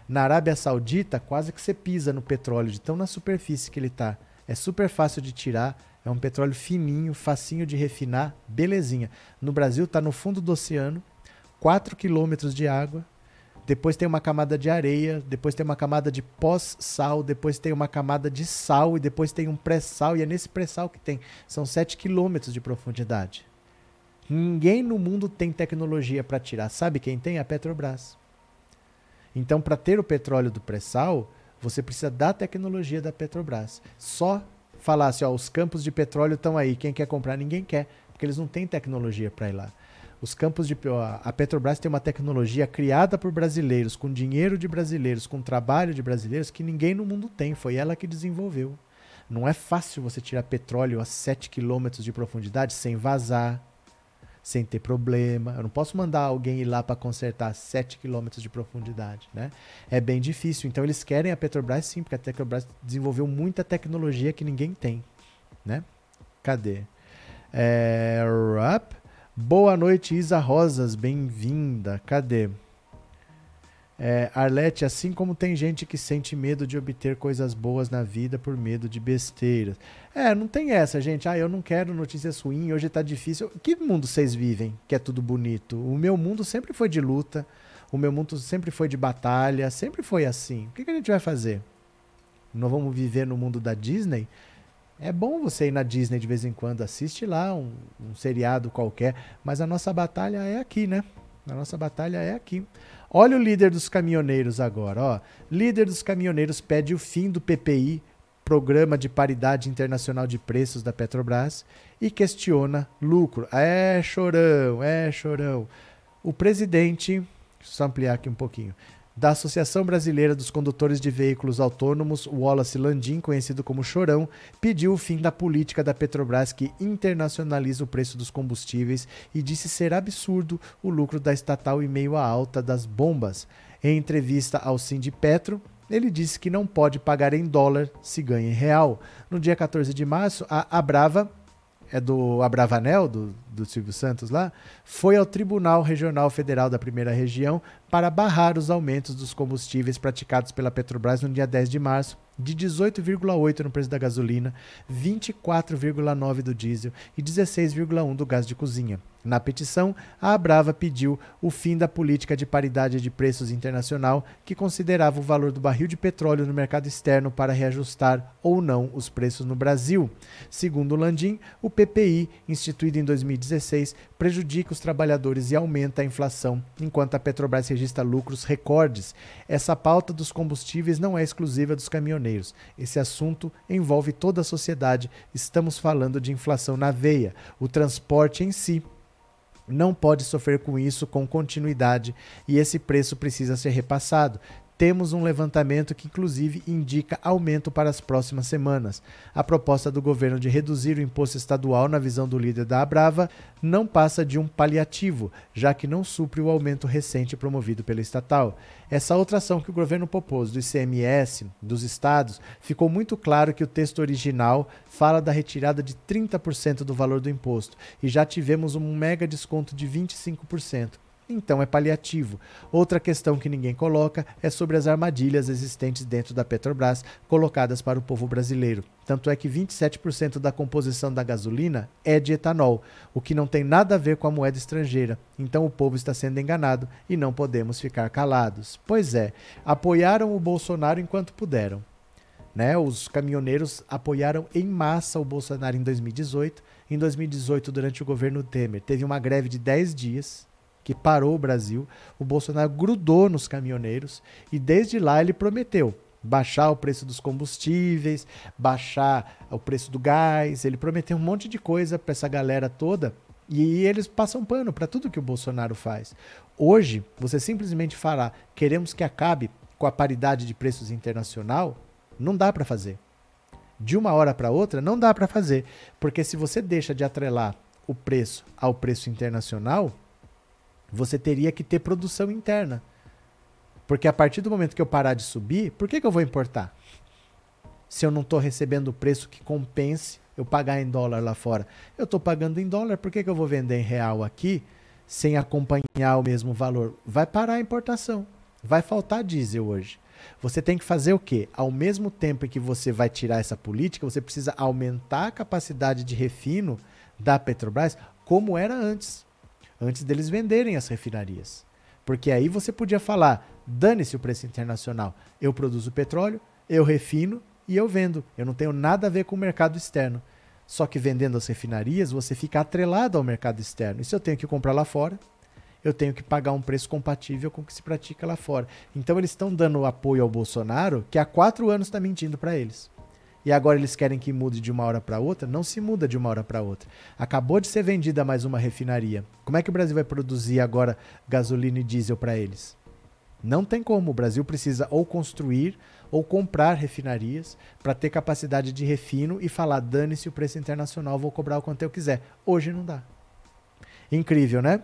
Na Arábia Saudita, quase que você pisa no petróleo, de tão na superfície que ele está. É super fácil de tirar, é um petróleo fininho, facinho de refinar, belezinha. No Brasil está no fundo do oceano, 4 quilômetros de água, depois tem uma camada de areia, depois tem uma camada de pós-sal, depois tem uma camada de sal e depois tem um pré-sal, e é nesse pré-sal que tem. São 7 quilômetros de profundidade. Ninguém no mundo tem tecnologia para tirar. Sabe quem tem? A Petrobras. Então, para ter o petróleo do pré-sal, você precisa da tecnologia da Petrobras. Só falar assim, ó, os campos de petróleo estão aí, quem quer comprar? Ninguém quer, porque eles não têm tecnologia para ir lá. Os campos de a Petrobras tem uma tecnologia criada por brasileiros, com dinheiro de brasileiros, com trabalho de brasileiros que ninguém no mundo tem, foi ela que desenvolveu. Não é fácil você tirar petróleo a 7 quilômetros de profundidade sem vazar, sem ter problema. Eu não posso mandar alguém ir lá para consertar 7 km de profundidade, né? É bem difícil. Então eles querem a Petrobras sim, porque a Petrobras desenvolveu muita tecnologia que ninguém tem, né? Cadê? É, rap. Boa noite, Isa Rosas, bem-vinda. Cadê? É, Arlete, assim como tem gente que sente medo de obter coisas boas na vida por medo de besteiras. É, não tem essa, gente. Ah, eu não quero notícias ruins, hoje tá difícil. Que mundo vocês vivem que é tudo bonito? O meu mundo sempre foi de luta, o meu mundo sempre foi de batalha, sempre foi assim. O que, que a gente vai fazer? Não vamos viver no mundo da Disney? É bom você ir na Disney de vez em quando, assiste lá um, um seriado qualquer, mas a nossa batalha é aqui, né? A nossa batalha é aqui. Olha o líder dos caminhoneiros agora, ó. Líder dos caminhoneiros pede o fim do PPI, Programa de Paridade Internacional de Preços da Petrobras, e questiona lucro. É chorão, é chorão. O presidente, deixa eu ampliar aqui um pouquinho da Associação Brasileira dos Condutores de Veículos Autônomos, Wallace Landim, conhecido como Chorão, pediu o fim da política da Petrobras que internacionaliza o preço dos combustíveis e disse ser absurdo o lucro da estatal em meio à alta das bombas. Em entrevista ao Sindipetro, ele disse que não pode pagar em dólar se ganha em real. No dia 14 de março, a Abrava é do Abravanel, do, do Silvio Santos lá, foi ao Tribunal Regional Federal da Primeira Região para barrar os aumentos dos combustíveis praticados pela Petrobras no dia 10 de março, de 18,8 no preço da gasolina, 24,9 do diesel e 16,1 do gás de cozinha. Na petição, a Abrava pediu o fim da política de paridade de preços internacional, que considerava o valor do barril de petróleo no mercado externo para reajustar ou não os preços no Brasil. Segundo Landim, o PPI, instituído em 2016, prejudica os trabalhadores e aumenta a inflação, enquanto a Petrobras registra lucros recordes. Essa pauta dos combustíveis não é exclusiva dos caminhoneiros. Esse assunto envolve toda a sociedade. Estamos falando de inflação na veia. O transporte em si não pode sofrer com isso com continuidade e esse preço precisa ser repassado. Temos um levantamento que, inclusive, indica aumento para as próximas semanas. A proposta do governo de reduzir o imposto estadual, na visão do líder da Abrava, não passa de um paliativo, já que não supre o aumento recente promovido pela estatal. Essa outra ação que o governo propôs do ICMS dos estados, ficou muito claro que o texto original fala da retirada de 30% do valor do imposto e já tivemos um mega desconto de 25% então é paliativo. Outra questão que ninguém coloca é sobre as armadilhas existentes dentro da Petrobras colocadas para o povo brasileiro. Tanto é que 27% da composição da gasolina é de etanol, o que não tem nada a ver com a moeda estrangeira. Então o povo está sendo enganado e não podemos ficar calados. Pois é, apoiaram o Bolsonaro enquanto puderam. Né? Os caminhoneiros apoiaram em massa o Bolsonaro em 2018. Em 2018, durante o governo Temer, teve uma greve de 10 dias que parou o Brasil. O Bolsonaro grudou nos caminhoneiros e desde lá ele prometeu baixar o preço dos combustíveis, baixar o preço do gás. Ele prometeu um monte de coisa para essa galera toda e eles passam pano para tudo que o Bolsonaro faz. Hoje, você simplesmente falar queremos que acabe com a paridade de preços internacional, não dá para fazer. De uma hora para outra, não dá para fazer, porque se você deixa de atrelar o preço ao preço internacional, você teria que ter produção interna. Porque a partir do momento que eu parar de subir, por que, que eu vou importar? Se eu não estou recebendo o preço que compense eu pagar em dólar lá fora. Eu estou pagando em dólar, por que, que eu vou vender em real aqui sem acompanhar o mesmo valor? Vai parar a importação. Vai faltar diesel hoje. Você tem que fazer o quê? Ao mesmo tempo que você vai tirar essa política, você precisa aumentar a capacidade de refino da Petrobras como era antes antes deles venderem as refinarias. Porque aí você podia falar: dane-se o preço internacional. Eu produzo petróleo, eu refino e eu vendo. Eu não tenho nada a ver com o mercado externo. Só que vendendo as refinarias, você fica atrelado ao mercado externo. E se eu tenho que comprar lá fora, eu tenho que pagar um preço compatível com o que se pratica lá fora. Então eles estão dando apoio ao Bolsonaro, que há quatro anos está mentindo para eles e agora eles querem que mude de uma hora para outra, não se muda de uma hora para outra. Acabou de ser vendida mais uma refinaria. Como é que o Brasil vai produzir agora gasolina e diesel para eles? Não tem como. O Brasil precisa ou construir ou comprar refinarias para ter capacidade de refino e falar: dane-se o preço internacional, vou cobrar o quanto eu quiser. Hoje não dá. Incrível, né?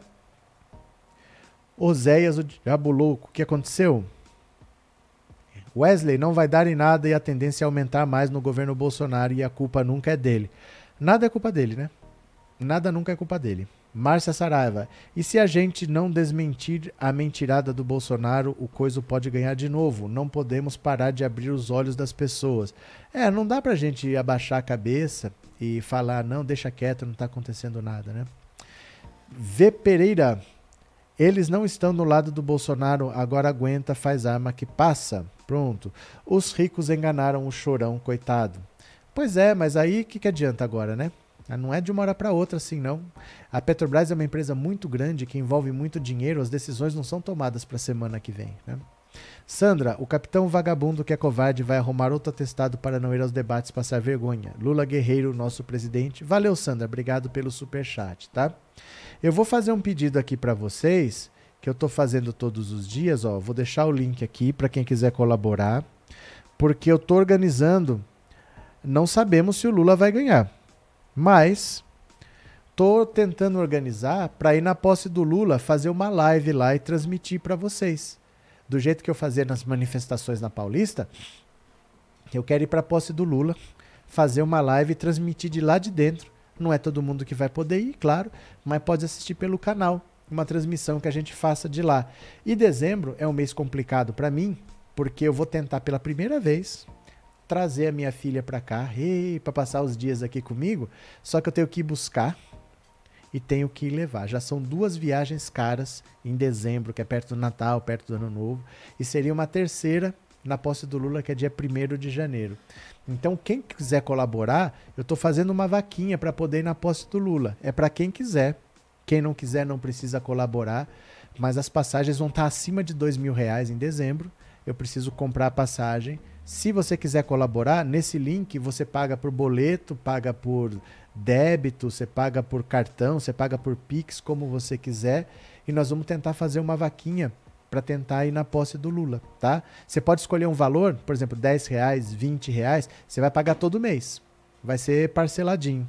Oséias, o diabo louco, o que aconteceu? Wesley não vai dar em nada e a tendência é aumentar mais no governo Bolsonaro e a culpa nunca é dele. Nada é culpa dele, né? Nada nunca é culpa dele. Márcia Saraiva. E se a gente não desmentir a mentirada do Bolsonaro, o coisa pode ganhar de novo. Não podemos parar de abrir os olhos das pessoas. É, não dá pra gente abaixar a cabeça e falar, não, deixa quieto, não tá acontecendo nada, né? V. Pereira. Eles não estão no lado do Bolsonaro, agora aguenta, faz arma que passa. Pronto. Os ricos enganaram o chorão, coitado. Pois é, mas aí o que, que adianta agora, né? Ah, não é de uma hora para outra assim, não. A Petrobras é uma empresa muito grande que envolve muito dinheiro, as decisões não são tomadas para a semana que vem. Né? Sandra, o capitão vagabundo que é covarde vai arrumar outro atestado para não ir aos debates passar vergonha. Lula Guerreiro, nosso presidente. Valeu, Sandra, obrigado pelo super chat, tá? Eu vou fazer um pedido aqui para vocês, que eu estou fazendo todos os dias, ó. Vou deixar o link aqui para quem quiser colaborar, porque eu estou organizando. Não sabemos se o Lula vai ganhar. Mas tô tentando organizar para ir na posse do Lula fazer uma live lá e transmitir para vocês. Do jeito que eu fazia nas manifestações na Paulista, eu quero ir para a posse do Lula, fazer uma live e transmitir de lá de dentro. Não é todo mundo que vai poder ir, claro, mas pode assistir pelo canal, uma transmissão que a gente faça de lá. E dezembro é um mês complicado para mim, porque eu vou tentar pela primeira vez trazer a minha filha para cá, para passar os dias aqui comigo, só que eu tenho que ir buscar e tenho que levar. Já são duas viagens caras em dezembro, que é perto do Natal, perto do Ano Novo, e seria uma terceira na posse do Lula, que é dia 1 de janeiro. Então, quem quiser colaborar, eu estou fazendo uma vaquinha para poder ir na posse do Lula. É para quem quiser. Quem não quiser não precisa colaborar, mas as passagens vão estar tá acima de dois mil reais em dezembro. Eu preciso comprar a passagem se você quiser colaborar, nesse link você paga por boleto, paga por débito, você paga por cartão, você paga por Pix, como você quiser. E nós vamos tentar fazer uma vaquinha para tentar ir na posse do Lula, tá? Você pode escolher um valor, por exemplo, 10 reais, 20 reais, você vai pagar todo mês. Vai ser parceladinho,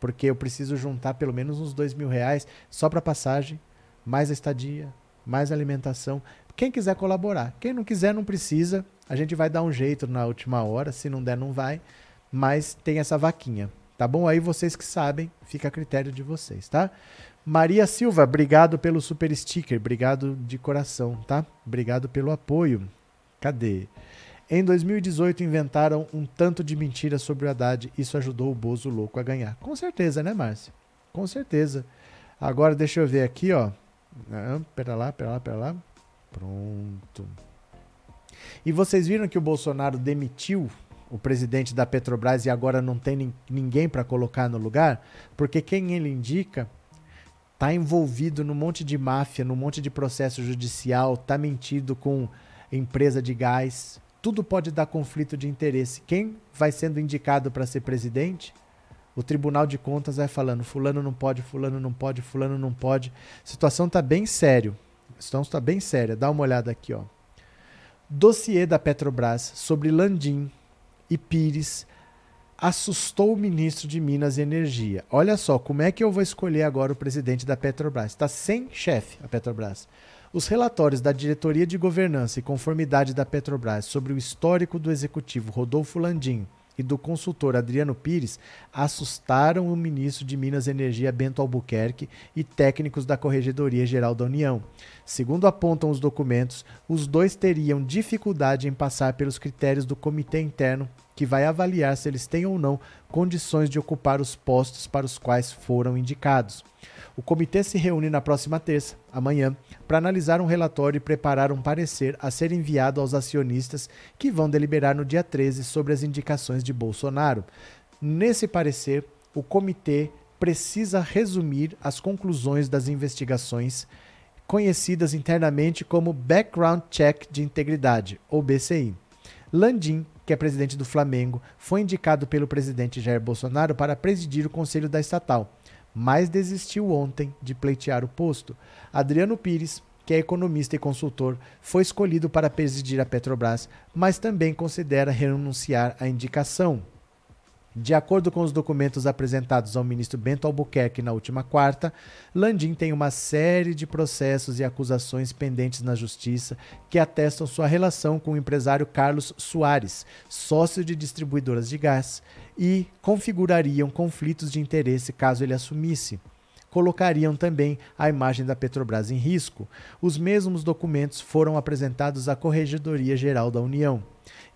porque eu preciso juntar pelo menos uns 2 mil reais só para passagem, mais a estadia, mais alimentação. Quem quiser colaborar. Quem não quiser, não precisa. A gente vai dar um jeito na última hora. Se não der, não vai. Mas tem essa vaquinha. Tá bom? Aí vocês que sabem, fica a critério de vocês, tá? Maria Silva, obrigado pelo super sticker. Obrigado de coração, tá? Obrigado pelo apoio. Cadê? Em 2018 inventaram um tanto de mentira sobre o Haddad. Isso ajudou o Bozo louco a ganhar. Com certeza, né, Márcia? Com certeza. Agora deixa eu ver aqui, ó. Ah, pera lá, pera lá, pera lá. Pronto. E vocês viram que o Bolsonaro demitiu o presidente da Petrobras e agora não tem ninguém para colocar no lugar? Porque quem ele indica está envolvido num monte de máfia, num monte de processo judicial, está mentido com empresa de gás. Tudo pode dar conflito de interesse. Quem vai sendo indicado para ser presidente? O Tribunal de Contas vai falando: Fulano não pode, Fulano não pode, Fulano não pode. A situação está bem sério. A situação está bem séria. Dá uma olhada aqui, ó. Dossiê da Petrobras sobre Landim e Pires assustou o ministro de Minas e Energia. Olha só, como é que eu vou escolher agora o presidente da Petrobras? Está sem chefe a Petrobras. Os relatórios da Diretoria de Governança e Conformidade da Petrobras sobre o histórico do executivo Rodolfo Landim e do consultor Adriano Pires assustaram o ministro de Minas e Energia Bento Albuquerque e técnicos da Corregedoria Geral da União. Segundo apontam os documentos, os dois teriam dificuldade em passar pelos critérios do comitê interno que vai avaliar se eles têm ou não condições de ocupar os postos para os quais foram indicados. O comitê se reúne na próxima terça, amanhã, para analisar um relatório e preparar um parecer a ser enviado aos acionistas que vão deliberar no dia 13 sobre as indicações de Bolsonaro. Nesse parecer, o comitê precisa resumir as conclusões das investigações conhecidas internamente como Background Check de Integridade, ou BCI. Landim, que é presidente do Flamengo, foi indicado pelo presidente Jair Bolsonaro para presidir o conselho da estatal mas desistiu ontem de pleitear o posto. Adriano Pires, que é economista e consultor, foi escolhido para presidir a Petrobras, mas também considera renunciar à indicação. De acordo com os documentos apresentados ao ministro Bento Albuquerque na última quarta, Landim tem uma série de processos e acusações pendentes na justiça que atestam sua relação com o empresário Carlos Soares, sócio de distribuidoras de gás, e configurariam conflitos de interesse caso ele assumisse. Colocariam também a imagem da Petrobras em risco. Os mesmos documentos foram apresentados à Corregedoria Geral da União.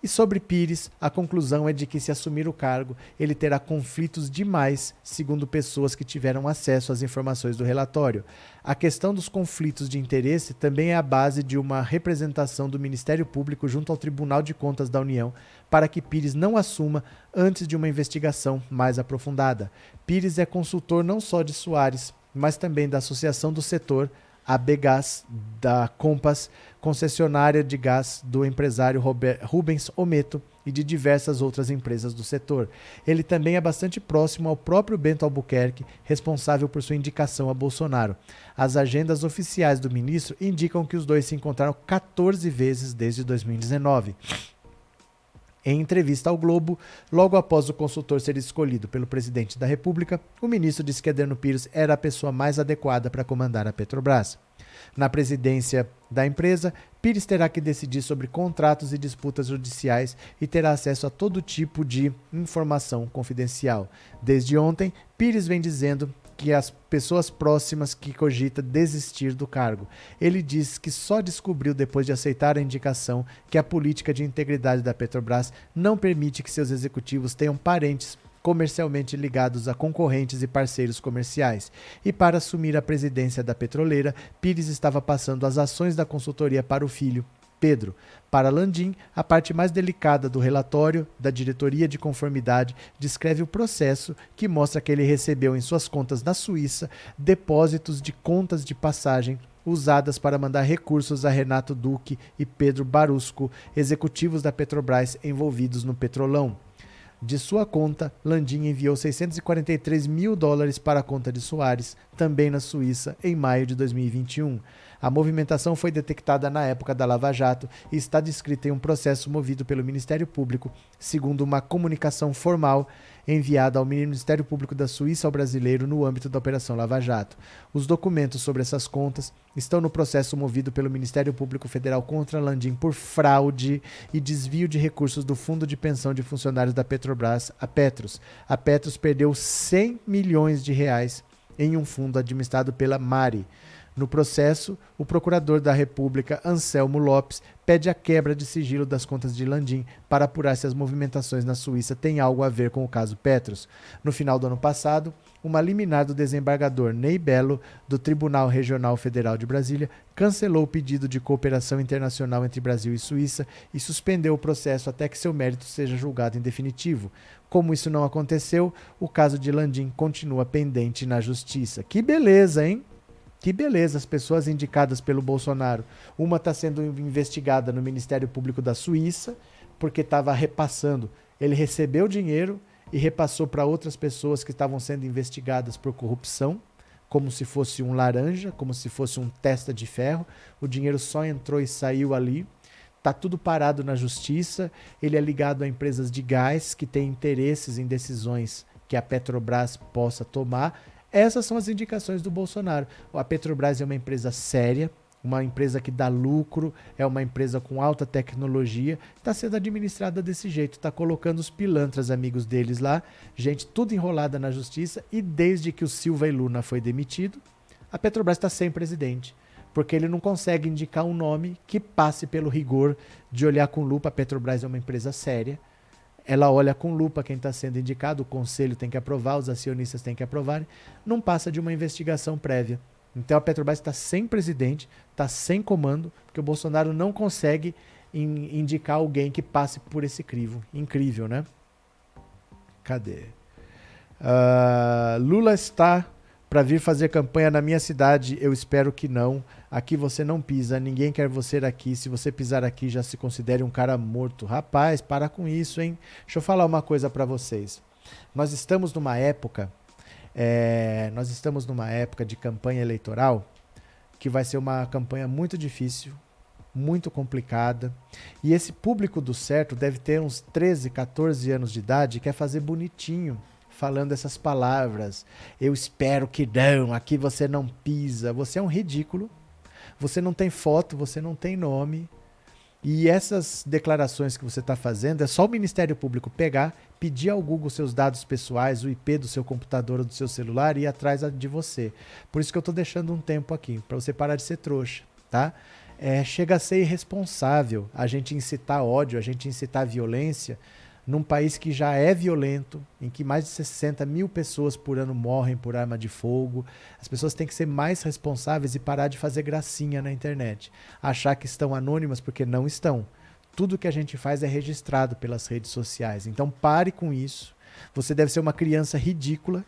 E sobre Pires, a conclusão é de que, se assumir o cargo, ele terá conflitos demais, segundo pessoas que tiveram acesso às informações do relatório. A questão dos conflitos de interesse também é a base de uma representação do Ministério Público junto ao Tribunal de Contas da União para que Pires não assuma antes de uma investigação mais aprofundada. Pires é consultor não só de Soares, mas também da Associação do Setor, a Begás, da Compass, concessionária de gás do empresário Rubens Ometo e de diversas outras empresas do setor. Ele também é bastante próximo ao próprio Bento Albuquerque, responsável por sua indicação a Bolsonaro. As agendas oficiais do ministro indicam que os dois se encontraram 14 vezes desde 2019. Em entrevista ao Globo, logo após o consultor ser escolhido pelo presidente da República, o ministro disse que Adriano Pires era a pessoa mais adequada para comandar a Petrobras. Na presidência da empresa, Pires terá que decidir sobre contratos e disputas judiciais e terá acesso a todo tipo de informação confidencial. Desde ontem, Pires vem dizendo que as pessoas próximas que cogita desistir do cargo. Ele diz que só descobriu depois de aceitar a indicação que a política de integridade da Petrobras não permite que seus executivos tenham parentes comercialmente ligados a concorrentes e parceiros comerciais. E para assumir a presidência da petroleira, Pires estava passando as ações da consultoria para o filho, Pedro. Para Landim, a parte mais delicada do relatório da diretoria de conformidade descreve o processo que mostra que ele recebeu em suas contas na Suíça depósitos de contas de passagem usadas para mandar recursos a Renato Duque e Pedro Barusco, executivos da Petrobras envolvidos no Petrolão. De sua conta, Landim enviou 643 mil dólares para a conta de Soares, também na Suíça, em maio de 2021. A movimentação foi detectada na época da Lava Jato e está descrita em um processo movido pelo Ministério Público, segundo uma comunicação formal enviada ao Ministério Público da Suíça ao brasileiro no âmbito da Operação Lava Jato. Os documentos sobre essas contas estão no processo movido pelo Ministério Público Federal contra Landim por fraude e desvio de recursos do Fundo de Pensão de Funcionários da Petrobras, a Petros. A Petros perdeu 100 milhões de reais em um fundo administrado pela Mari. No processo, o procurador da República, Anselmo Lopes, pede a quebra de sigilo das contas de Landim para apurar se as movimentações na Suíça têm algo a ver com o caso Petros. No final do ano passado, uma liminar do desembargador Ney Belo, do Tribunal Regional Federal de Brasília, cancelou o pedido de cooperação internacional entre Brasil e Suíça e suspendeu o processo até que seu mérito seja julgado em definitivo. Como isso não aconteceu, o caso de Landim continua pendente na justiça. Que beleza, hein? Que beleza, as pessoas indicadas pelo Bolsonaro. Uma está sendo investigada no Ministério Público da Suíça, porque estava repassando. Ele recebeu dinheiro e repassou para outras pessoas que estavam sendo investigadas por corrupção, como se fosse um laranja, como se fosse um testa de ferro. O dinheiro só entrou e saiu ali. Está tudo parado na justiça. Ele é ligado a empresas de gás que têm interesses em decisões que a Petrobras possa tomar essas são as indicações do Bolsonaro. A Petrobras é uma empresa séria, uma empresa que dá lucro, é uma empresa com alta tecnologia, está sendo administrada desse jeito, está colocando os pilantras amigos deles lá, gente tudo enrolada na justiça, e desde que o Silva e Luna foi demitido, a Petrobras está sem presidente, porque ele não consegue indicar um nome que passe pelo rigor de olhar com lupa. A Petrobras é uma empresa séria, ela olha com lupa quem está sendo indicado, o conselho tem que aprovar, os acionistas têm que aprovar, não passa de uma investigação prévia. Então a Petrobras está sem presidente, está sem comando, porque o Bolsonaro não consegue in, indicar alguém que passe por esse crivo. Incrível, né? Cadê? Uh, Lula está para vir fazer campanha na minha cidade? Eu espero que não. Aqui você não pisa, ninguém quer você aqui. Se você pisar aqui, já se considere um cara morto. Rapaz, para com isso, hein? Deixa eu falar uma coisa para vocês. Nós estamos numa época, é, nós estamos numa época de campanha eleitoral que vai ser uma campanha muito difícil, muito complicada. E esse público do certo deve ter uns 13, 14 anos de idade e quer fazer bonitinho falando essas palavras. Eu espero que não, aqui você não pisa. Você é um ridículo. Você não tem foto, você não tem nome. E essas declarações que você está fazendo é só o Ministério Público pegar, pedir ao Google seus dados pessoais, o IP do seu computador ou do seu celular e ir atrás de você. Por isso que eu estou deixando um tempo aqui, para você parar de ser trouxa, tá? É, chega a ser irresponsável a gente incitar ódio, a gente incitar violência num país que já é violento, em que mais de 60 mil pessoas por ano morrem por arma de fogo. As pessoas têm que ser mais responsáveis e parar de fazer gracinha na internet. Achar que estão anônimas porque não estão. Tudo que a gente faz é registrado pelas redes sociais. Então pare com isso. Você deve ser uma criança ridícula.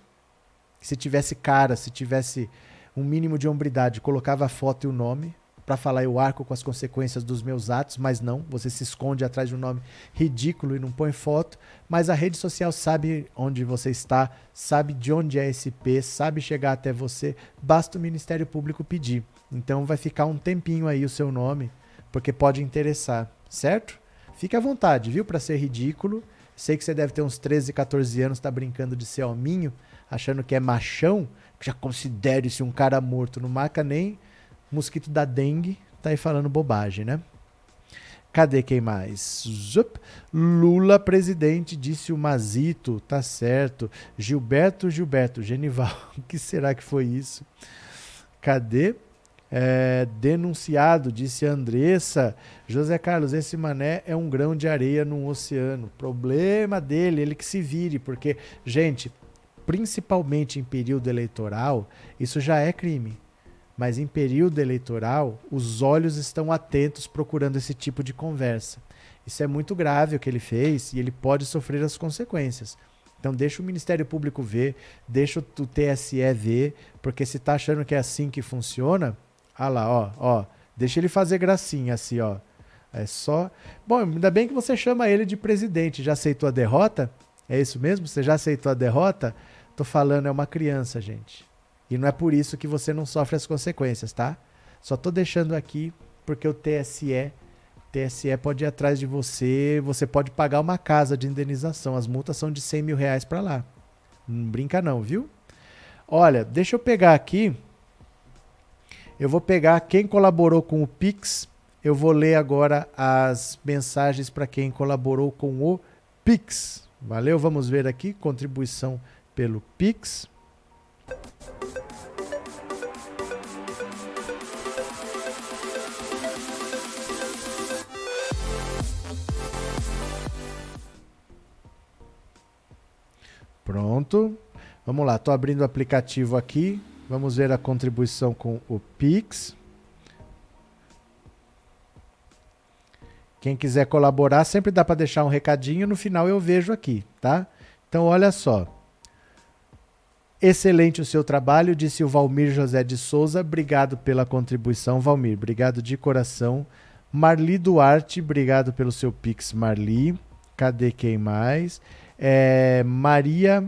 Se tivesse cara, se tivesse um mínimo de hombridade, colocava a foto e o nome, para falar eu arco com as consequências dos meus atos, mas não, você se esconde atrás de um nome ridículo e não põe foto, mas a rede social sabe onde você está, sabe de onde é esse P, sabe chegar até você, basta o Ministério Público pedir. Então vai ficar um tempinho aí o seu nome, porque pode interessar, certo? Fique à vontade, viu, para ser ridículo. Sei que você deve ter uns 13, 14 anos, tá brincando de ser hominho, achando que é machão, já considere-se um cara morto, não marca nem mosquito da dengue tá aí falando bobagem, né? Cadê quem mais? Zup. Lula presidente, disse o Mazito, tá certo. Gilberto, Gilberto, Genival, o que será que foi isso? Cadê? É, denunciado, disse Andressa. José Carlos, esse mané é um grão de areia num oceano. Problema dele, ele que se vire, porque, gente, principalmente em período eleitoral, isso já é crime mas em período eleitoral, os olhos estão atentos procurando esse tipo de conversa. Isso é muito grave o que ele fez e ele pode sofrer as consequências. Então deixa o Ministério Público ver, deixa o TSE ver, porque se tá achando que é assim que funciona, ah lá, ó, ó, deixa ele fazer gracinha assim, ó. É só. Bom, ainda bem que você chama ele de presidente. Já aceitou a derrota? É isso mesmo? Você já aceitou a derrota? Tô falando, é uma criança, gente. E não é por isso que você não sofre as consequências, tá? Só tô deixando aqui porque o TSE, TSE pode ir atrás de você, você pode pagar uma casa de indenização. As multas são de 100 mil reais para lá. Não brinca não, viu? Olha, deixa eu pegar aqui. Eu vou pegar quem colaborou com o Pix. Eu vou ler agora as mensagens para quem colaborou com o Pix. Valeu? Vamos ver aqui contribuição pelo Pix. Pronto. Vamos lá, estou abrindo o aplicativo aqui. Vamos ver a contribuição com o Pix. Quem quiser colaborar, sempre dá para deixar um recadinho, no final eu vejo aqui, tá? Então olha só. Excelente o seu trabalho, disse o Valmir José de Souza. Obrigado pela contribuição, Valmir. Obrigado de coração. Marli Duarte, obrigado pelo seu Pix, Marli. Cadê quem mais? É, Maria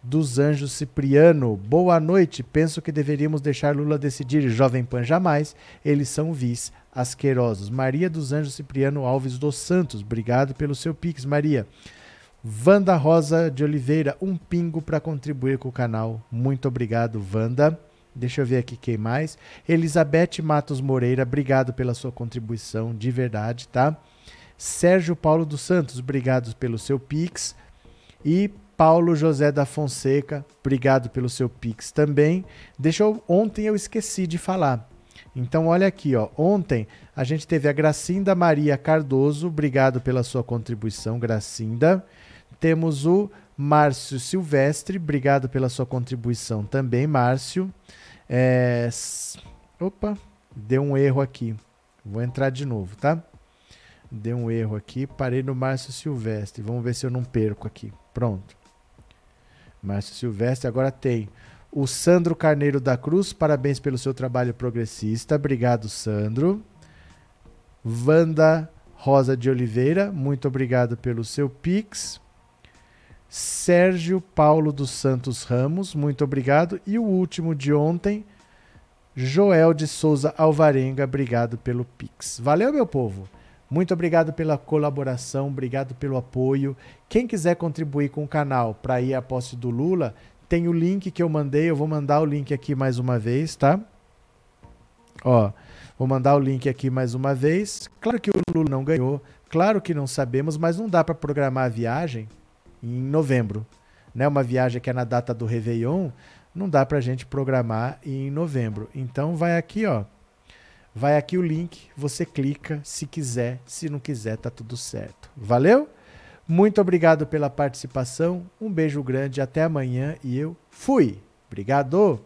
dos Anjos Cipriano, boa noite. Penso que deveríamos deixar Lula decidir. Jovem Pan jamais. Eles são vis asquerosos. Maria dos Anjos Cipriano Alves dos Santos, obrigado pelo seu pix, Maria. Vanda Rosa de Oliveira, um pingo para contribuir com o canal. Muito obrigado, Vanda. Deixa eu ver aqui quem mais. Elizabeth Matos Moreira, obrigado pela sua contribuição, de verdade, tá? Sérgio Paulo dos Santos, obrigado pelo seu pix. E Paulo José da Fonseca, obrigado pelo seu pix também. Deixa eu, ontem eu esqueci de falar. Então olha aqui, ó. Ontem a gente teve a Gracinda Maria Cardoso, obrigado pela sua contribuição, Gracinda. Temos o Márcio Silvestre, obrigado pela sua contribuição também, Márcio. É... Opa, deu um erro aqui. Vou entrar de novo, tá? Deu um erro aqui, parei no Márcio Silvestre. Vamos ver se eu não perco aqui. Pronto. Márcio Silvestre. Agora tem o Sandro Carneiro da Cruz. Parabéns pelo seu trabalho progressista. Obrigado, Sandro. Wanda Rosa de Oliveira. Muito obrigado pelo seu Pix. Sérgio Paulo dos Santos Ramos. Muito obrigado. E o último de ontem. Joel de Souza Alvarenga, obrigado pelo Pix. Valeu, meu povo! Muito obrigado pela colaboração, obrigado pelo apoio. Quem quiser contribuir com o canal para ir à posse do Lula, tem o link que eu mandei, eu vou mandar o link aqui mais uma vez, tá? Ó, Vou mandar o link aqui mais uma vez. Claro que o Lula não ganhou, claro que não sabemos, mas não dá para programar a viagem em novembro. Né? Uma viagem que é na data do Réveillon, não dá para a gente programar em novembro. Então vai aqui, ó. Vai aqui o link, você clica se quiser, se não quiser, tá tudo certo. Valeu? Muito obrigado pela participação. Um beijo grande, até amanhã e eu fui. Obrigado.